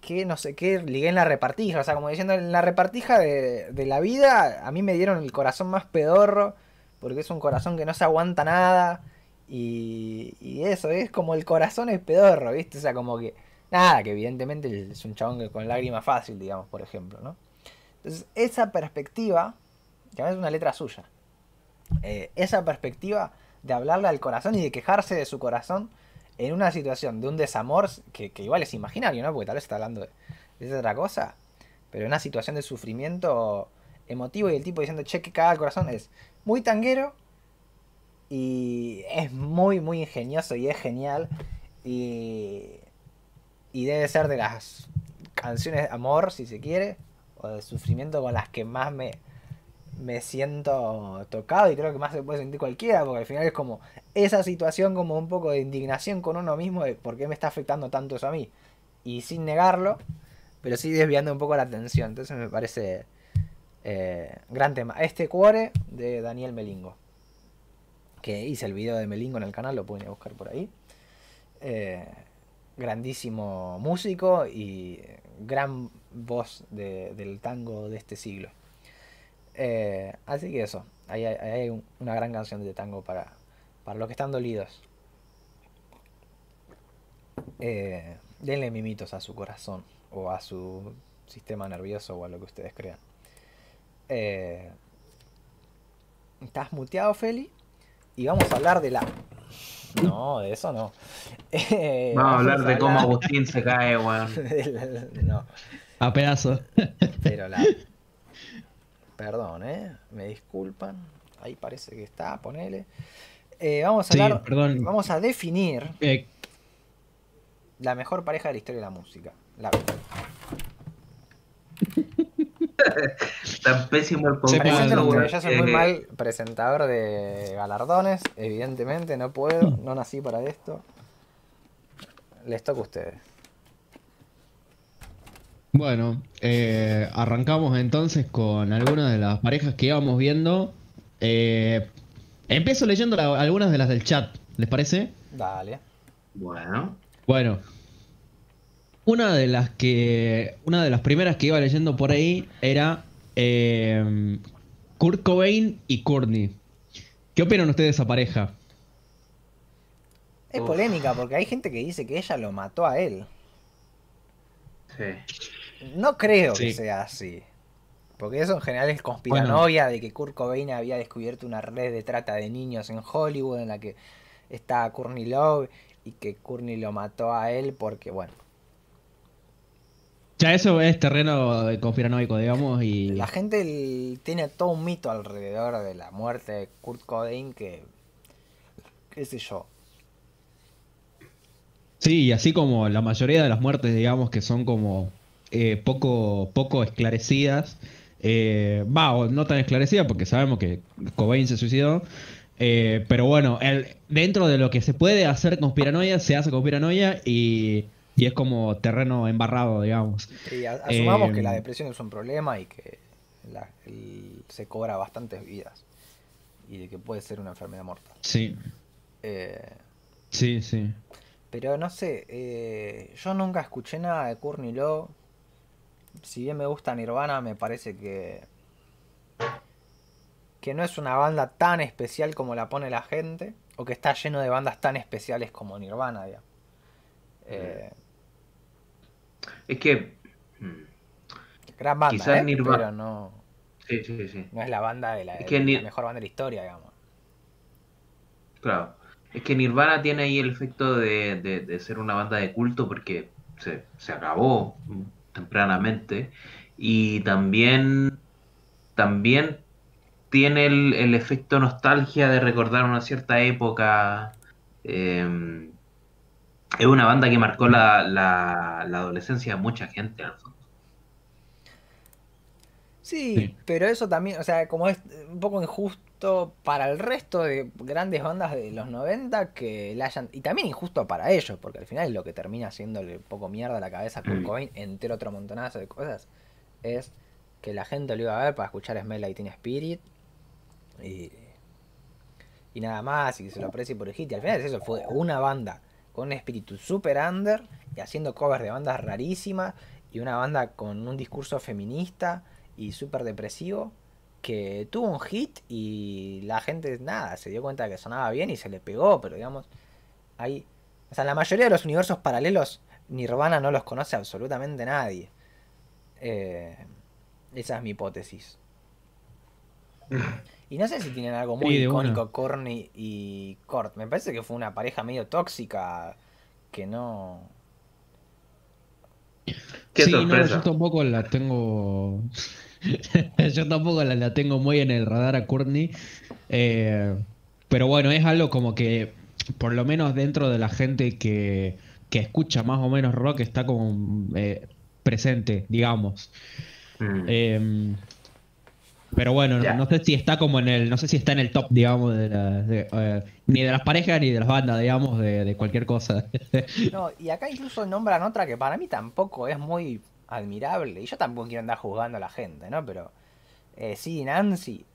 que no sé qué, ligué en la repartija. O sea, como diciendo, en la repartija de, de la vida, a mí me dieron el corazón más pedorro, porque es un corazón que no se aguanta nada. Y, y eso, es como el corazón es pedorro, ¿viste? O sea, como que. Nada, que evidentemente es un chabón que con lágrima fácil, digamos, por ejemplo, ¿no? Entonces, esa perspectiva, que además es una letra suya, eh, esa perspectiva de hablarle al corazón y de quejarse de su corazón en una situación de un desamor que, igual es imaginario, ¿no? Porque tal vez está hablando de, de otra cosa, pero en una situación de sufrimiento emotivo y el tipo diciendo, che, que caga el corazón, es muy tanguero y es muy, muy ingenioso y es genial y, y debe ser de las canciones de amor, si se quiere, o de sufrimiento con las que más me, me siento tocado y creo que más se puede sentir cualquiera, porque al final es como esa situación como un poco de indignación con uno mismo de por qué me está afectando tanto eso a mí. Y sin negarlo, pero sí desviando un poco la atención. Entonces me parece eh, gran tema. Este cuore de Daniel Melingo. Que hice el video de Melingo en el canal, lo pueden buscar por ahí. Eh, grandísimo músico y gran voz de- del tango de este siglo. Eh, así que eso, ahí hay, ahí hay un- una gran canción de tango para, para los que están dolidos. Eh, denle mimitos a su corazón o a su sistema nervioso o a lo que ustedes crean. Eh, ¿Estás muteado, Feli? Y vamos a hablar de la... No, de eso no. Eh, Vamos a hablar de cómo hablar Agustín se cae, weón. la- no. A pedazos. Pero la. Perdón, ¿eh? Me disculpan. Ahí parece que está, ponele. Eh, vamos a Sí, hablar. perdón. Vamos a definir Eh, la mejor pareja de la historia de la música. La... Tan pésimo el ustedes, yo soy muy que- mal presentador de galardones, evidentemente no puedo, no nací para esto. Les toca a ustedes. Bueno, eh, arrancamos entonces con algunas de las parejas que íbamos viendo. Eh, empiezo leyendo la- algunas de las del chat, ¿les parece? Dale. Bueno, Bueno, una de las que, una de las primeras que iba leyendo por ahí era eh, Kurt Cobain y Courtney. ¿Qué opinan ustedes de esa pareja? Es Uf. polémica porque hay gente que dice que ella lo mató a él. sí. No creo que sea así. Porque eso en general es conspiranoia de que Kurt Cobain había descubierto una red de trata de niños en Hollywood en la que está Courtney Love y que Courtney lo mató a él porque, bueno, Ya eso es terreno conspiranoico, digamos, y... la gente tiene todo un mito alrededor de la muerte de Kurt Cobain que, qué sé yo, Sí, y así como la mayoría de las muertes, digamos, que son como eh, poco, poco esclarecidas, eh, va, o no tan esclarecidas porque sabemos que Cobain se suicidó, eh, pero bueno, el, dentro de lo que se puede hacer conspiranoia, se hace conspiranoia y, y es como terreno embarrado, digamos. Y asumamos Eh, que la depresión es un problema y que la- el- se cobra bastantes vidas y de que puede ser una enfermedad mortal. Sí, Eh, sí, sí. pero no sé, eh, yo nunca escuché nada de Courtney Love. Si bien me gusta Nirvana, me parece que que no es una banda tan especial como la pone la gente o que está lleno de bandas tan especiales como Nirvana, digamos. Eh, Es que. mm, gran banda, Quizás ¿eh? Nirvana- pero no, Sí, sí, sí. no es la banda de la, Es que de Ni- la mejor banda de la historia, digamos. Claro. Es que Nirvana tiene ahí el efecto de, de- de ser una banda de culto porque se, se acabó tempranamente. Y también, también tiene el, el efecto nostalgia de recordar una cierta época. Eh, es una banda que marcó la, la, la adolescencia de mucha gente, en el fondo. Sí, Sí. pero eso también, o sea, como es un poco injusto para el resto de grandes bandas de los 90 que la hayan... Y también injusto para ellos, porque al final lo que termina haciéndole un poco mierda a la cabeza Kurt Mm. Cobain, entre otro montonazo de cosas, es que la gente lo iba a ver para escuchar Smell Like Teen Spirit y, y nada más, y que se lo aprecie por el hit. Y al final es eso, fue una banda con un espíritu super under y haciendo covers de bandas rarísimas y una banda con un discurso feminista y súper depresivo que tuvo un hit y la gente nada, se dio cuenta de que sonaba bien y se le pegó, pero digamos, hay, o sea, la mayoría de los universos paralelos Nirvana no los conoce absolutamente nadie. Eh, esa es mi hipótesis. Y no sé si tienen algo muy Sí, icónico Corny y Kurt. Me parece que fue una pareja medio tóxica que no... Qué sí, no, sorpresa. yo tampoco la tengo. yo tampoco la, la tengo muy en el radar a Courtney. Eh, pero bueno, es algo como que, por lo menos dentro de la gente que, que escucha más o menos rock, está como eh, presente, digamos. Mm. Eh, pero bueno, no, sé si está como en el, no sé si está en el top, digamos, de la- de, eh, ni de las parejas ni de las bandas, digamos, de, de cualquier cosa. No, y acá incluso nombran otra que para mí tampoco es muy admirable. Y yo tampoco quiero andar juzgando a la gente, ¿no? Pero eh, sí, Nancy.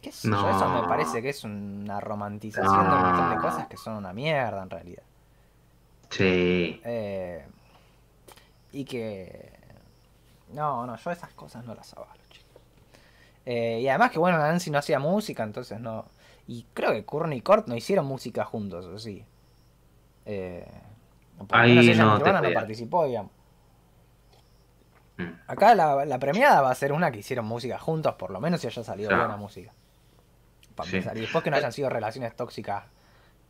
¿Qué sé yo? Eso me No. parece que es una romantización de un montón de No. cosas que son una mierda en realidad. Sí. Eh, y que... No, no, yo esas cosas no las avalo, chicos. Eh, y además que bueno, Nancy no hacía música, entonces no... Y creo que Courtney y Kurt no hicieron música juntos, ¿o sí? Eh, por lo Ahí menos ella no te no participó, digamos. Mm. Acá la, la premiada va a ser una que hicieron música juntos, por lo menos si haya salido Claro. buena música. Para Sí. empezar. Y después que no hayan sido relaciones tóxicas,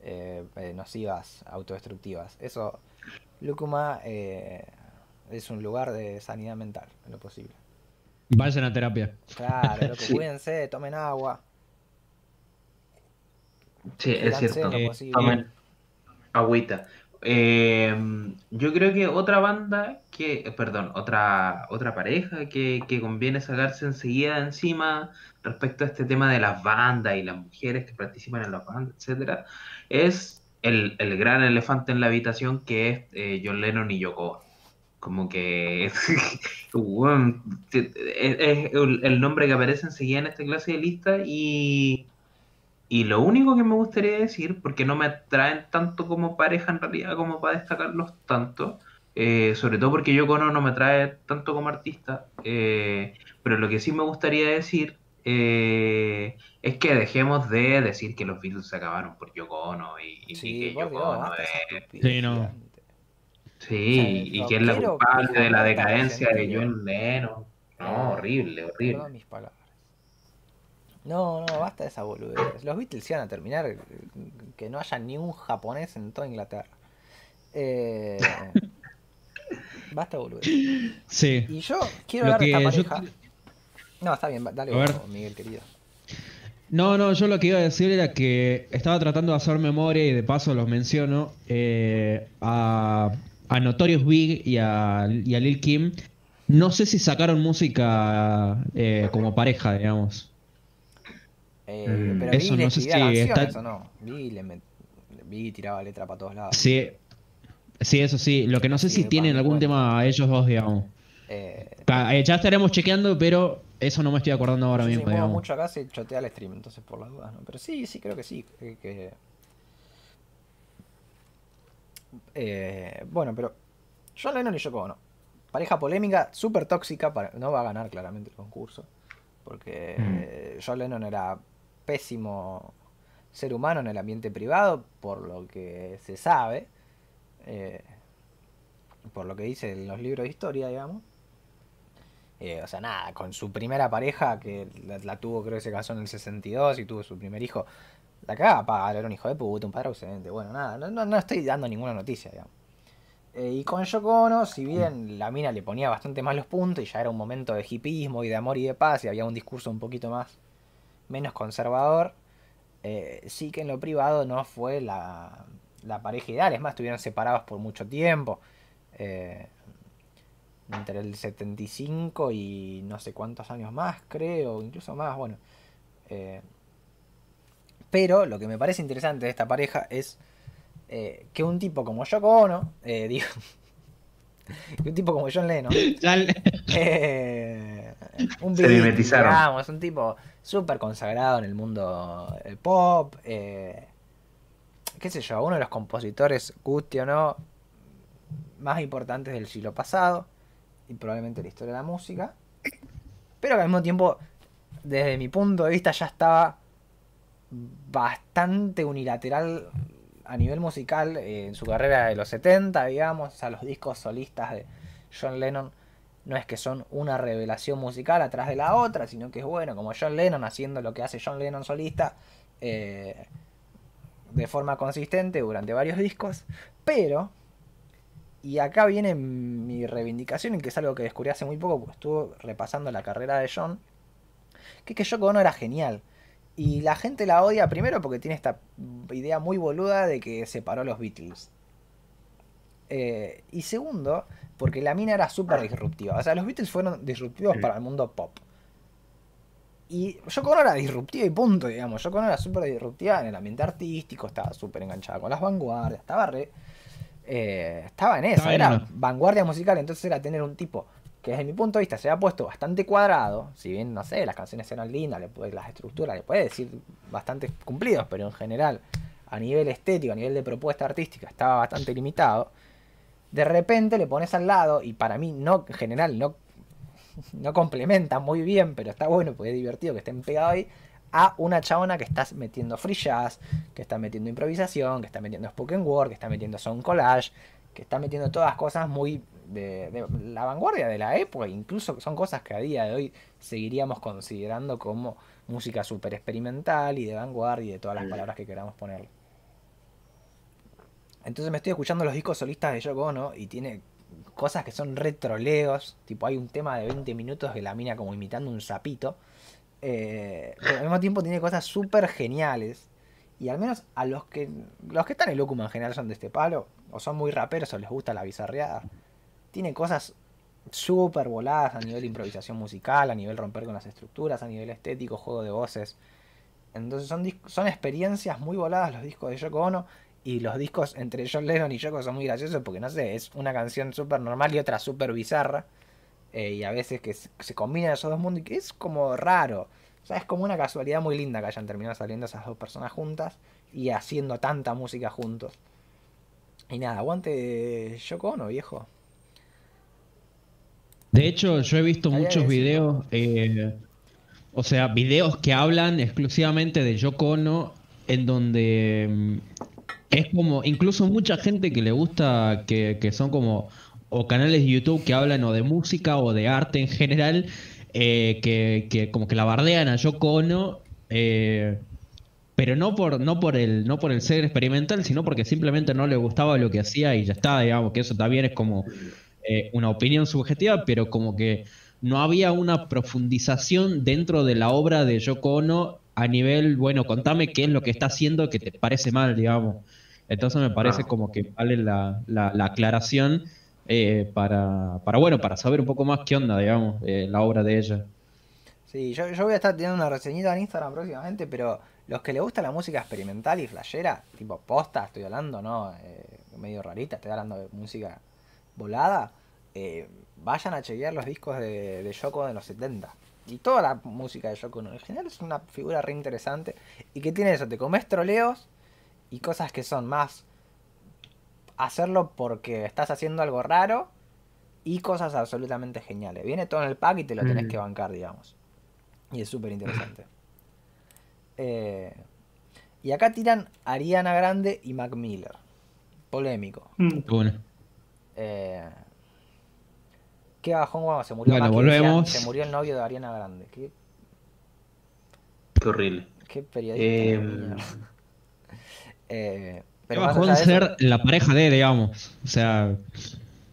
eh, eh, nocivas, autodestructivas. Eso, Lúcuma eh, es un lugar de sanidad mental, en lo posible. Vayan a terapia. Claro, loco, Sí. cuídense, tomen agua. Sí, es cierto. Eh. Tomen agüita. Eh, yo creo que otra banda que, perdón, otra, otra pareja que, que conviene sacarse enseguida encima respecto a este tema de las bandas y las mujeres que participan en las bandas, etcétera, es el, el gran elefante en la habitación que es eh, John Lennon y Yoko. Como que es, el nombre que aparece enseguida en esta clase de lista y, y lo único que me gustaría decir, porque no me atraen tanto como pareja en realidad como para destacarlos tanto, eh, sobre todo porque Yoko Ono no me atrae tanto como artista, eh, pero lo que sí me gustaría decir eh, es que dejemos de decir que los Beatles se acabaron por Yoko Ono y, y Sí, que Yoko Dios, Ono es... Sí, no. Sí, O sea, y que es la culpable de la decadencia de. John Lennon. No, horrible, horrible. Mis palabras. No, no, basta de esa boludez. Los Beatles iban a terminar que no haya ni un japonés en toda Inglaterra. Eh, basta de boludez. Sí. Y yo quiero de esta yo pareja. No, está bien, dale A ver. vos, Miguel querido. No, no, yo lo que iba a decir era que estaba tratando de hacer memoria y de paso los menciono eh, a, a Notorious Big y a, y a Lil Kim. No sé si sacaron música eh, como pareja, digamos. Eh, Mm. pero Eso no sé si está- ¿o no? Vi le met- vi tiraba letra para todos lados. Sí, sí, eso sí. Lo que no sé Sí, si tienen algún cuenta. tema ellos dos, digamos. Eh, eh, Ya estaremos chequeando, pero eso no me estoy acordando ahora si mismo, digamos. mucho acá se chotea el stream, entonces por las dudas, ¿no? Pero sí, sí, creo que sí. que- que- Eh, bueno, pero John Lennon y Yoko Ono. Pareja polémica, súper tóxica, para... no va a ganar claramente el concurso. Porque eh, John Lennon era pésimo ser humano en el ambiente privado, por lo que se sabe, eh, por lo que dicen los libros de historia, digamos. Eh, o sea, nada, con su primera pareja, que la, tuvo, creo que se casó en el 62 y tuvo su primer hijo, la cagaba, pa, era un hijo de puta, un padre ausente. Bueno, nada, no, no, no estoy dando ninguna noticia, digamos. Eh, y con Yoko si bien la mina le ponía bastante más los puntos y ya era un momento de hipismo y de amor y de paz y había un discurso un poquito más menos conservador, eh, sí que en lo privado no fue la, la pareja ideal. Es más, estuvieron separados por mucho tiempo. eh, entre el 75 y no sé cuántos años más, creo, incluso más, bueno. eh, pero lo que me parece interesante de esta pareja es que un tipo como Yoko Ono, digo, un tipo como John Lennon, eh, un Se mimetizaron. digamos, un tipo súper consagrado en el mundo del pop, eh, qué sé yo, uno de los compositores, guste o no, más importantes del siglo pasado y probablemente la historia de la música, pero que al mismo tiempo, desde mi punto de vista, ya estaba bastante unilateral a nivel musical eh, en su carrera de los 70, digamos, sea, los discos solistas de John Lennon no es que son una revelación musical atrás de la otra, sino que es bueno, como John Lennon haciendo lo que hace John Lennon solista eh, de forma consistente durante varios discos, pero, y acá viene mi reivindicación, que es algo que descubrí hace muy poco, porque estuve repasando la carrera de John, que es que Yoko Ono era genial. Y la gente la odia primero porque tiene esta idea muy boluda de que separó a los Beatles. Eh, y segundo, porque la mina era súper disruptiva. O sea, los Beatles fueron disruptivos Sí. para el mundo pop. Y Yoko Ono era disruptiva y punto, digamos. Yoko Ono era súper disruptiva en el ambiente artístico, estaba súper enganchada con las vanguardias, estaba re... eh, estaba en eso, Estaba era vanguardia musical, entonces era tener un tipo que desde mi punto de vista se ha puesto bastante cuadrado, si bien, no sé, las canciones eran lindas, las estructuras, le puede decir bastante cumplidos, pero en general, a nivel estético, a nivel de propuesta artística, estaba bastante limitado. De repente le pones al lado, y para mí, no, en general, no, no complementa muy bien, pero está bueno, porque es divertido que estén pegados ahí, a una chabona que está metiendo free jazz, que está metiendo improvisación, que está metiendo spoken word, que está metiendo sound collage, que está metiendo todas cosas muy de, de la vanguardia de la época, incluso son cosas que a día de hoy seguiríamos considerando como música súper experimental y de vanguardia y de todas las palabras que queramos ponerle. Entonces me estoy escuchando los discos solistas de Yoko Ono y tiene cosas que son retroleos, tipo hay un tema de 20 minutos de la mina como imitando un sapito, eh, pero al mismo tiempo tiene cosas súper geniales Y al menos a los que los que están en Locum en general son de este palo, o son muy raperos o les gusta la bizarreada. Tiene cosas súper voladas a nivel improvisación musical, a nivel romper con las estructuras, a nivel estético, juego de voces. Entonces son, son experiencias muy voladas los discos de Yoko Ono y los discos entre John Lennon y Yoko son muy graciosos porque no sé, es una canción súper normal y otra súper bizarra. Eh, y a veces que se, combinan esos dos mundos y que es como raro. O sea, es como una casualidad muy linda que hayan terminado saliendo esas dos personas juntas y haciendo tanta música juntos. Y nada, aguante Yoko Ono, viejo. De hecho, yo he visto muchos videos, eh, o sea, videos que hablan exclusivamente de Yoko Ono, en donde mm, es como, incluso mucha gente que le gusta, que, que son como, o canales de YouTube que hablan o de música o de arte en general, eh, que, que, como que la bardean a Yoko Ono, eh, pero no por, no, por el, no por el ser experimental, sino porque simplemente no le gustaba lo que hacía y ya está, digamos, que eso también es como eh, una opinión subjetiva, pero como que no había una profundización dentro de la obra de Yoko Ono a nivel, bueno, contame qué es lo que está haciendo que te parece mal, digamos. Entonces me parece ah. como que vale la, la, aclaración eh, para, para, bueno, para saber un poco más qué onda, digamos, eh, la obra de ella. Sí, yo, yo voy a estar teniendo una reseñita en Instagram próximamente, pero los que le gusta la música experimental y flashera, tipo posta, estoy hablando, ¿no? medio rarita, estoy hablando de música volada, eh, vayan a chequear los discos de, de Yoko de los 70. Y toda la música de Yoko en general es una figura re interesante. Y que tiene eso, te comes troleos y cosas que son más hacerlo porque estás haciendo algo raro y cosas absolutamente geniales. Viene todo en el pack y te lo tenés mm. que bancar, digamos. Y es súper interesante. Eh, y acá tiran Ariana Grande y Mac Miller. Polémico. Mm. Bueno. Eh, qué bajón se murió volvemos. Se murió el novio de Ariana Grande. Qué, qué horrible. Qué periodista. Eh, eh, pero bajón ser la pareja de, digamos. O sea,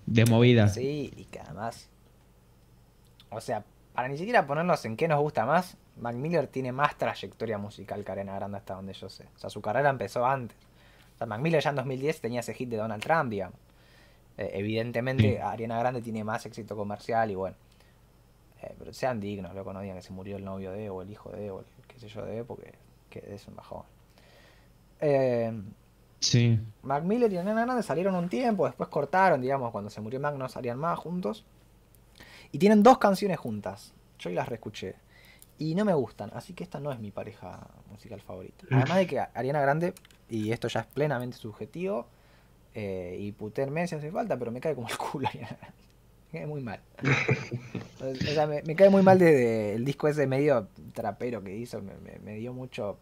de movida. Sí, y que además. O sea, para ni siquiera ponernos en qué nos gusta más, Mac Miller tiene más trayectoria musical que Ariana Grande hasta donde yo sé. O sea, su carrera empezó antes. O sea, Mac Miller ya en 2010 tenía ese hit de Donald Trump, digamos. Eh, evidentemente, Ariana Grande tiene más éxito comercial y bueno. Eh, pero sean dignos, loco, no digan que se murió el novio de, o el hijo de, o el qué sé yo de, porque que es un bajón. Eh, sí. Mac Miller y Ariana Grande salieron un tiempo, después cortaron, digamos, cuando se murió Mac no salían más juntos. Y tienen dos canciones juntas. Yo las reescuché. Y no me gustan, así que esta no es mi pareja musical favorita. Además de que Ariana Grande, y esto ya es plenamente subjetivo, eh, y puterme si hace falta, pero me cae como el culo. me cae muy mal. o sea, me, cae muy mal desde el disco ese medio trapero que hizo. Me, dio mucho.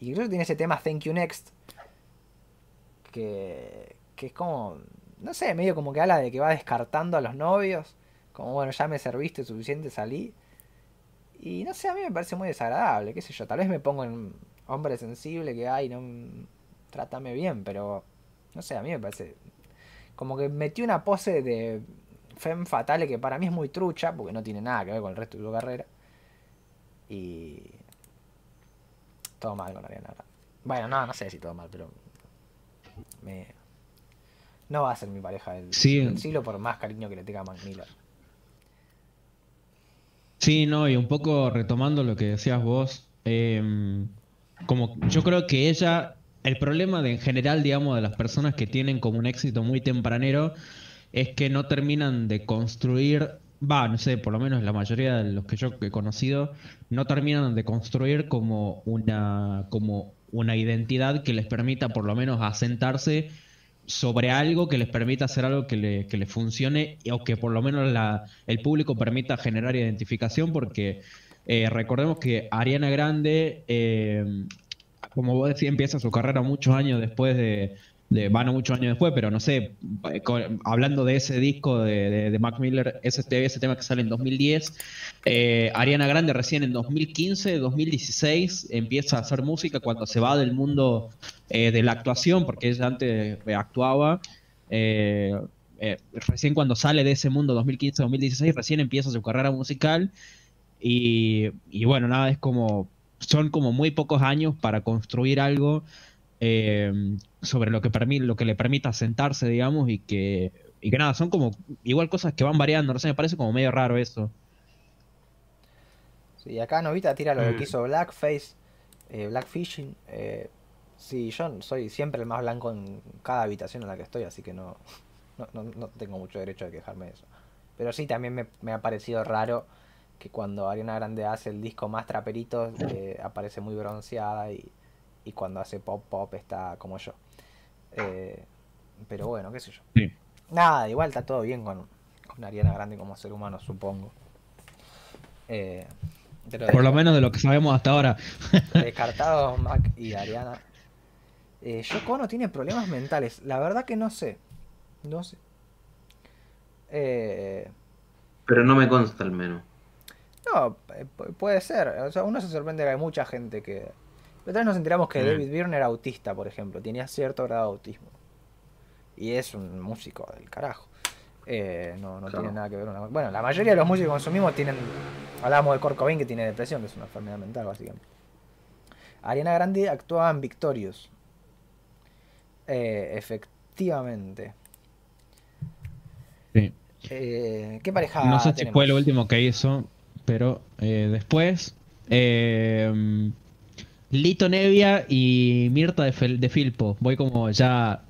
Incluso tiene ese tema Thank You Next. Que, que es como. No sé, medio como que habla de que va descartando a los novios. Como bueno, ya me serviste suficiente, salí. Y no sé, a mí me parece muy desagradable, qué sé yo. Tal vez me pongo en hombre sensible que hay, no. Trátame bien, pero no sé, a mí me parece. Como que metió una pose de Femme Fatale que para mí es muy trucha, porque no tiene nada que ver con el resto de su carrera. Y. Todo mal con Ariana Bueno, no, no sé si todo mal, pero. Me... No va a ser mi pareja del, sí. siglo por más cariño que le tenga a Mac Miller. Sí, no, y un poco retomando lo que decías vos, eh, como yo creo que ella el problema de, en general, digamos, de las personas que tienen como un éxito muy tempranero es que no terminan de construir, va, no sé, por lo menos la mayoría de los que yo he conocido, no terminan de construir como una, como una identidad que les permita por lo menos asentarse sobre algo que les permita hacer algo que le, que le funcione o que por lo menos la, el público permita generar identificación porque eh, recordemos que Ariana Grande eh, como vos decís, empieza su carrera muchos años después de, de bueno, muchos años después, pero no sé, hablando de ese disco de, Mac Miller, ese, ese, tema que sale en 2010, eh, Ariana Grande recién en 2015, 2016 empieza a hacer música cuando se va del mundo eh, de la actuación, porque ella antes actuaba. Eh, recién cuando sale de ese mundo 2015-2016, recién empieza su carrera musical y, y bueno, nada, es como son como muy pocos años para construir algo eh, sobre lo que, lo que le permita sentarse, digamos, y que, y que nada, son como igual cosas que van variando, no sé, me parece como medio raro eso. Sí, acá Novita tira lo Mm. que hizo Blackface, eh, Blackfishing. Eh, sí, yo soy siempre el más blanco en cada habitación en la que estoy, así que no, no, no- no tengo mucho derecho de quejarme de eso. Pero sí, también me, me ha parecido raro que cuando Ariana Grande hace el disco más traperito, eh, aparece muy bronceada y, y cuando hace pop pop está como yo. Eh, pero bueno, qué sé yo. Sí. Nada, igual está todo bien con, con Ariana Grande como ser humano, supongo. Eh, pero Por lo menos de lo que sabemos hasta ahora. Descartado Mac y Ariana. Eh, Yoko Ono tiene problemas mentales. La verdad que no sé. No sé. Eh, Pero no me consta al menos. No, eh, pu- puede ser. O sea, uno se sorprende que hay mucha gente que. Otra vez nos enteramos que Mm. David Byrne era autista, por ejemplo. Tenía cierto grado de autismo. Y es un músico del carajo. Eh, no no Claro. tiene nada que ver. una- Bueno, la mayoría de los músicos que consumimos tienen. Hablábamos de Kurt Cobain que tiene depresión, que es una enfermedad mental, básicamente. Ariana Grande actuaba en Victorious. Eh, efectivamente. Sí. Eh, ¿Qué pareja No sé si tenemos? fue lo último que hizo, pero eh, después. eh, Lito Nevia y Mirta de, Fel- de Filpo. Voy como ya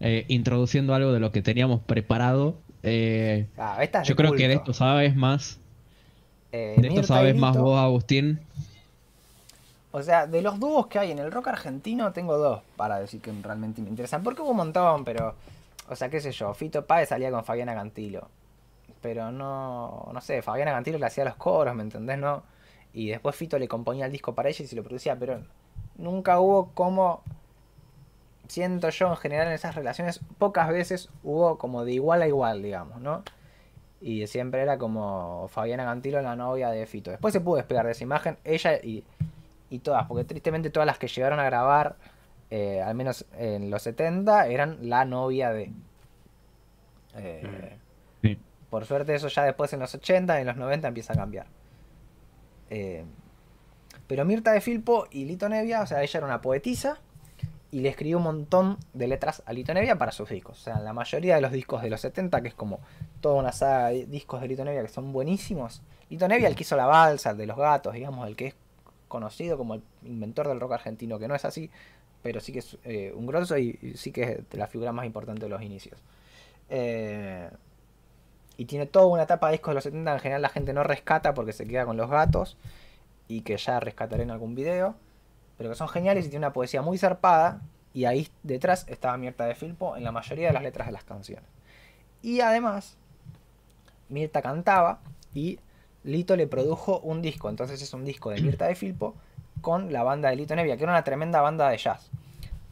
eh, introduciendo algo de lo que teníamos preparado. Eh, Ah, yo creo que de esto sabes más. Eh, De esto Mirta y sabes más vos, Agustín. O sea, de los dúos que hay en el rock argentino, tengo dos para decir que realmente me interesan. Porque hubo un montón, pero. O sea, qué sé yo. Fito Páez salía con Fabiana Cantilo. Pero no. No sé, Fabiana Cantilo le hacía los coros, ¿me entendés? No. Y después Fito le componía el disco para ella y se lo producía, pero nunca hubo como. Siento yo en general en esas relaciones, pocas veces hubo como de igual a igual, digamos, ¿no? Y siempre era como Fabiana Cantilo la novia de Fito. Después se pudo despegar de esa imagen, ella y, y todas, porque tristemente todas las que llegaron a grabar, eh, al menos en los 70, eran la novia de. Eh, Sí. Por suerte eso ya después en los 80, en los 90 empieza a cambiar. Eh, pero Mirta de Filpo y Lito Nevia, o sea, ella era una poetisa y le escribió un montón de letras a Lito Nevia para sus discos. O sea, la mayoría de los discos de los 70, que es como toda una saga de discos de Lito Nevia que son buenísimos. Lito Nevia, el que hizo la balsa, el de los gatos, digamos, el que es conocido como el inventor del rock argentino, que no es así, pero sí que es eh, un grosso y, sí que es la figura más importante de los inicios. Eh, y tiene toda una etapa de discos de los 70 en general la gente no rescata porque se queda con los gatos y que ya rescataré en algún video, pero que son geniales y tiene una poesía muy zarpada y ahí detrás estaba Mirta de Filpo en la mayoría de las letras de las canciones. Y además, Mirta cantaba y Lito le produjo un disco, entonces es un disco de Mirta de Filpo con la banda de Lito Nevia, que era una tremenda banda de jazz.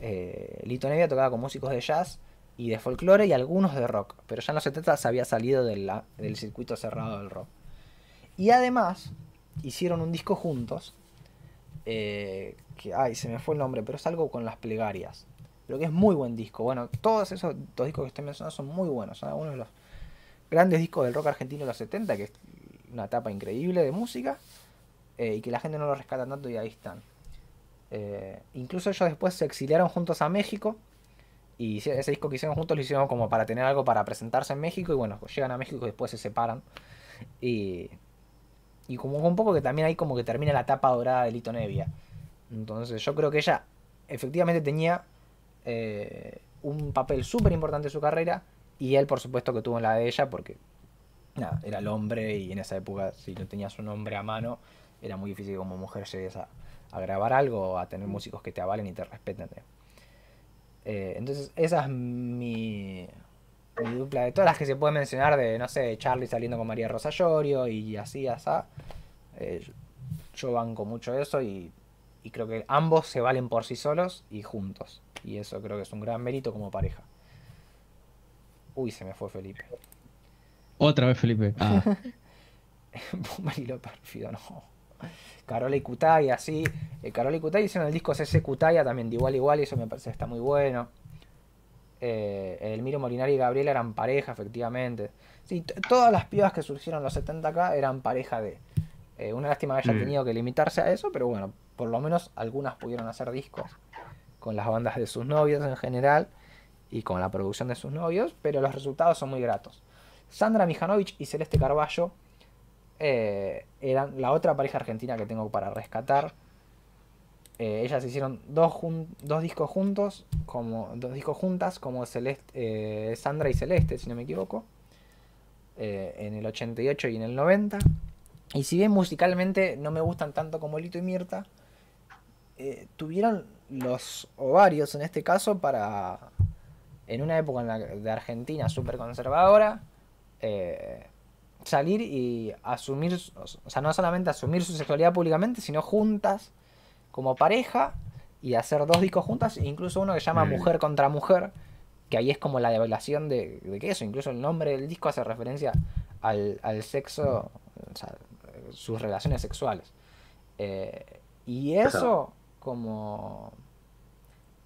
Eh, Lito Nevia tocaba con músicos de jazz y de folclore y algunos de rock, pero ya en los 70 se había salido del circuito cerrado del rock. Y además hicieron un disco juntos, eh, que, ay, se me fue el nombre, pero es algo con las plegarias, pero que es muy buen disco. Bueno, todos esos dos discos que estoy mencionando son muy buenos, son algunos de los grandes discos del rock argentino de los 70, que es una etapa increíble de música, eh, y que la gente no lo rescata tanto y ahí están. Eh, incluso ellos después se exiliaron juntos a México y ese disco que hicieron juntos lo hicieron como para tener algo para presentarse en México y bueno, llegan a México y después se separan. Y, y como un poco que también ahí como que termina la etapa dorada de Lito Nevia. Entonces yo creo que ella efectivamente tenía eh, un papel súper importante en su carrera y él por supuesto que tuvo en la de ella porque nada, era el hombre y en esa época si no tenías un hombre a mano era muy difícil que como mujer llegues a, a grabar algo o a tener músicos que te avalen y te respeten. ¿Eh? Entonces, esa es mi, mi dupla de todas las que se puede mencionar de, no sé, Charlie saliendo con María Rosa Llorio y así, así. Eh, yo banco mucho eso y, y creo que ambos se valen por sí solos y juntos. Y eso creo que es un gran mérito como pareja. Uy, se me fue Felipe. Otra vez, Felipe. Ah, Marilo Pérfido, no. Carola y Cutaya, sí. Eh, Carola y Cutaya hicieron el disco CC Cutaya también de igual igual y eso me parece que está muy bueno. Eh, Elmiro Molinari y Gabriela eran pareja, efectivamente. Sí, todas las pibas que surgieron en los 70 acá eran pareja de. eh, una lástima que haya Mm. tenido que limitarse a eso, pero bueno, por lo menos algunas pudieron hacer discos con las bandas de sus novios en general y con la producción de sus novios, pero los resultados son muy gratos. Sandra Mijanovic y Celeste Carballo eh, eran la otra pareja argentina que tengo para rescatar. Eh, ellas hicieron dos, dos, discos juntos, como dos discos juntas, como Celeste, eh, Sandra y Celeste, si no me equivoco, en el 88 y en el 90. Y si bien musicalmente no me gustan tanto como Lito y Mirta, tuvieron los ovarios en este caso para, en una época de Argentina súper conservadora, salir y asumir, o sea, no solamente asumir su sexualidad públicamente, sino juntas, como pareja, y hacer dos discos juntas, e incluso uno que se llama mm. Mujer contra Mujer, que ahí es como la develación de, de que eso, incluso el nombre del disco hace referencia al, sexo, o sea, sus relaciones sexuales. Eh, y eso, como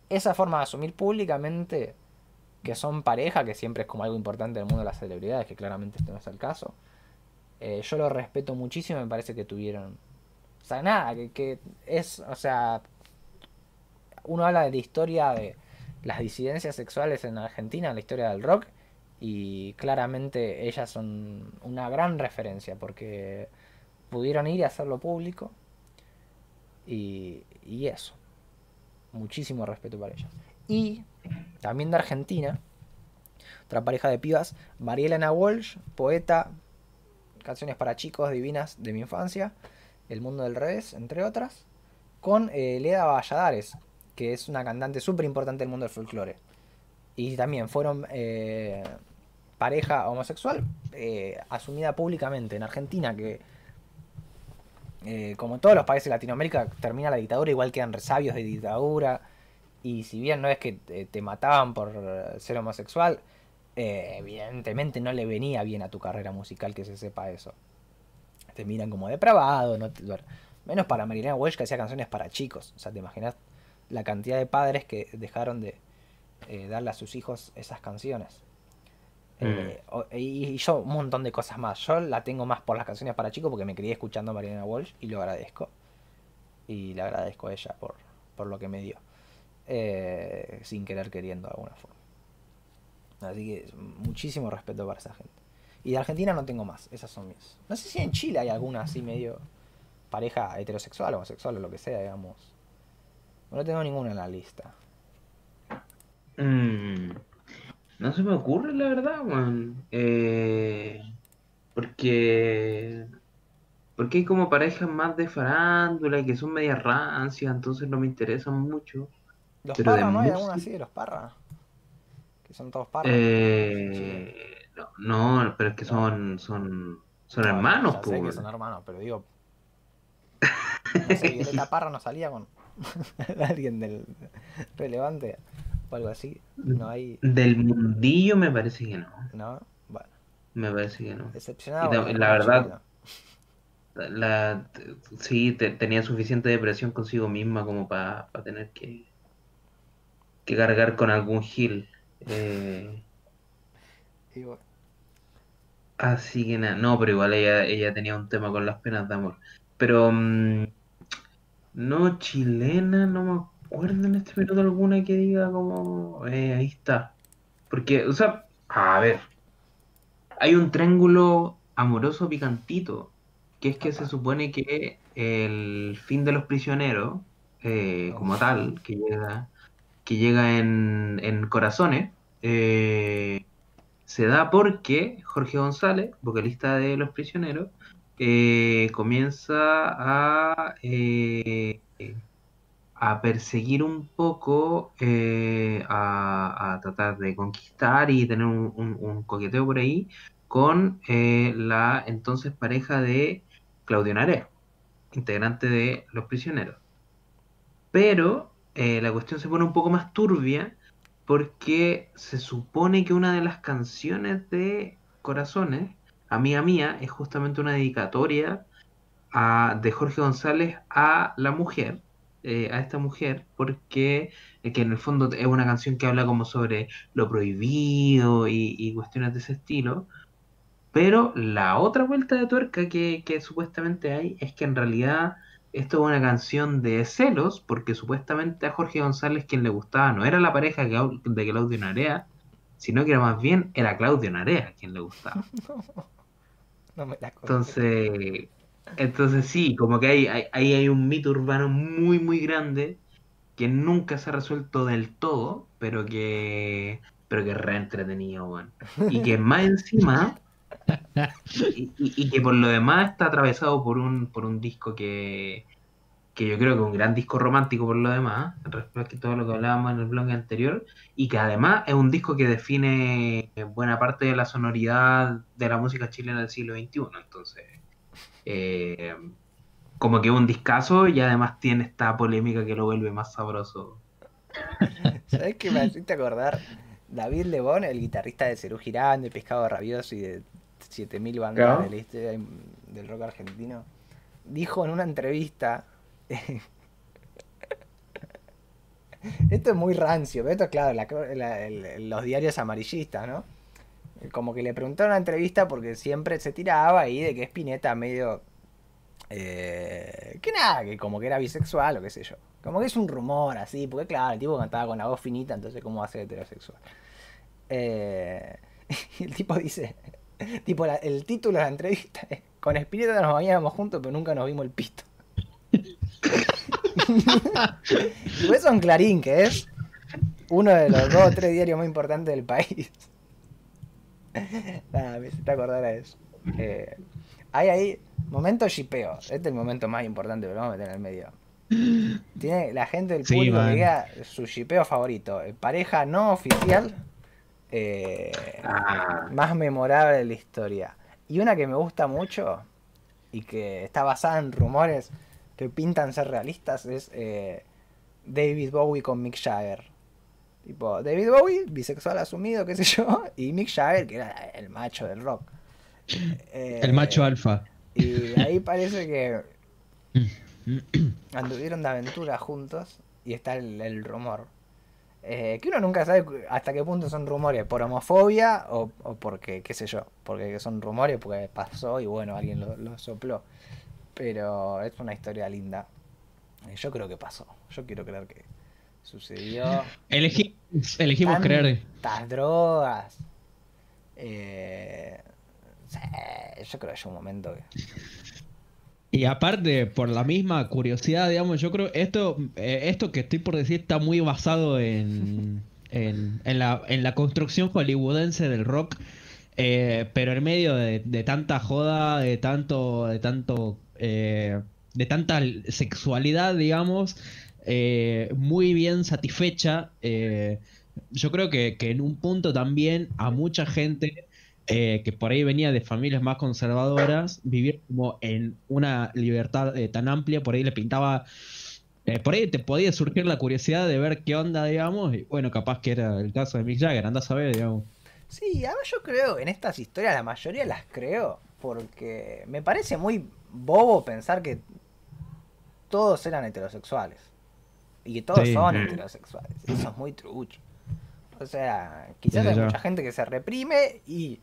esa forma de asumir públicamente que son pareja, que siempre es como algo importante en el mundo de las celebridades, que claramente esto no es el caso, eh, yo lo respeto muchísimo, me parece que tuvieron. O sea, nada, que, es, o sea, uno habla de historia de las disidencias sexuales en Argentina, en la historia del rock, y claramente ellas son una gran referencia porque pudieron ir y hacerlo público, y, y eso. Muchísimo respeto para ellas. Y también de Argentina, otra pareja de pibas, Marielena Walsh, poeta, canciones para chicos divinas de mi infancia, El mundo del revés, entre otras, con eh, Leda Valladares, que es una cantante súper importante del mundo del folclore. Y también fueron eh, pareja homosexual eh, asumida públicamente en Argentina, que como todos los países de Latinoamérica termina la dictadura, igual quedan resabios de dictadura. Y si bien no es que te mataban por ser homosexual, eh, evidentemente no le venía bien a tu carrera musical que se sepa eso. Te miran como depravado, no menos para Marilena Walsh que hacía canciones para chicos. O sea, te imaginas la cantidad de padres que dejaron de eh, darle a sus hijos esas canciones. Eh, mm. y, yo un montón de cosas más. Yo la tengo más por las canciones para chicos porque me crié escuchando a Marilena Walsh y lo agradezco. Y le agradezco a ella por, por lo que me dio. sin querer queriendo de alguna forma. Así que muchísimo respeto para esa gente. Y de Argentina no tengo más, esas son mis. No sé si en Chile hay alguna así medio pareja heterosexual, o homosexual o lo que sea, digamos. No tengo ninguna en la lista. Mm, no se me ocurre, la verdad, man. Eh, porque. Porque hay como parejas más de farándula y que son media rancias, entonces no me interesan mucho. Los parras, ¿no? Hay alguna así de los parras que son todos parras. Eh, no, pero es que son, son, son hermanos, ya sé que son hermanos, pero digo. No sé, Violeta Parra no salía con alguien del relevante o algo así. No hay. Del mundillo me parece que no. No, bueno. Me parece que no. Decepcionado. la verdad. La, sí, tenía suficiente depresión consigo misma como para tener que, que cargar con algún gil. Eh, así que nada, no, pero igual ella, ella tenía un tema con las penas de amor. Pero mm, no chilena, no me acuerdo en este minuto alguna que diga como eh, ahí está. Porque, o sea, a ver, hay un triángulo amoroso picantito, que es que se supone que el fin de los prisioneros, eh, como tal, que llega, que llega en, en Corazones, eh, se da porque Jorge González, vocalista de Los Prisioneros, eh, comienza a, eh, a perseguir un poco, a, tratar de conquistar y tener un, coqueteo por ahí con la entonces pareja de Claudio Naré, integrante de Los Prisioneros. Pero la cuestión se pone un poco más turbia porque se supone que una de las canciones de Corazones, Amiga Mía, es justamente una dedicatoria de Jorge González a la mujer, eh, a esta mujer, porque eh, que en el fondo es una canción que habla como sobre lo prohibido y, cuestiones de ese estilo. Pero la otra vuelta de tuerca que, supuestamente hay es que en realidad esto es una canción de celos, porque supuestamente a Jorge González quien le gustaba no era la pareja de Claudio Narea, sino que era más bien era Claudio Narea quien le gustaba. No me la. Entonces, entonces sí, como que hay, hay, ahí hay un mito urbano muy, muy grande que nunca se ha resuelto del todo, pero que, pero que es re entretenido, weón. Y que más encima, y, que por lo demás está atravesado por un, por un disco que, que yo creo que es un gran disco romántico por lo demás, respecto a todo lo que hablábamos en el blog anterior, y que además es un disco que define buena parte de la sonoridad de la música chilena del siglo XXI. Entonces, eh, como que es un discazo y además tiene esta polémica que lo vuelve más sabroso. ¿Sabes qué me hiciste acordar? David Lebón, el guitarrista de Cerú Girán, de Pescado Rabioso y de 7000 bandas Claro. de la historia del rock argentino, dijo en una entrevista. esto es muy rancio, pero esto es claro, la- la- el- los diarios amarillistas, ¿no? Como que le preguntaron en una entrevista porque siempre se tiraba ahí de que Spinetta medio. eh, que nada, que como que era bisexual o qué sé yo. Como que es un rumor así, porque claro, el tipo cantaba con la voz finita, entonces ¿cómo va a ser heterosexual? Eh, y el tipo dice, tipo la- el título de la entrevista es, con Spinetta nos bañábamos juntos, pero nunca nos vimos el pito. y eso en Clarín, que es uno de los dos o tres diarios más importantes del país. Nada, me hiciste acordar a eso. Eh, hay ahí, momento shipeo. Este es el momento más importante, pero lo vamos a meter en el medio. Tiene la gente del Sí, público man. que diga su shipeo favorito. eh, Pareja no oficial. Eh, Ah, más memorable de la historia. Y una que me gusta mucho y que está basada en rumores que pintan ser realistas es eh, David Bowie con Mick Jagger. Tipo, David Bowie, bisexual asumido, qué sé yo, y Mick Jagger, que era el macho del rock. Eh, El macho alfa. Y ahí parece que anduvieron de aventura juntos y está el, el rumor. Eh, que uno nunca sabe hasta qué punto son rumores, por homofobia o, o porque, qué sé yo, porque son rumores porque pasó y bueno, alguien lo, lo sopló. Pero es una historia linda. Eh, Yo creo que pasó, yo quiero creer que sucedió. Elegimos, elegimos creer. Tantas drogas. Eh, yo creo que hay un momento que... Y aparte, por la misma curiosidad, digamos, yo creo esto, eh, esto que estoy por decir está muy basado en, en, en la, en la construcción hollywoodense del rock, eh, pero en medio de, de tanta joda, de tanto, de tanto, eh, de tanta sexualidad, digamos, muy bien satisfecha. yo creo que, que en un punto también a mucha gente eh, que por ahí venía de familias más conservadoras, vivir como en una libertad eh, tan amplia, por ahí le pintaba, eh, por ahí te podía surgir la curiosidad de ver qué onda, digamos, y bueno, capaz que era el caso de Mick Jagger, andás a ver, digamos. Sí, además yo creo en estas historias, la mayoría las creo, porque me parece muy bobo pensar que todos eran heterosexuales. Y que todos Sí. son Mm. heterosexuales. Eso es muy trucho. O sea, quizás hay mucha gente que se reprime y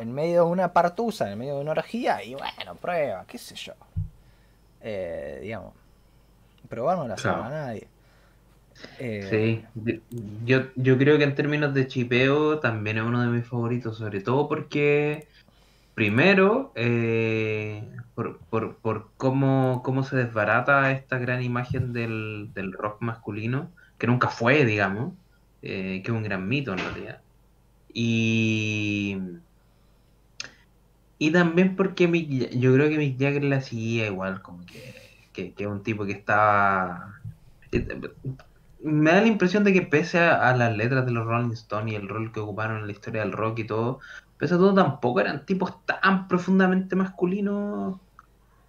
en medio de una partusa, en medio de una orgía, y bueno, prueba, qué sé yo. Eh, digamos, probar no la Claro. a nadie. Eh, sí. Yo- Yo, yo creo que en términos de chipeo también es uno de mis favoritos, sobre todo porque, primero, eh, por, por, por cómo, cómo se desbarata esta gran imagen del, del rock masculino, que nunca fue, digamos, eh, que es un gran mito en realidad. Y, y también porque Mick yo creo que Mick Jagger la seguía igual, como que, que, un tipo que estaba... eh, Me da la impresión de que pese a, a las letras de los Rolling Stones y el rol que ocuparon en la historia del rock y todo, pese a todo tampoco eran tipos tan profundamente masculinos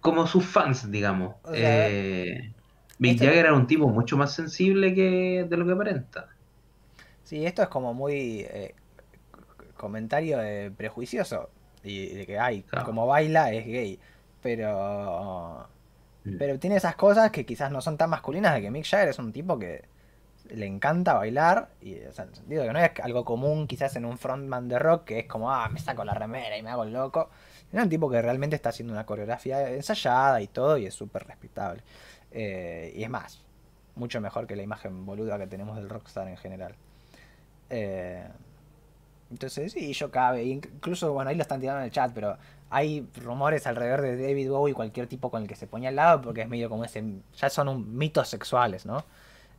como sus fans, digamos. O sea, Eh, Mick este- Jagger era un tipo mucho más sensible que de lo que aparenta. Sí, esto es como muy eh, comentario prejuicioso y de que ay, Claro. como baila es gay, pero Mm. pero tiene esas cosas que quizás no son tan masculinas de que Mick Jagger es un tipo que le encanta bailar, y, o sea, en el sentido de que no es algo común quizás en un frontman de rock, que es como, ah, me saco la remera y me hago el loco. Es un tipo que realmente está haciendo una coreografía ensayada y todo, y es súper respetable. Eh, y es más, mucho mejor que la imagen boluda que tenemos del rockstar en general. Eh, entonces, sí, yo cabe. Incluso, bueno, ahí lo están tirando en el chat, pero hay rumores alrededor de David Bowie, cualquier tipo con el que se ponía al lado, porque es medio como ese. Ya son un, mitos sexuales, ¿no?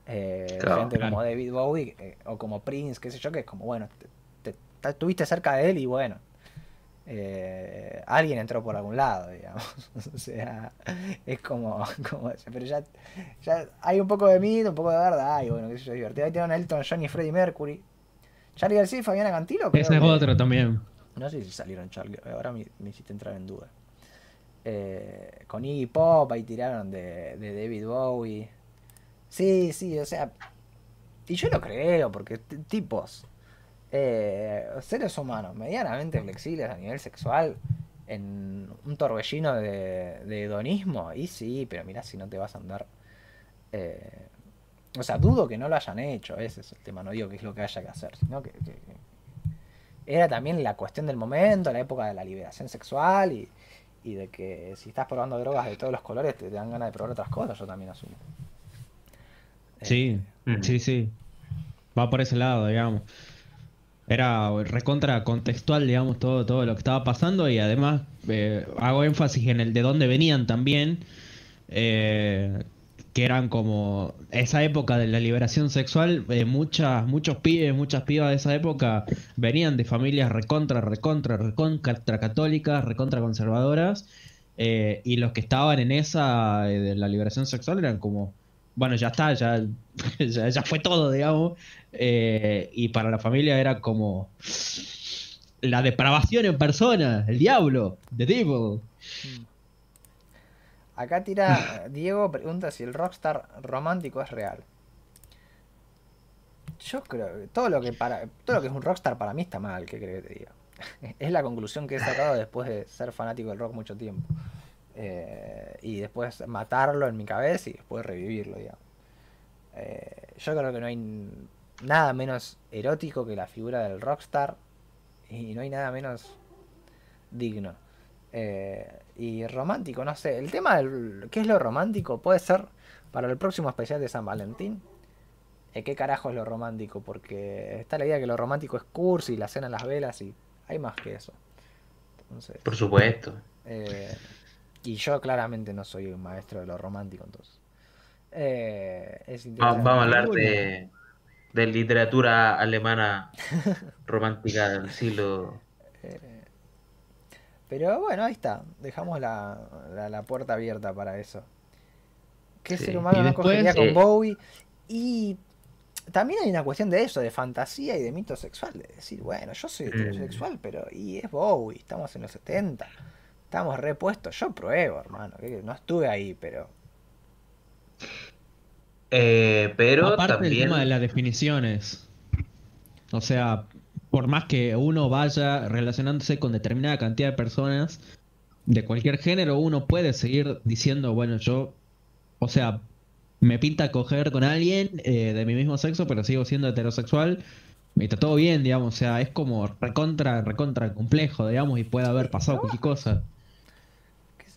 Eh, gente como David Bowie eh, o como Prince, qué sé yo, que es como, bueno, te, estuviste cerca de él y bueno, eh, alguien entró por algún lado, digamos. o sea, es como, como pero ya, ya hay un poco de mito, un poco de verdad, y bueno, qué sé yo, divertido. Ahí tienen Elton John y Freddie Mercury. Charlie García y Fabiana Cantilo. Ese es otro también. No sé si salieron Charlie, ahora me, hiciste entrar en duda. Eh, con Iggy Pop, ahí tiraron de, de David Bowie. Sí, sí, o sea. Y yo lo creo, porque tipos, eh, seres humanos medianamente flexibles a nivel sexual, en un torbellino de, de hedonismo, y sí, pero mirá si no te vas a andar. Eh, o sea, dudo que no lo hayan hecho, ese es el tema, no digo que es lo que haya que hacer, sino que, era también la cuestión del momento, la época de la liberación sexual y, y de que si estás probando drogas de todos los colores te dan ganas de probar otras cosas, yo también asumo. Sí, eh, sí, sí. Va por ese lado, digamos. Era recontra contextual, digamos, todo, todo lo que estaba pasando y además eh, hago énfasis en el de dónde venían también, eh, que eran como esa época de la liberación sexual, muchas, muchos pibes, muchas pibas de esa época venían de familias recontra, recontra, recontra católicas, recontra conservadoras, y los que estaban en esa de la liberación sexual eran como bueno, ya está, ya, ya, fue todo, digamos. Eh, y para la familia era como la depravación en persona, el diablo, The Devil. Mm. Acá tira Diego, pregunta si el rockstar romántico es real. Yo creo que todo lo que para todo lo que es un rockstar para mí está mal, ¿qué crees que te diga? Es la conclusión que he sacado después de ser fanático del rock mucho tiempo. Eh, y después matarlo en mi cabeza y después revivirlo, digamos. Eh, yo creo que no hay nada menos erótico que la figura del rockstar y no hay nada menos digno. Eh, y romántico, no sé. El tema del qué es lo romántico puede ser para el próximo especial de San Valentín. ¿Qué carajo es lo romántico? Porque está la idea que lo romántico es cursi, la cena en las velas y hay más que eso. Por supuesto. Y yo claramente no soy un maestro de lo romántico, entonces. Eh, vamos, a hablar de, de, literatura alemana romántica del siglo. Eh, pero bueno, ahí está. Dejamos la, la, puerta abierta para eso. ¿Qué ser humano no cogería con Bowie? Y también hay una cuestión de eso, de fantasía y de mito sexual. De decir, bueno, yo soy mm. heterosexual, pero. Y es Bowie, estamos en los 70. Estamos repuestos. Yo pruebo, hermano. No estuve ahí, pero. Eh, pero Aparte también... del tema de las definiciones. O sea, por más que uno vaya relacionándose con determinada cantidad de personas de cualquier género, uno puede seguir diciendo, bueno, yo, o sea, me pinta coger con alguien eh, de mi mismo sexo, pero sigo siendo heterosexual. Y está todo bien, digamos, o sea, es como recontra, recontra complejo, digamos, y puede haber pasado cualquier cosa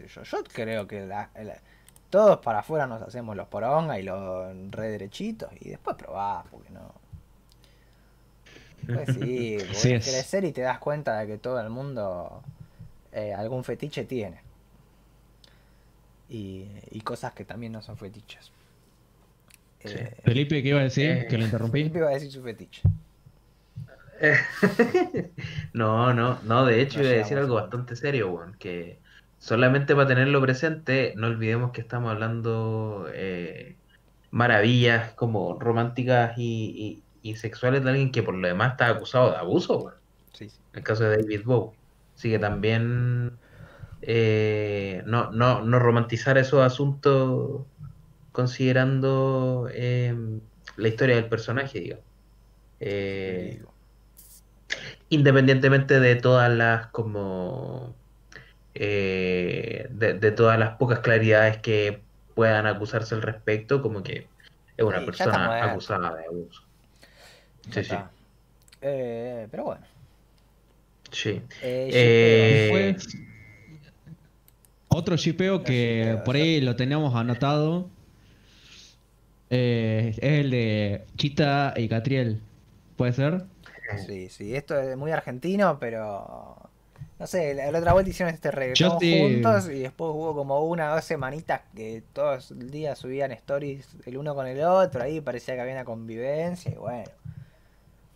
yo. creo que todos para afuera nos hacemos los poronga y los re derechitos y después probás, porque no. Pues sí, puedes crecer y te das cuenta de que todo el mundo eh, algún fetiche tiene. Y, cosas que también no son fetiches. Eh, Felipe, ¿qué iba a decir? Eh, que lo interrumpí. Felipe iba a decir su fetiche. no, no, no, de hecho iba a decir algo bastante serio, weón, que solamente para tenerlo presente, no olvidemos que estamos hablando eh, maravillas como románticas y, sexuales de alguien que por lo demás está acusado de abuso, En el caso de David Bowie. Así que también eh, no, no, no romantizar esos asuntos considerando em, la historia del personaje, digo. Eh, independientemente de todas las como eh, de, todas las pocas claridades que puedan acusarse al respecto, como que es una Sí, persona acusada de abuso. Sí, sí. Eh, pero bueno. Sí. Eh, Eh, otro shipeo que shipeo, por ahí lo teníamos anotado eh, es el de Chita y Catriel. ¿Puede ser? Sí, sí, esto es muy argentino, pero no sé, la, la otra vuelta hicieron este reggaetón juntos y después hubo como una o dos semanitas que todos el día subían stories el uno con el otro, ahí parecía que había una convivencia y bueno,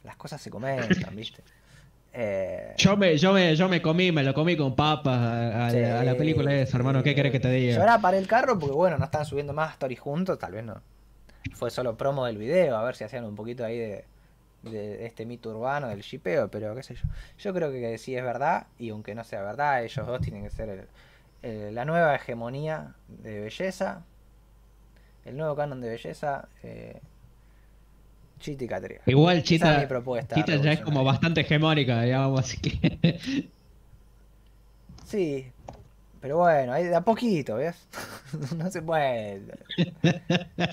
las cosas se comentan, ¿viste? Eh, Yo me, yo me, yo me comí, me lo comí con papas a, a la- a la sí, película esa, hermano. ¿Qué querés que te Yo diga? ahora paré el carro porque bueno, no están subiendo más stories juntos, tal vez no. Fue solo promo del video, a ver si hacían un poquito ahí de, de este mito urbano, del shipeo, pero qué sé yo. Yo creo que sí es verdad, y aunque no sea verdad, ellos dos tienen que ser el- el- la nueva hegemonía de belleza, el nuevo canon de belleza, eh, Chita y Catriel. Igual Esa es Chita, mi propuesta Chita ya es como bastante hegemónica, digamos, así que... Sí, pero bueno, ahí de a poquito, ¿ves? no se puede.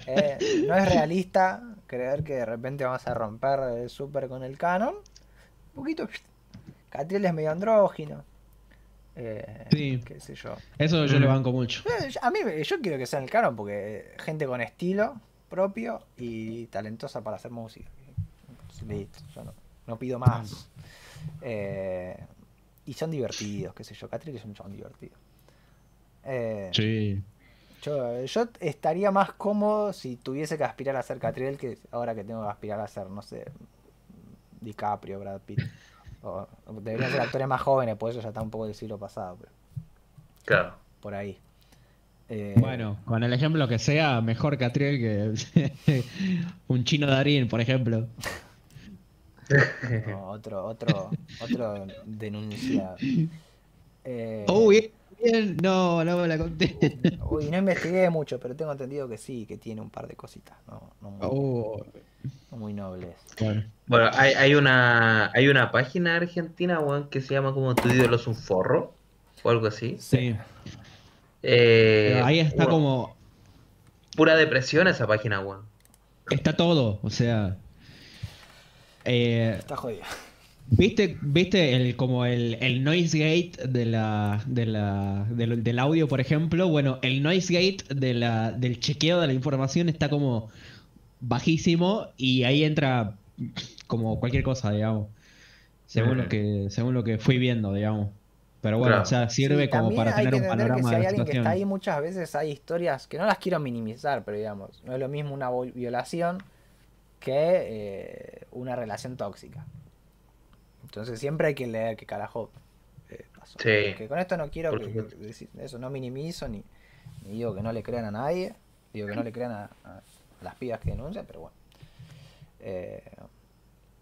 Eh, no es realista creer que de repente vamos a romper el super con el canon. Un poquito. Catriel es medio andrógino. Eh, Sí. Qué sé yo. Eso yo le banco mucho. Eh, A mí, yo quiero que sea en el canon porque gente con estilo propio y talentosa para hacer música. Listo, yo no, no pido más. Eh, y son divertidos, qué sé yo. Catriel es un chabón divertido. Eh, Sí. yo, yo estaría más cómodo si tuviese que aspirar a ser Catriel que ahora que tengo que aspirar a ser, no sé, DiCaprio, Brad Pitt. O, o deberían ser actores más jóvenes, por eso ya está un poco del siglo pasado, pero Claro. por ahí. Eh, Bueno, con el ejemplo que sea, mejor Catriel que un chino Darín, por ejemplo. no, otro, otro, otro denuncia. Eh, bien, bien. No, no me la conté. uy, no investigué mucho, pero tengo entendido que sí, que tiene un par de cositas, no, no muy, Oh, no muy nobles. bueno. Bueno, hay, hay una hay una página argentina, weón, que se llama como Tu ídolo es un forro o algo así. Sí. Eh, ahí está como. pura depresión esa página, weón. Está todo, o sea. eh, Está jodido. ¿Viste, viste el, como el, el noise gate de la, de la, del, del audio, por ejemplo? Bueno, el noise gate de la, del chequeo de la información está como bajísimo y ahí entra como cualquier cosa, digamos. Según Mm. lo que, según lo que fui viendo, digamos. Pero bueno, Claro. o sea, sirve Sí, como también para hay tener que un entender que panorama si de hay la alguien que está ahí, muchas veces hay historias que no las quiero minimizar, pero digamos, no es lo mismo una violación que eh, una relación tóxica. Entonces siempre hay que leer qué carajo eh, pasó. Sí. Porque con esto no quiero que, que decir eso, no minimizo ni, ni digo que no le crean a nadie, digo que no le crean a, a las pibas que denuncian, pero bueno. Eh,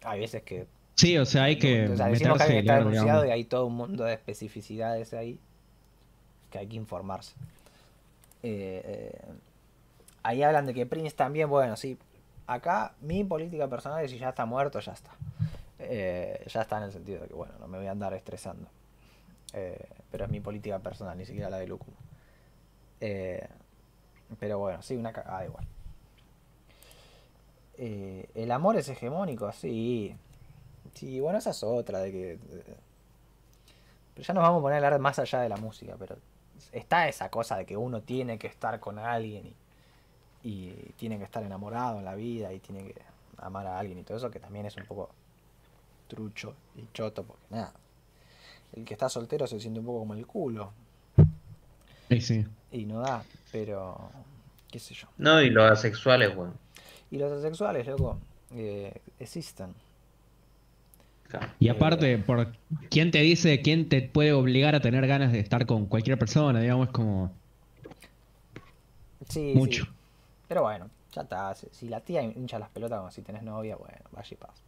hay veces que Sí, o sea, hay que o sea, decimos que alguien y denunciado hay todo un mundo de especificidades ahí que hay que informarse. Eh, eh, ahí hablan de que Prince también, bueno, sí. Acá mi política personal es si ya está muerto, ya está. Eh, ya está en el sentido de que, bueno, no me voy a andar estresando. Eh, pero es mi política personal, ni siquiera la de Lucum. Pero bueno, sí, una cagada igual. Eh, el amor es hegemónico, sí. Sí, bueno, esa es otra, de que... Pero ya nos vamos a poner a hablar más allá de la música, pero está esa cosa de que uno tiene que estar con alguien y, y tiene que estar enamorado en la vida y tiene que amar a alguien y todo eso, que también es un poco trucho y choto, porque nada, el que está soltero se siente un poco como el culo Sí, sí. y no da, pero qué sé yo. No, y los asexuales, weón. Y los asexuales, loco, eh, existen. Y aparte, por quién te dice, quién te puede obligar a tener ganas de estar con cualquier persona, digamos, es como Sí, mucho. sí. Pero bueno, ya está. Si, si la tía hincha las pelotas como si tenés novia, bueno, vaya y pasa.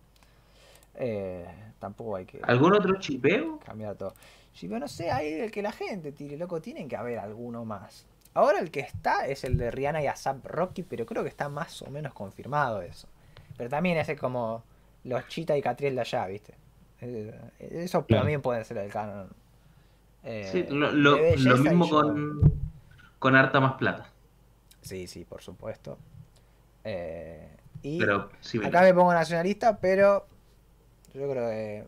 Eh, tampoco hay que ¿Algún otro chipeo? cambiar todo. Si yo no sé, hay el que la gente tire, loco, tienen que haber alguno más. Ahora el que está es el de Rihanna y ASAP Rocky, pero creo que está más o menos confirmado eso. Pero también ese como los Chita y Catriel de allá, ¿viste? Eh, eso Claro. también puede ser el canon. Eh, Sí, lo, mismo con, con harta más plata. Sí, sí, por supuesto. Eh, y Pero sí, acá me pongo nacionalista, pero yo creo que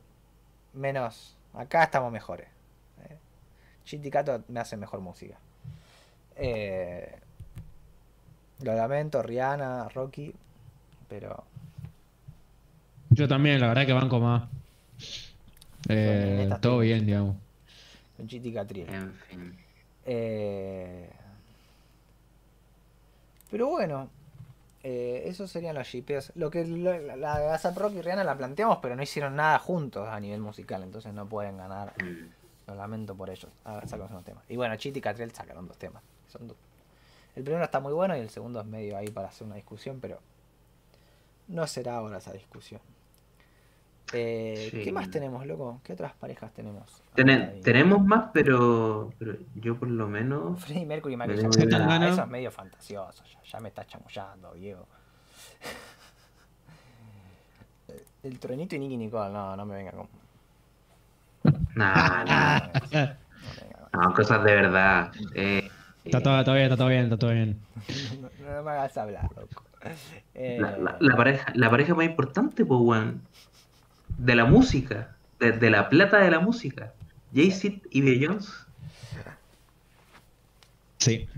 menos. Acá estamos mejores. Eh. Chiticato me hace mejor música. Eh, lo lamento, Rihanna, Rocky, pero Yo también, la verdad que banco más. Eh, todo bien, digamos. con Chiticatriel. En fin. Eh, pero bueno, eh, esos serían los shipeos. Lo que lo- la, la de ASAP Rocky y Rihanna la planteamos, pero no hicieron nada juntos a nivel musical, entonces no pueden ganar. Mm. Lo lamento por ellos. Ahora sacamos unos temas. Y bueno, Chiti y Catriel sacaron dos temas. Son dos. El primero está muy bueno y el segundo es medio ahí para hacer una discusión, pero no será ahora esa discusión. Eh, Sí. ¿Qué más tenemos, loco? ¿Qué otras parejas tenemos? Tenemos más, pero, pero yo por lo menos. Freddie Mercury y Michael Jackson. Ah, eso es medio fantasioso. Ya, ya me estás chamullando, viejo. El truenito y Nicky Nicole, no, no me venga con. Nah, nah, No me venga con- no, cosas de verdad. Eh, Está todo, está bien, está todo bien, está todo bien. no, no me hagas hablar, loco. Eh, la, la- la pareja, la pareja más importante, pues, weón, de la música, de, de la plata de la música. Jay-Z y Beyoncé. Sí.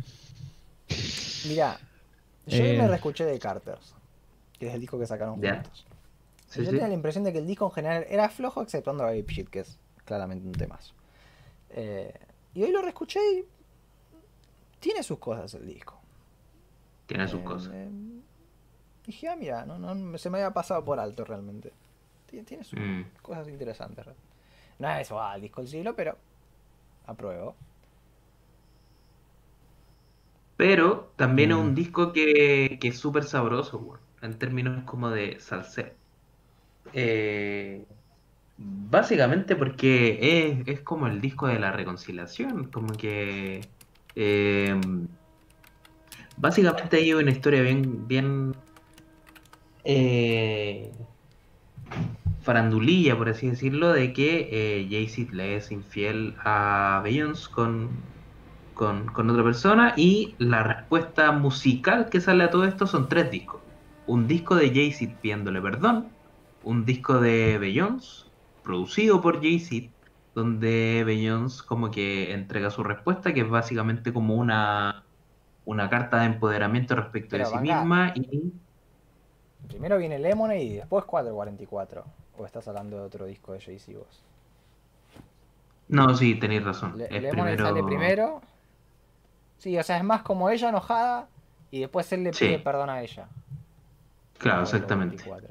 Mirá, yo Eh. me reescuché de Carters, que es el disco que sacaron Ya. juntos. Sí, yo sí. tenía la impresión de que el disco en general era flojo, exceptuando Baby Shit, que es claramente un temazo. Eh, y hoy lo reescuché y tiene sus cosas el disco. Tiene sus Eh, cosas. eh, dije, ah, mira, no, no, se me había pasado por alto realmente. Tiene, tiene sus Mm. cosas interesantes. No es wow, el disco del siglo, pero apruebo. Pero también es Mm. un disco que, que es súper sabroso, en términos como de salseo. Eh, básicamente porque es, es como el disco de la reconciliación, como que eh, básicamente hay una historia bien, bien eh, farandulilla, por así decirlo, de que eh, Jay-Z le es infiel a Beyoncé con, con, con otra persona y la respuesta musical que sale a todo esto son tres discos. Un disco de Jay-Z pidiéndole perdón, un disco de Beyoncé producido por Jay-Z donde Beyoncé como que entrega su respuesta que es básicamente como una una carta de empoderamiento respecto Pero, de sí misma y Primero viene Lemonade y después 444. O estás hablando de otro disco de Jay-Z vos. no, sí, tenéis razón. Le- es primero- sale primero. Sí, o sea, es más como ella enojada y después él le Sí. pide perdón a ella. Claro, 444. exactamente.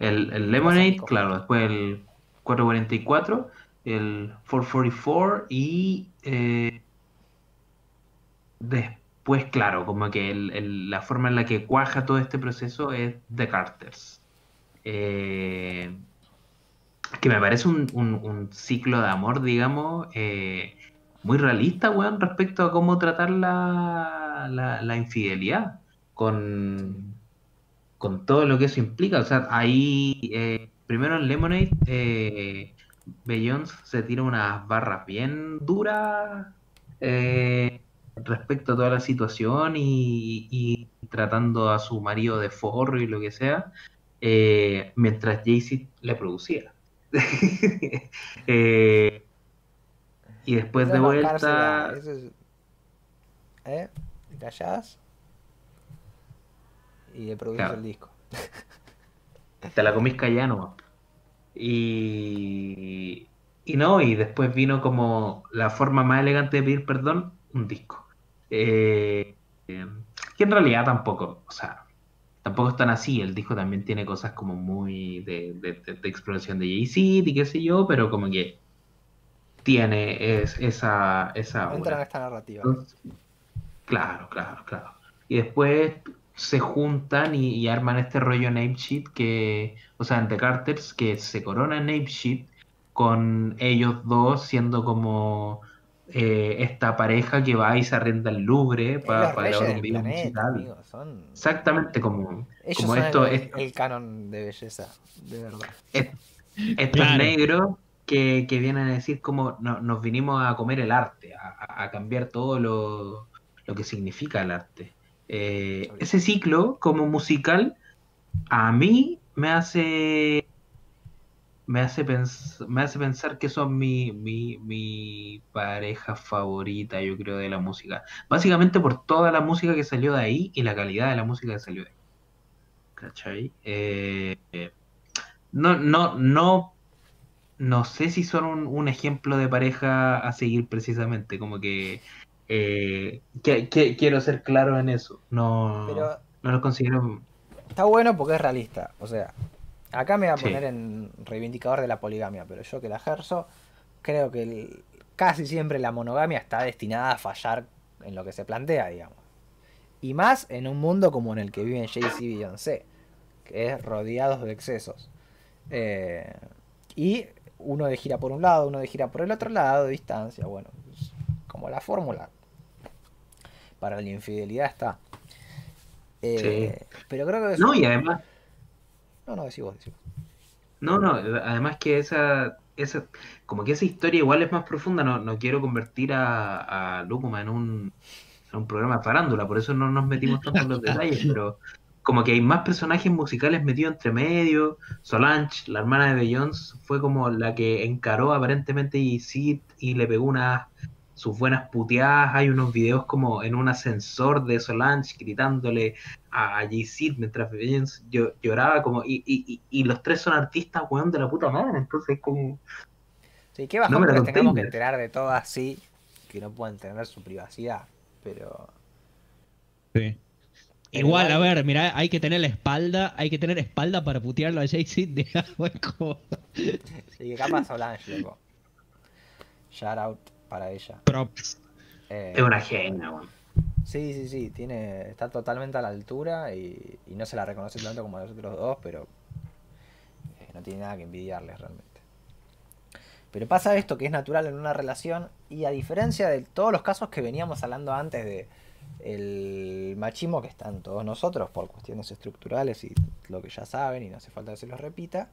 El, el Lemonade, claro, después el 444, el 444 y eh, después, claro, como que el- el- la forma en la que cuaja todo este proceso es The Carters. Eh, que me parece un, un- ciclo de amor, digamos, eh, muy realista, weón, respecto a cómo tratar la, la, infidelidad con, con todo lo que eso implica. O sea, ahí, eh, primero en Lemonade, eh, Beyoncé se tira unas barras bien duras eh, respecto a toda la situación y, y tratando a su marido de forro y lo que sea, mientras Jay-Z le producía. Eh, y después de vuelta, es- ¿Eh? Callás y le produces Claro. el disco. te la comís callada nomás. Y, y no, y después vino como la forma más elegante de pedir perdón, un disco. Eh, eh, que en realidad tampoco, o sea, tampoco es tan así. El disco también tiene cosas como muy de, de- de- de exploración de Jay-Z y qué sé yo, pero como que tiene es, esa, esa Entra en esta narrativa. Entonces, Claro, claro, claro. Y después se juntan y, y arman este rollo Name Sheet que, o sea, en The Carters, que se corona Name Sheet con ellos dos siendo como eh, esta pareja que va y se arrenda el Louvre para reyes grabar un video musical. amigo, son... Exactamente como, Ellos como son esto, el, esto- el canon de belleza, de verdad. estos Claro. negros que, que vienen a decir como no- nos vinimos a comer el arte, a cambiar todo lo, lo que significa el arte. Eh, ese ciclo como musical a mí me hace me hace, me hace pensar que son mi, mi, mi pareja favorita, yo creo, de la música. Básicamente por toda la música que salió de ahí y la calidad de la música que salió de ahí. ¿Cachai? Eh, eh, no, no, no, no sé si son un, un ejemplo de pareja a seguir precisamente, como que, eh, que- que- quiero ser claro en eso. No, Pero no los considero... está bueno porque es realista. O sea, acá me voy a Sí. poner en reivindicador de la poligamia, pero yo que la ejerzo, creo que el- casi siempre la monogamia está destinada a fallar en lo que se plantea, digamos. Y más en un mundo como en el que viven Jay-Z y Beyoncé, que es rodeados de excesos. Eh, y uno de gira por un lado, uno de gira por el otro lado, distancia, bueno, como la fórmula. Para la infidelidad está. Eh, Pero creo que es... No, y además... No, no, decís vos. No, no, además que esa, esa, como que esa historia igual es más profunda, no, no quiero convertir a, a en un, en un programa de farándula, por eso no nos metimos tanto en los detalles, pero como que hay más personajes musicales metidos entre medio, Solange, la hermana de Beyoncé, fue como la que encaró aparentemente y Sid y le pegó unas sus buenas puteadas, hay unos videos como en un ascensor de Solange gritándole a Jay-Z mientras llo- lloraba como y, y, y, y los tres son artistas weón de la puta madre entonces como Sí, qué bajón No me que tengamos que enterar de todo así, que no puedan tener su privacidad. Pero Sí. Igual, a ver, mira, hay que tener la espalda, hay que tener espalda para putearlo a Jay-Z, es como sí, capaz Solange, loco. Shout out para ella. props. Eh, es una genia weón. Sí, sí, sí, tiene, está totalmente a la altura y, no se la reconoce tanto como los otros dos, pero eh, no tiene nada que envidiarles realmente. Pero pasa esto que es natural en una relación y a diferencia de todos los casos que veníamos hablando antes de el machismo que está en todos nosotros por cuestiones estructurales y lo que ya saben y no hace falta que se los repita,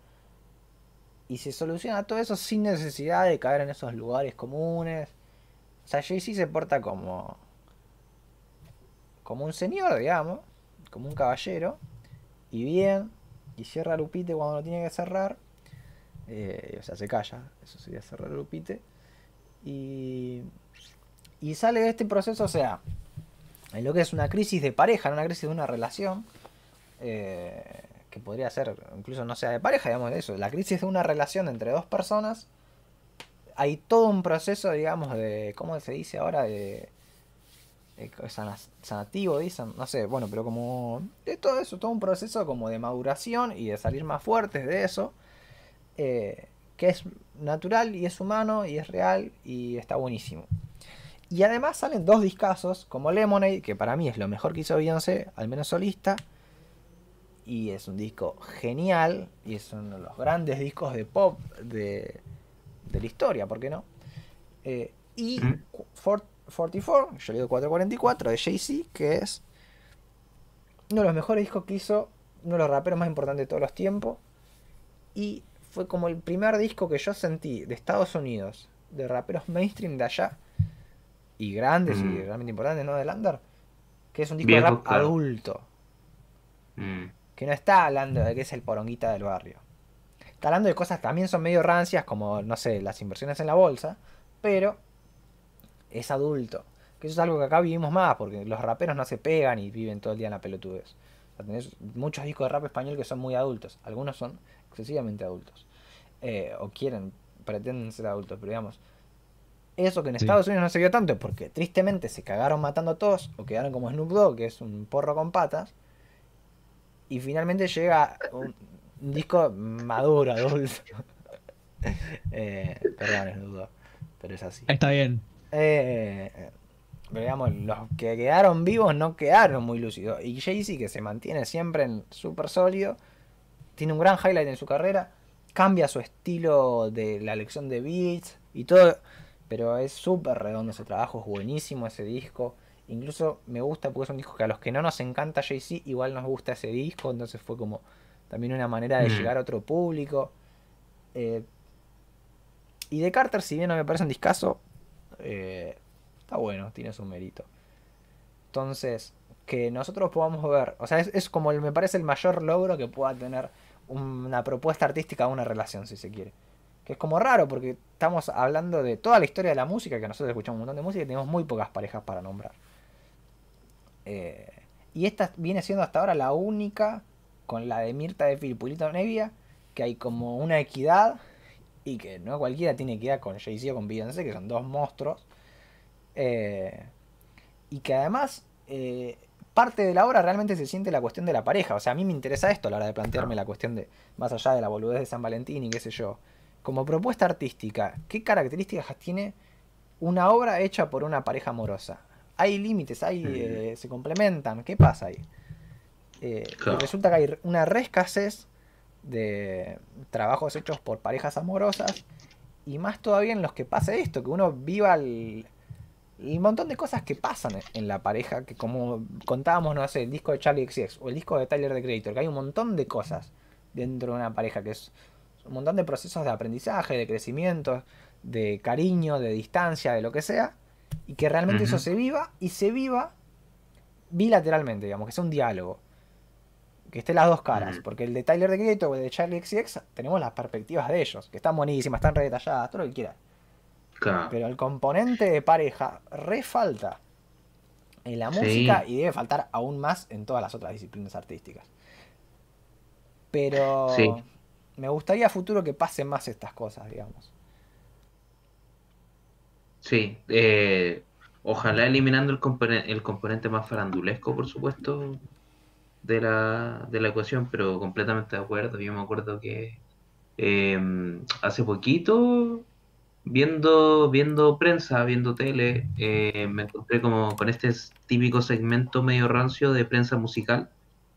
y se soluciona todo eso sin necesidad de caer en esos lugares comunes. O sea, Jay-Z se porta como como un señor, digamos, como un caballero, y bien, y cierra Lupite cuando lo tiene que cerrar, eh, o sea, se calla, eso sería cerrar Lupite, y, y sale de este proceso, o sea, en lo que es una crisis de pareja, no una crisis de una relación, eh, que podría ser, incluso no sea de pareja, digamos, eso, la crisis de una relación entre dos personas, hay todo un proceso, digamos, de, ¿cómo se dice ahora? De, de sanativo, dicen, no sé, bueno, pero como de todo eso, todo un proceso como de maduración y de salir más fuertes de eso, eh, que es natural y es humano y es real y está buenísimo. Y además salen dos discazos, como Lemonade, que para mí es lo mejor que hizo Beyoncé, al menos solista, y es un disco genial, y es uno de los grandes discos de pop de, de la historia, ¿por qué no? Eh, y Mm. Cu- for- 44, yo le digo 444 de Jay-Z, que es uno de los mejores discos que hizo, uno de los raperos más importantes de todos los tiempos, y fue como el primer disco que yo sentí de Estados Unidos, de raperos mainstream de allá, y grandes y Mm. realmente importantes, ¿no? Del under, que es un disco de rap adulto, Mm. que no está hablando de que es el poronguita del barrio. Está hablando de cosas que también son medio rancias, como, no sé, las inversiones en la bolsa, pero es adulto. Que eso es algo que acá vivimos más, porque los raperos no se pegan y viven todo el día en la pelotudez. O sea, tenés muchos discos de rap español que son muy adultos. Algunos son excesivamente adultos. Eh, o quieren, pretenden ser adultos, pero digamos. Eso que en Sí. Estados Unidos no se vio tanto, porque tristemente se cagaron matando a todos, o quedaron como Snoop Dogg, que es un porro con patas. Y finalmente llega un, un disco maduro, adulto. eh, perdón, Snoop Dogg, pero es así. Está bien. Eh, pero digamos, los que quedaron vivos no quedaron muy lúcidos. Y Jay-Z, que se mantiene siempre en súper sólido, tiene un gran highlight en su carrera, cambia su estilo de la elección de beats y todo, pero es súper redondo ese trabajo, es buenísimo ese disco. Incluso me gusta porque es un disco que a los que no nos encanta Jay-Z, igual nos gusta ese disco, entonces fue como también una manera de Mm. llegar a otro público. Eh, y de Carter, si bien no me parece un discazo, eh, está bueno, tiene su mérito. Entonces, que nosotros podamos ver, o sea, es, como me parece el mayor logro que pueda tener una propuesta artística de una relación, si se quiere. Que es como raro, porque estamos hablando de toda la historia de la música, que nosotros escuchamos un montón de música y tenemos muy pocas parejas para nombrar. Eh, y esta viene siendo hasta ahora la única, con la de Mirta de Filipulito Nevia, que hay como una equidad y que no cualquiera tiene equidad con Jay-Z o con Beyoncé, que son dos monstruos. Eh, y que además eh, parte de la obra realmente se siente la cuestión de la pareja. O sea, a mí me interesa esto a la hora de plantearme la cuestión de, más allá de la boludez de San Valentín y qué sé yo. Como propuesta artística, ¿qué características tiene una obra hecha por una pareja amorosa? Hay límites, hay, eh, se complementan, ¿qué pasa ahí? Resulta que hay una rescasez de trabajos hechos por parejas amorosas y más todavía en los que pase esto, que uno viva el, montón de cosas que pasan en la pareja, que como contábamos, no sé, el disco de Charlie XX o el disco de Tyler the Creator, que hay un montón de cosas dentro de una pareja, que es un montón de procesos de aprendizaje, de crecimiento, de cariño, de distancia, de lo que sea, y que realmente eso se viva y se viva bilateralmente, digamos, que sea un diálogo que esté las dos caras. Porque el de Tyler de Creator o el de Charlie XX tenemos las perspectivas de ellos, que están buenísimas, están re detalladas, todo lo que quieras. Pero el componente de pareja refalta en la música y debe faltar aún más en todas las otras disciplinas artísticas. Pero me gustaría a futuro que pasen más estas cosas, digamos. Sí, eh, ojalá eliminando el, el componente más farandulesco, por supuesto, de la, de la ecuación, pero completamente de acuerdo. Yo me acuerdo que em, hace poquito, viendo, viendo prensa, viendo tele, eh, me encontré como con este típico segmento medio rancio de prensa musical,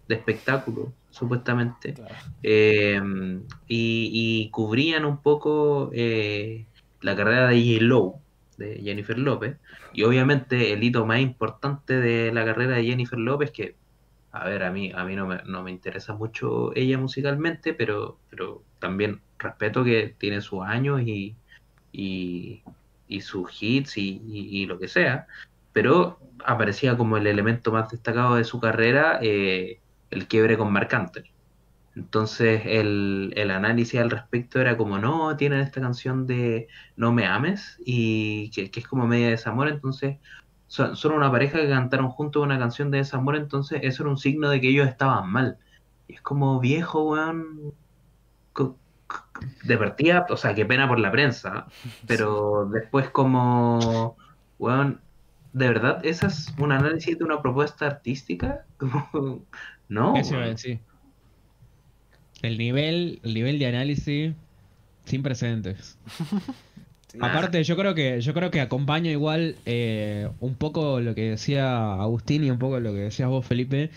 de espectáculo, supuestamente. Em, y, cubrían un poco eh, la carrera de J. de Jennifer López. Y obviamente el hito más importante de la carrera de Jennifer López, que a ver, a mí, a mí no, me, no me interesa mucho ella musicalmente, pero, pero también respeto que tiene sus años y, y, sus hits y, lo que sea, pero aparecía como el elemento más destacado de su carrera eh, el quiebre con Marc. Entonces el, el, análisis al respecto era como, no, tienen esta canción de No me ames y que, que es como media desamor, entonces son, una pareja que cantaron juntos una canción de desamor, entonces eso era un signo de que ellos estaban mal. Y es como viejo, weón. De partida, o sea, qué pena por la prensa, pero después como, weón, ¿de verdad esa es un análisis de una propuesta artística? no. sí. El nivel, el nivel de análisis sin precedentes. Aparte, yo creo que yo creo que acompaña igual eh, un poco lo que decía Agustín y un poco lo que decías vos, Felipe.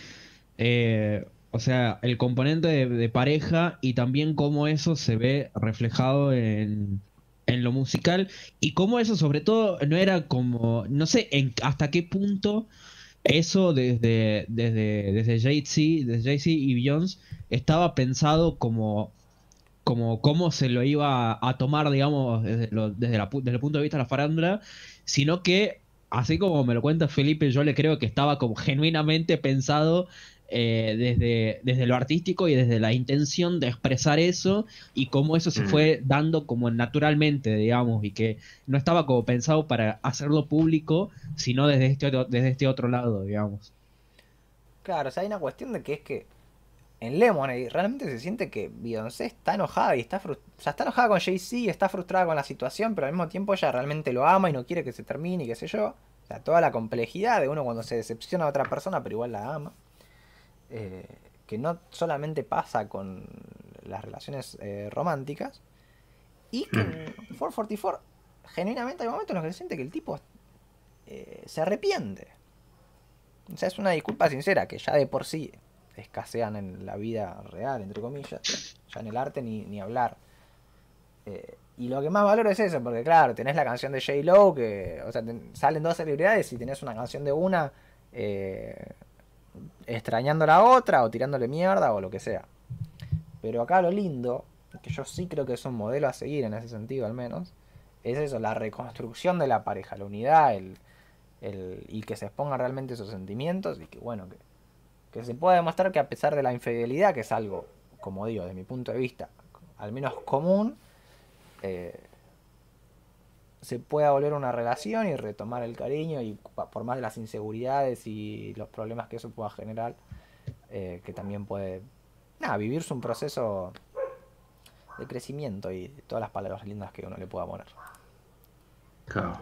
Eh, o sea, el componente de, pareja y también cómo eso se ve reflejado en, lo musical y cómo eso sobre todo no era como, no sé en, hasta qué punto eso desde, desde, desde Jay-Z Jay y Beyoncé estaba pensado como como cómo se lo iba a tomar, digamos, desde, desde, el punto de vista de la farándula, sino que, así como me lo cuenta Felipe, yo le creo que estaba como genuinamente pensado eh, desde, desde lo artístico y desde la intención de expresar eso y cómo eso se mm. fue dando como naturalmente, digamos, y que no estaba como pensado para hacerlo público, sino desde este otro, desde este otro lado, digamos. Claro, o sea, hay una cuestión de que es que en Lemonade realmente se siente que Beyoncé está enojada y está o sea, está enojada con Jay-Z, está frustrada con la situación, pero al mismo tiempo ella realmente lo ama y no quiere que se termine y qué sé yo. O sea, toda la complejidad de uno cuando se decepciona a otra persona, pero igual la ama. Eh, que no solamente pasa con las relaciones eh, románticas. Y que en 444, genuinamente hay momentos en los que se siente que el tipo eh, se arrepiente. O sea, es una disculpa sincera que ya de por sí escasean en la vida real, entre comillas, ya en el arte ni, ni hablar. Eh, y lo que más valoro es eso, porque claro, tenés la canción de J. Lo, que, o sea, salen dos celebridades y tenés una canción de una eh, extrañando a la otra o tirándole mierda o lo que sea. Pero acá lo lindo, que yo sí creo que es un modelo a seguir en ese sentido al menos, es eso, la reconstrucción de la pareja, la unidad, el, el, y que se exponga realmente esos sentimientos y que bueno, que, que se pueda demostrar que a pesar de la infidelidad, que es algo, como digo, de mi punto de vista, al menos común, eh, se pueda volver una relación y retomar el cariño y por más de las inseguridades y los problemas que eso pueda generar, eh, que también puede, nada, vivirse un proceso de crecimiento y todas las palabras lindas que uno le pueda poner. Claro.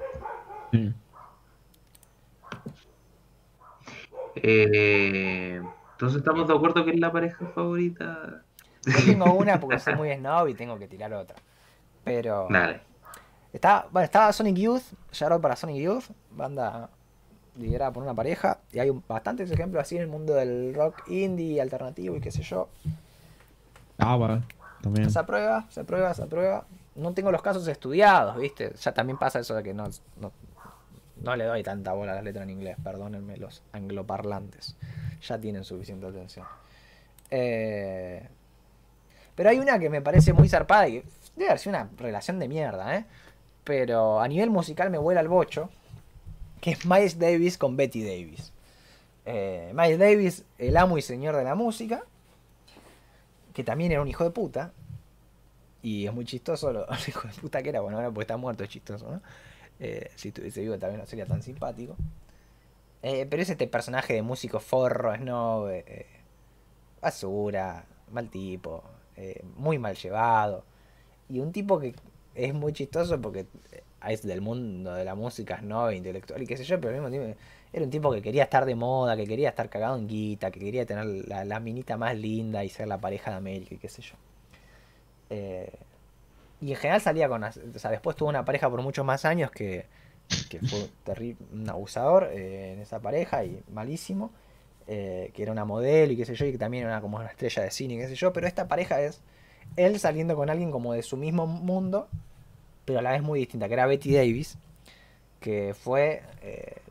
Sí. Eh, entonces estamos de acuerdo que es la pareja favorita. Yo tengo una porque soy muy snob y tengo que tirar otra. Pero Dale. está, bueno, estaba Sonic Youth, shout out para Sonic Youth, banda liderada por una pareja. Y hay un- bastantes ejemplos así en el mundo del rock indie, alternativo y qué sé yo. Ah, bueno, también. Se aprueba, se aprueba, se aprueba. No tengo los casos estudiados, ¿viste? Ya también pasa eso de que no, no, no le doy tanta bola a las letras en inglés, perdónenme los angloparlantes. Ya tienen suficiente atención. Eh, pero hay una que me parece muy zarpada y debe haber sido una relación de mierda, ¿eh? Pero a nivel musical me vuela el bocho, que es Miles Davis con Betty Davis. Eh, Miles Davis, el amo y señor de la música, que también era un hijo de puta. Y es muy chistoso lo el hijo de puta que era. Bueno, ahora porque está muerto es chistoso, ¿no? Eh, si estuviese vivo también no sería tan simpático. Eh, pero es este personaje de músico forro, snob, eh, basura, mal tipo, eh, muy mal llevado. Y un tipo que es muy chistoso porque es del mundo de la música snob, intelectual y qué sé yo, pero al mismo tiempo era un tipo que quería estar de moda, que quería estar cagado en guita, que quería tener la, la minita más linda y ser la pareja de América y qué sé yo. Y en general salía con... O sea, después tuvo una pareja por muchos más años que, que fue terrible, un abusador eh, en esa pareja y malísimo. eh, que era una modelo y qué sé yo, y que también era como una estrella de cine y qué sé yo. Pero esta pareja es él saliendo con alguien como de su mismo mundo, pero a la vez muy distinta, que era Betty Davis, que fue... eh,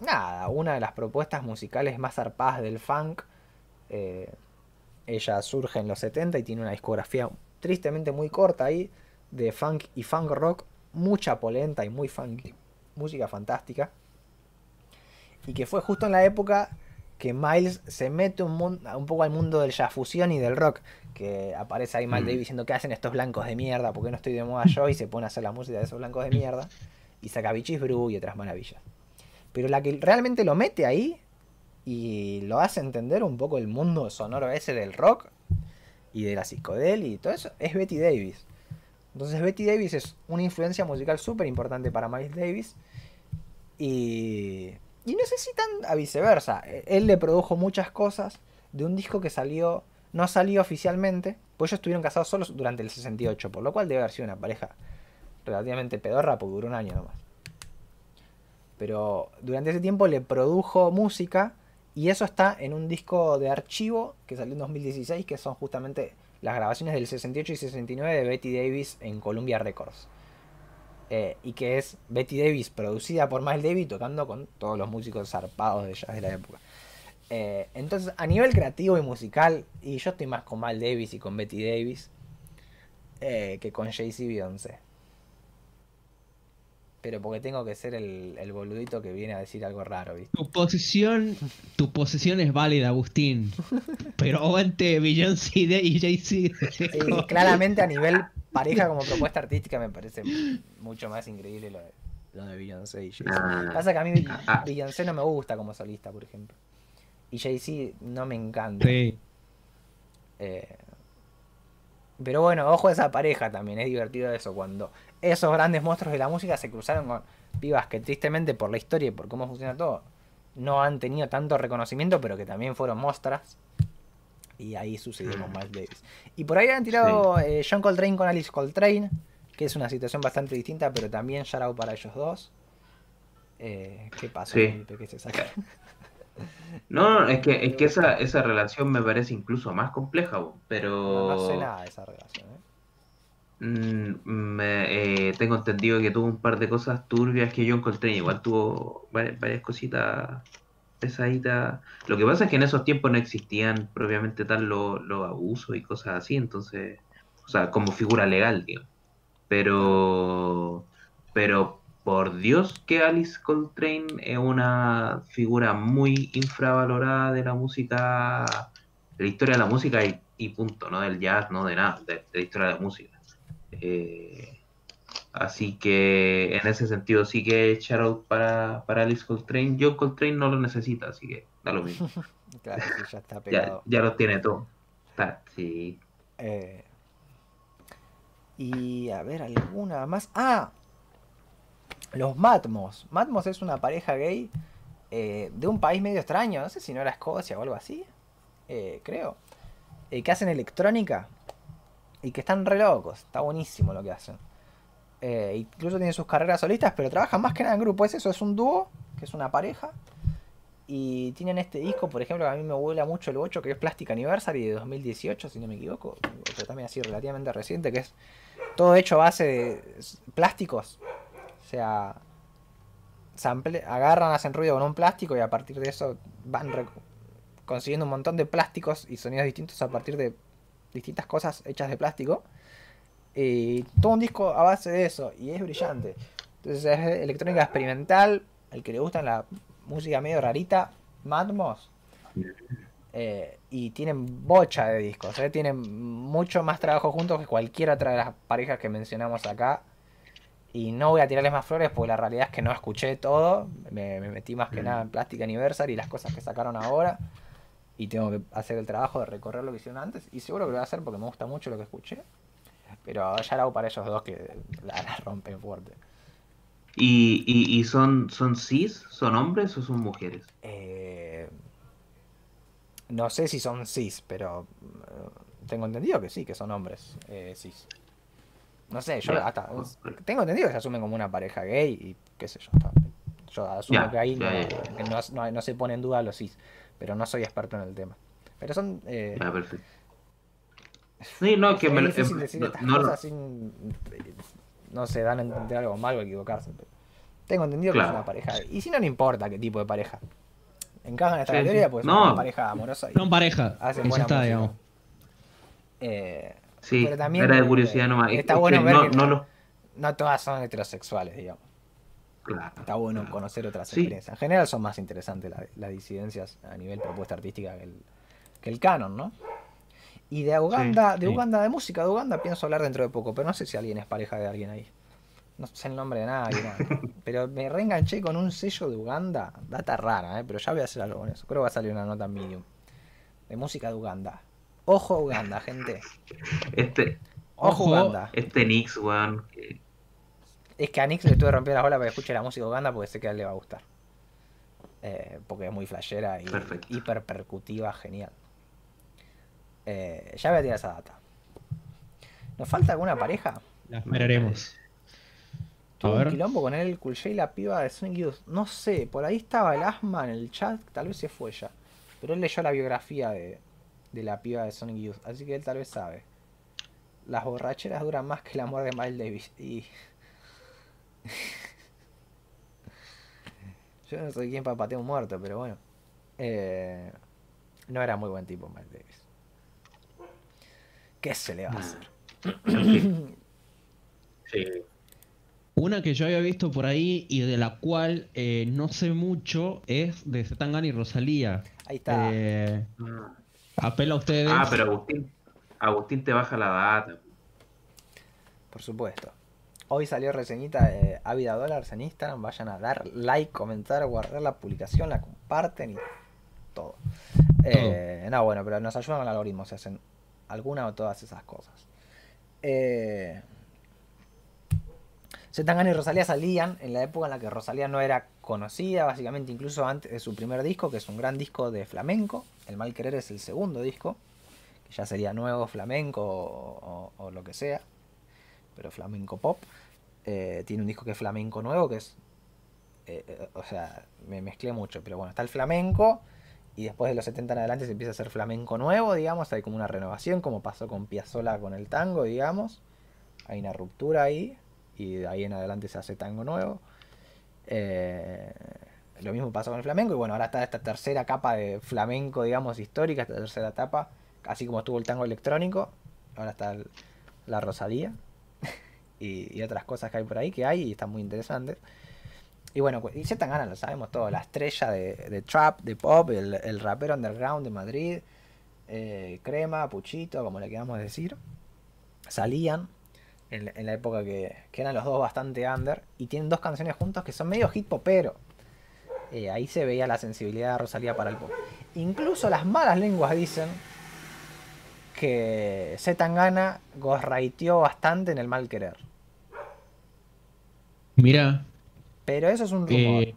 nada, una de las propuestas musicales más zarpadas del funk. Ella surge en los 70 y tiene una discografía tristemente muy corta ahí de funk y funk rock, mucha polenta y muy funky, música fantástica. Y que fue justo en la época que Miles se mete un, un poco al mundo del jazz fusión y del rock. Que aparece ahí Miles Mm. Davis diciendo que hacen estos blancos de mierda, porque no estoy de moda yo, y se pone a hacer la música de esos blancos de mierda. Y saca Bichis Brew y otras maravillas. Pero la que realmente lo mete ahí y lo hace entender un poco el mundo sonoro ese del rock y de la psicodelia y todo eso es Betty Davis. Entonces Betty Davis es una influencia musical súper importante para Miles Davis y, y no sé si tan a viceversa. E- Él le produjo muchas cosas de un disco que salió, no salió oficialmente, pues ellos estuvieron casados solos durante el 68, por lo cual debe haber sido una pareja relativamente pedorra porque duró un año nomás. Pero durante ese tiempo le produjo música y eso está en un disco de archivo que salió en 2016, que son justamente las grabaciones del 68 y 69 de Betty Davis en Columbia Records. Eh, y que es Betty Davis producida por Miles Davis tocando con todos los músicos zarpados de jazz de la época. Eh, entonces, a nivel creativo y musical, y yo estoy más con Miles Davis y con Betty Davis eh, que con Jay-Z Beyoncé. Pero porque tengo que ser el, el boludito que viene a decir algo raro, ¿viste? Tu posición, tu posición es válida, Agustín. Pero aguante Beyoncé y y Jay-Z. Sí, claramente a nivel pareja como propuesta artística me parece mucho más increíble lo de, lo de Beyoncé y Jay-Z. Ah. Pasa que a mí Ah. Beyoncé no me gusta como solista, por ejemplo. Y Jay-Z no me encanta. Sí. Eh, pero bueno, ojo a esa pareja también, es divertido eso, cuando esos grandes monstruos de la música se cruzaron con pibas que tristemente por la historia y por cómo funciona todo, no han tenido tanto reconocimiento, pero que también fueron mostras. Y ahí sucedió con Miles Davis. Y por ahí han tirado eh, John Coltrane con Alice Coltrane, que es una situación bastante distinta, pero también out para ellos dos. Eh, ¿Qué pasó, Sí. Se saca? No, no, es que, es que esa, esa relación me parece incluso más compleja, pero No, no sé nada de esa relación. ¿eh? Mm, me, eh, tengo entendido que tuvo un par de cosas turbias que John Coltrane igual tuvo varias, cositas pesaditas. Lo que pasa es que en esos tiempos no existían propiamente tal los abusos y cosas así, entonces, o sea, como figura legal, digo. Pero, pero por Dios que Alice Coltrane es una figura muy infravalorada de la música, de la historia de la música y, y punto, no del jazz, no de nada, de la historia de la música. Eh, así que en ese sentido sí que shout out para, para Alice Coltrane. John Coltrane no lo necesita, así que da lo mismo. Claro, sí, ya está ya, pegado. ya lo tiene todo. Está- sí. Eh, y a ver, alguna más. Ah, los Matmos. Matmos es una pareja gay eh, de un país medio extraño. No sé si no era Escocia o algo así. eh, creo. eh, que hacen electrónica. Y que están re locos. Está buenísimo lo que hacen. Eh, incluso tienen sus carreras solistas, pero trabajan más que nada en grupo. Es eso, es un dúo, que es una pareja. Y tienen este disco, por ejemplo, que a mí me vuela mucho el 8, que es Plastic Anniversary de 2018, si no me equivoco. Pero también así relativamente reciente, que es todo hecho a base de plásticos. O sea, agarran, hacen ruido con un plástico y a partir de eso van consiguiendo un montón de plásticos y sonidos distintos a partir de distintas cosas hechas de plástico. Y todo un disco a base de eso, y es brillante. Entonces es electrónica experimental, al que le gusta la música medio rarita, Matmos. Eh, y tienen bocha de discos, eh, tienen mucho más trabajo juntos que cualquier otra de las parejas que mencionamos acá. Y no voy a tirarles más flores porque la realidad es que no escuché todo. Me, me metí más que Mm. nada en Plastic Anniversary y las cosas que sacaron ahora. Y tengo que hacer el trabajo de recorrer lo que hicieron antes. Y seguro que lo voy a hacer porque me gusta mucho lo que escuché. Pero ya lo hago para ellos dos que la, la rompen fuerte. ¿Y, y, y son, son cis? ¿Son hombres o son mujeres? Eh, no sé si son cis, pero eh, tengo entendido que sí, que son hombres eh, cis. No sé, yo hasta tengo entendido que se asumen como una pareja gay y qué sé yo. Yo asumo que ahí no, no- no se pone en duda los cis, pero no soy experto en el tema. Pero son eh, Ya, perfecto. Sí, no, que es me lo- difícil em, decir no- estas no cosas sin no se dan a entender algo mal o equivocarse. Pero tengo entendido que es una pareja. Y si no, no importa qué tipo de pareja. Encajan en esta Sí, sí. categoría pues No. son una pareja amorosa y Son pareja. hacen buena está, digamos. Eh, Sí, pero también, era de eh, curiosidad nomás. está Es que bueno ver no, que no no todas son heterosexuales, digamos. Claro, Está bueno claro. conocer otras Sí. experiencias. En general son más interesantes la- las disidencias a nivel propuesta artística que el, que el canon, ¿no? Y de Uganda, de sí. Uganda, de música de Uganda pienso hablar dentro de poco, pero no sé si alguien es pareja de alguien ahí. No sé el nombre de nadie, nada. Pero me reenganché con un sello de Uganda, data rara, ¿eh? pero ya voy a hacer algo con eso. Creo que va a salir una nota en medium. De música de Uganda. Ojo Uganda, gente. Este, Ojo, Ojo. Uganda. este Nix, weón. que- Es que a Nix le estuve rompiendo las bolas para que escuche la música Uganda porque sé que a él le va a gustar. Eh, porque es muy flashera y Perfecto. hiper percutiva, genial. Eh, ya voy a tirar esa data. ¿Nos falta alguna pareja? La esperaremos. A Tuve un quilombo con él, el Cool J y la piba de Sonic Youth. No sé, por ahí estaba el asma en el chat, tal vez se fue ya. Pero él leyó la biografía de, de la piba de Sonic Youth, así que él tal vez sabe. Las borracheras duran más que el amor de Miles Davis. Y. Yo no soy quien para patear un muerto, pero bueno. Eh, no era muy buen tipo Miles Davis. ¿Qué se le va a hacer? Sí. Una que yo había visto por ahí y de la cual eh, no sé mucho es de Zetangana y Rosalía. Ahí está. Eh, apelo a ustedes. Ah, pero Agustín, Agustín te baja la data. Por supuesto. Hoy salió reseñita de Ávida Dollars en Instagram. Vayan a dar like, comentar, guardar la publicación, la comparten y todo. Eh, no, bueno, pero nos ayudan el algoritmo. Se hacen alguna o todas esas cosas. Eh, Zetangana y Rosalía salían en la época en la que Rosalía no era conocida, básicamente incluso antes de su primer disco, que es un gran disco de flamenco. El Mal Querer es el segundo disco, que ya sería nuevo flamenco o- o- o lo que sea pero flamenco pop. Eh, tiene un disco que es flamenco nuevo, que es. eh, eh, o sea, me mezclé mucho, pero bueno, está el flamenco. Y después de los 70 en adelante se empieza a hacer flamenco nuevo, digamos. Hay como una renovación, como pasó con Piazzolla con el tango, digamos. Hay una ruptura ahí. Y de ahí en adelante se hace tango nuevo. Lo mismo pasó con el flamenco. Y bueno, ahora está esta tercera capa de flamenco, digamos, histórica. Esta tercera etapa. Así como estuvo el tango electrónico. Ahora está la Rosalía. Y, otras cosas que hay por ahí que hay y están muy interesantes. Y bueno, y Zetangana lo sabemos todo, la estrella de, trap, de pop, el, el rapero underground de Madrid, eh, Crema, Puchito, como le queramos decir, salían en, la- en la época que, que eran los dos bastante under y tienen dos canciones juntos que son medio hit popero. Eh, ahí se veía la sensibilidad de Rosalía para el pop. Incluso las malas lenguas dicen que Zetangana ghostwriteó bastante en el mal querer. Mira, Pero eso es un rumor. eh,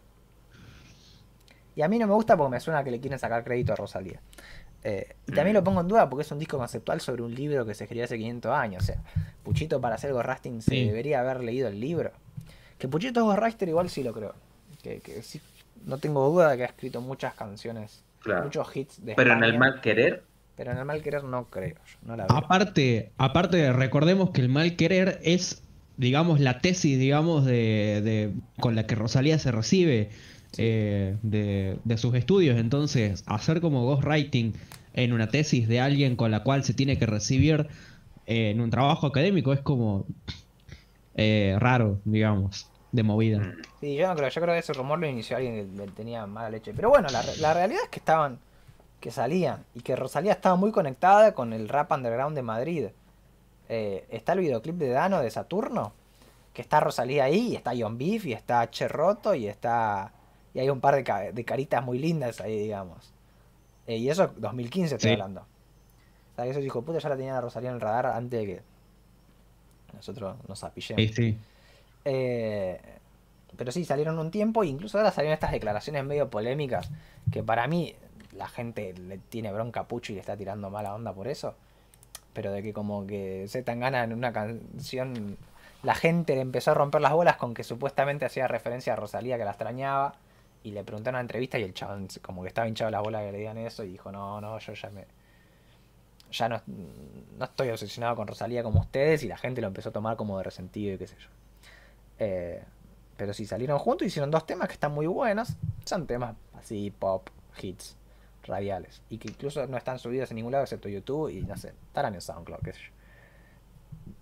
Y a mí no me gusta porque me suena que le quieren sacar crédito a Rosalía. Eh, y también lo pongo en duda porque es un disco conceptual sobre un libro que se escribió hace 500 años. O sea, Puchito para hacer Ghostwriting se Sí. debería haber leído el libro. Que Puchito es Ghostwriter igual sí lo creo. Que, que sí, no tengo duda de que ha escrito muchas canciones, Claro. muchos hits de Pero en el mal querer, Pero en el mal querer no creo. yo, no la veo. aparte, aparte, recordemos que el mal querer es, digamos, la tesis, digamos, de, de- con la que Rosalía se recibe eh, de, de sus estudios. Entonces, hacer como ghostwriting en una tesis de alguien con la cual se tiene que recibir eh, en un trabajo académico es como eh, raro, digamos, de movida. mm, Sí, yo no creo, yo creo que ese rumor lo inició alguien que tenía mala leche. Pero bueno, la, la realidad es que estaban, que salían, y que Rosalía estaba muy conectada con el rap underground de Madrid. Eh, está el videoclip de Dano de Saturno, que está Rosalía ahí, y está John Beef, y está Che Roto, y está. Y hay un par de, ca- de caritas muy lindas ahí, digamos. Eh, y eso 2015 estoy Sí. hablando. O sea, que esos hijos de puta ya la tenían a Rosalía en el radar antes de que nosotros nos apillemos. Sí, sí. Eh, pero sí, salieron un tiempo, e incluso ahora salieron estas declaraciones medio polémicas, que para mí la gente le tiene bronca a Pucho y le está tirando mala onda por eso. Pero de que como que se tan gana en una canción, la gente le empezó a romper las bolas con que supuestamente hacía referencia a Rosalía que la extrañaba. Y le preguntaron en una entrevista y el chabón como que estaba hinchado la bola que le digan eso y dijo, no, no, yo ya me... Ya no, no estoy obsesionado con Rosalía como ustedes y la gente lo empezó a tomar como de resentido y qué sé yo. Eh, pero sí, salieron juntos, hicieron dos temas que están muy buenos. Son temas así, pop, hits, radiales. Y que incluso no están subidos en ningún lado excepto YouTube y no sé, estarán en SoundCloud, qué sé yo.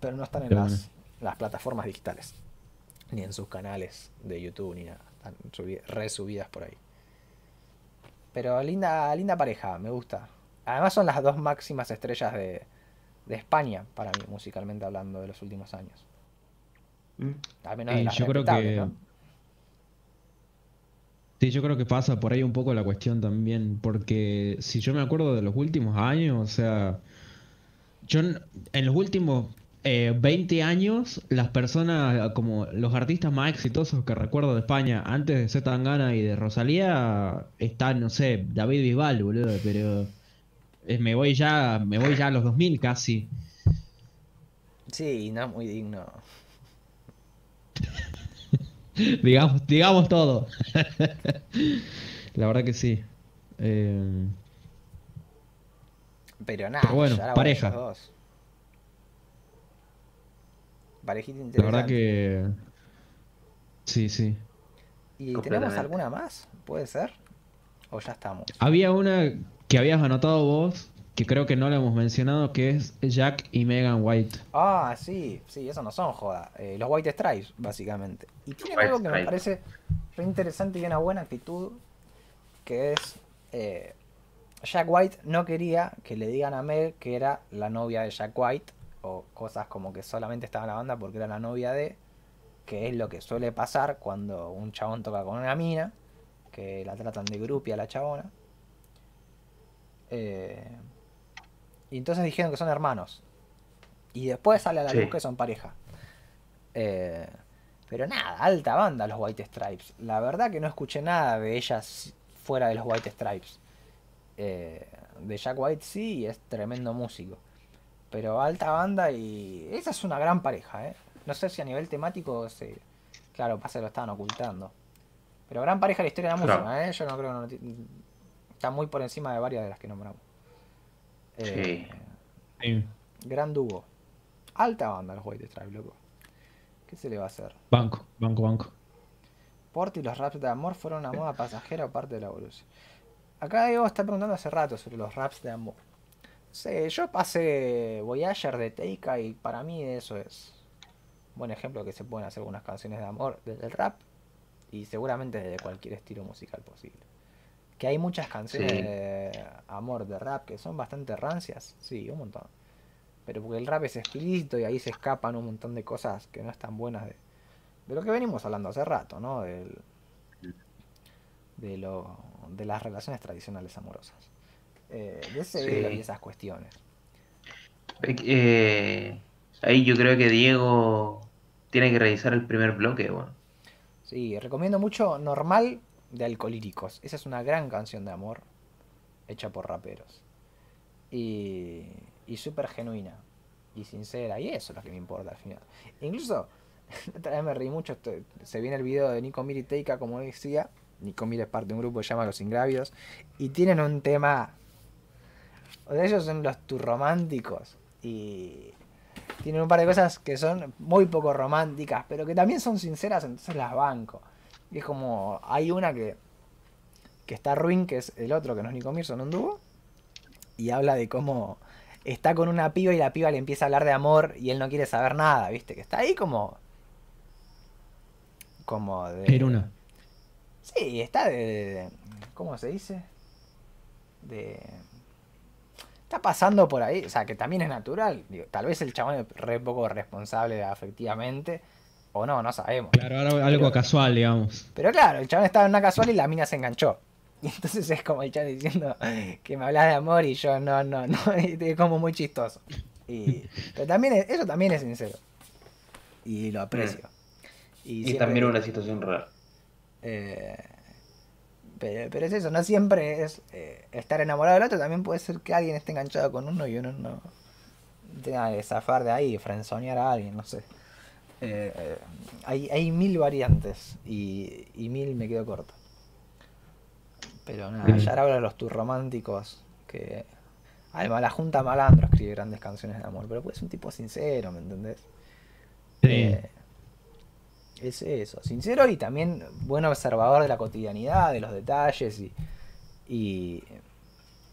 Pero no están en las, bueno. las plataformas digitales. Ni en sus canales de YouTube ni nada. Están subi- resubidas por ahí. Pero linda, linda pareja, me gusta. Además son las dos máximas estrellas de, de España, para mí, musicalmente hablando, de los últimos años. mm, Al menos de Y las yo creo que ¿no? Sí, yo creo que pasa por ahí un poco la cuestión también, porque si yo me acuerdo de los últimos años, o sea, yo en, los últimos eh, 20 años, las personas, como los artistas más exitosos que recuerdo de España, antes de Z Tangana y de Rosalía, están, no sé, David Bisbal, boludo, pero me voy ya, me voy ya a los 2000 casi. Sí, no muy digno. digamos, digamos todo. La verdad que sí. Eh, Pero nada, Pero bueno, pareja. dos. Parejita la interesante. verdad que... Sí, sí. ¿Y tenemos alguna más? ¿Puede ser? ¿O ya estamos? Había una que habías anotado vos, que creo que no la hemos mencionado, que es Jack y Megan White. Ah, sí, sí, eso no son joda. Eh, los White Stripes, básicamente. Y tienen White algo que me parece re interesante y una buena actitud, que es... eh, Jack White no quería que le digan a Meg que era la novia de Jack White, o cosas como que solamente estaba en la banda porque era la novia de, que es lo que suele pasar cuando un chabón toca con una mina, que la tratan de grupia a la chabona. Eh, y entonces dijeron que son hermanos. Y después sale a la Sí. luz que son pareja. Eh, pero nada, alta banda los White Stripes. La verdad que no escuché nada de ellas fuera de los White Stripes. Eh, de Jack White sí, es tremendo músico. Pero alta banda y esa es una gran pareja, ¿eh? No sé si a nivel temático se... Claro, pasa lo estaban ocultando. Pero gran pareja de la historia de la Claro. música, ¿eh? Yo no creo que no Está muy por encima de varias de las que nombramos. Eh, Sí. Gran dúo. Alta banda los White Stripes, loco. ¿Qué se le va a hacer? Banco, banco, banco. Porti y los raps de amor fueron una moda pasajera o parte de la evolución. Acá Diego está preguntando hace rato sobre los raps de amor. Sí, yo pasé Voyager de Teika y para mí eso es buen ejemplo que se pueden hacer algunas canciones de amor desde el rap y seguramente desde cualquier estilo musical posible. Que hay muchas canciones Sí. de amor de rap que son bastante rancias, sí, un montón. Pero porque el rap es explícito y ahí se escapan un montón de cosas que no están buenas de, de lo que venimos hablando hace rato, ¿no? Del, de, lo, de las relaciones tradicionales amorosas. Eh, de ese Sí. y esas cuestiones. Eh, ahí yo creo que Diego tiene que revisar el primer bloque, bueno. Sí, recomiendo mucho Normal de Alcolíricos. Esa es una gran canción de amor hecha por raperos. Y, y súper genuina y sincera. Y eso es lo que me importa al final. Incluso, otra vez me reí mucho. se viene el video de Nico Mir y Teika, como decía. Nico Mir es parte de un grupo que se llama Los Ingravios. Y tienen un tema. O sea, ellos son los turrománticos. Y tienen un par de cosas que son muy poco románticas, pero que también son sinceras, entonces las banco. Y es como, hay una que, que está ruin, que es el otro, que no es Nico Mir, son un dúo. Y habla de cómo está con una piba y la piba le empieza a hablar de amor y él no quiere saber nada, ¿viste? Que está ahí como... Como de... Peruna. Sí, está de, de- ¿Cómo se dice? De. Está pasando por ahí, o sea, que también es natural. Digo, tal vez el chabón es re poco responsable afectivamente, o no, no sabemos. Claro, algo, casual, digamos. Pero claro, el chabón estaba en una casual y la mina se enganchó. Y entonces es como el chabón diciendo que me hablas de amor y yo no, no, no, y es como muy chistoso. Y, pero también es- eso también es sincero. Y lo aprecio. Y, siempre- también una situación rara. eh, pero, pero es eso, no siempre es eh, estar enamorado del otro, también puede ser que alguien esté enganchado con uno y uno no tenga que zafar de ahí, frenzonear a alguien, no sé. Eh, hay, hay mil variantes y, y mil me quedo corto. Pero nada, ya ahora de los turrománticos que... Además, la Junta Malandro escribe grandes canciones de amor, pero pues es un tipo sincero, ¿me entendés? Sí. Eh, es eso, sincero y también buen observador de la cotidianidad, de los detalles y, y,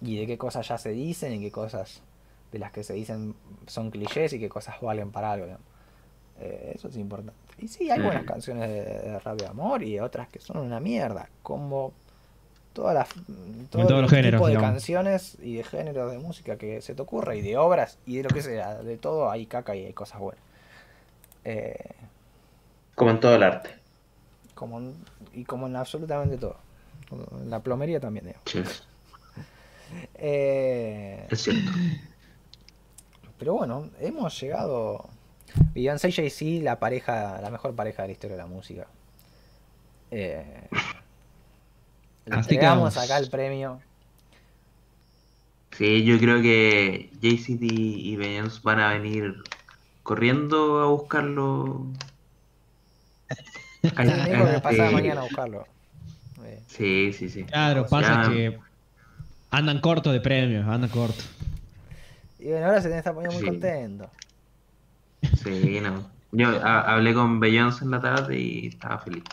y de qué cosas ya se dicen y qué cosas de las que se dicen son clichés y qué cosas valen para algo. digamos. Eh, eso es importante. Y sí, hay buenas Mm. canciones de, de rap de amor y otras que son una mierda, como todas las todo todos los géneros, tipo de digamos. canciones y de géneros de música que se te ocurra y de obras y de lo que sea, de todo hay caca y hay cosas buenas. Eh, Como en todo el arte. como en- y como en absolutamente todo. En la plomería también, digo. Sí, Eh, es cierto. pero bueno, hemos llegado. Beyoncé y Jay-Z, la pareja, la mejor pareja de la historia de la música. Eh, le entregamos acá el premio. Sí, yo creo que JCT y Beyoncé van a venir corriendo a buscarlo. Sí, que Sí. mañana a buscarlo. Eh, Sí, sí, sí. Claro, Ya. pasa que andan cortos de premios, andan cortos. y bueno, ahora se está poniendo muy Sí. contento. Sí, no. Yo ha- hablé con Beyoncé en la tarde y estaba feliz.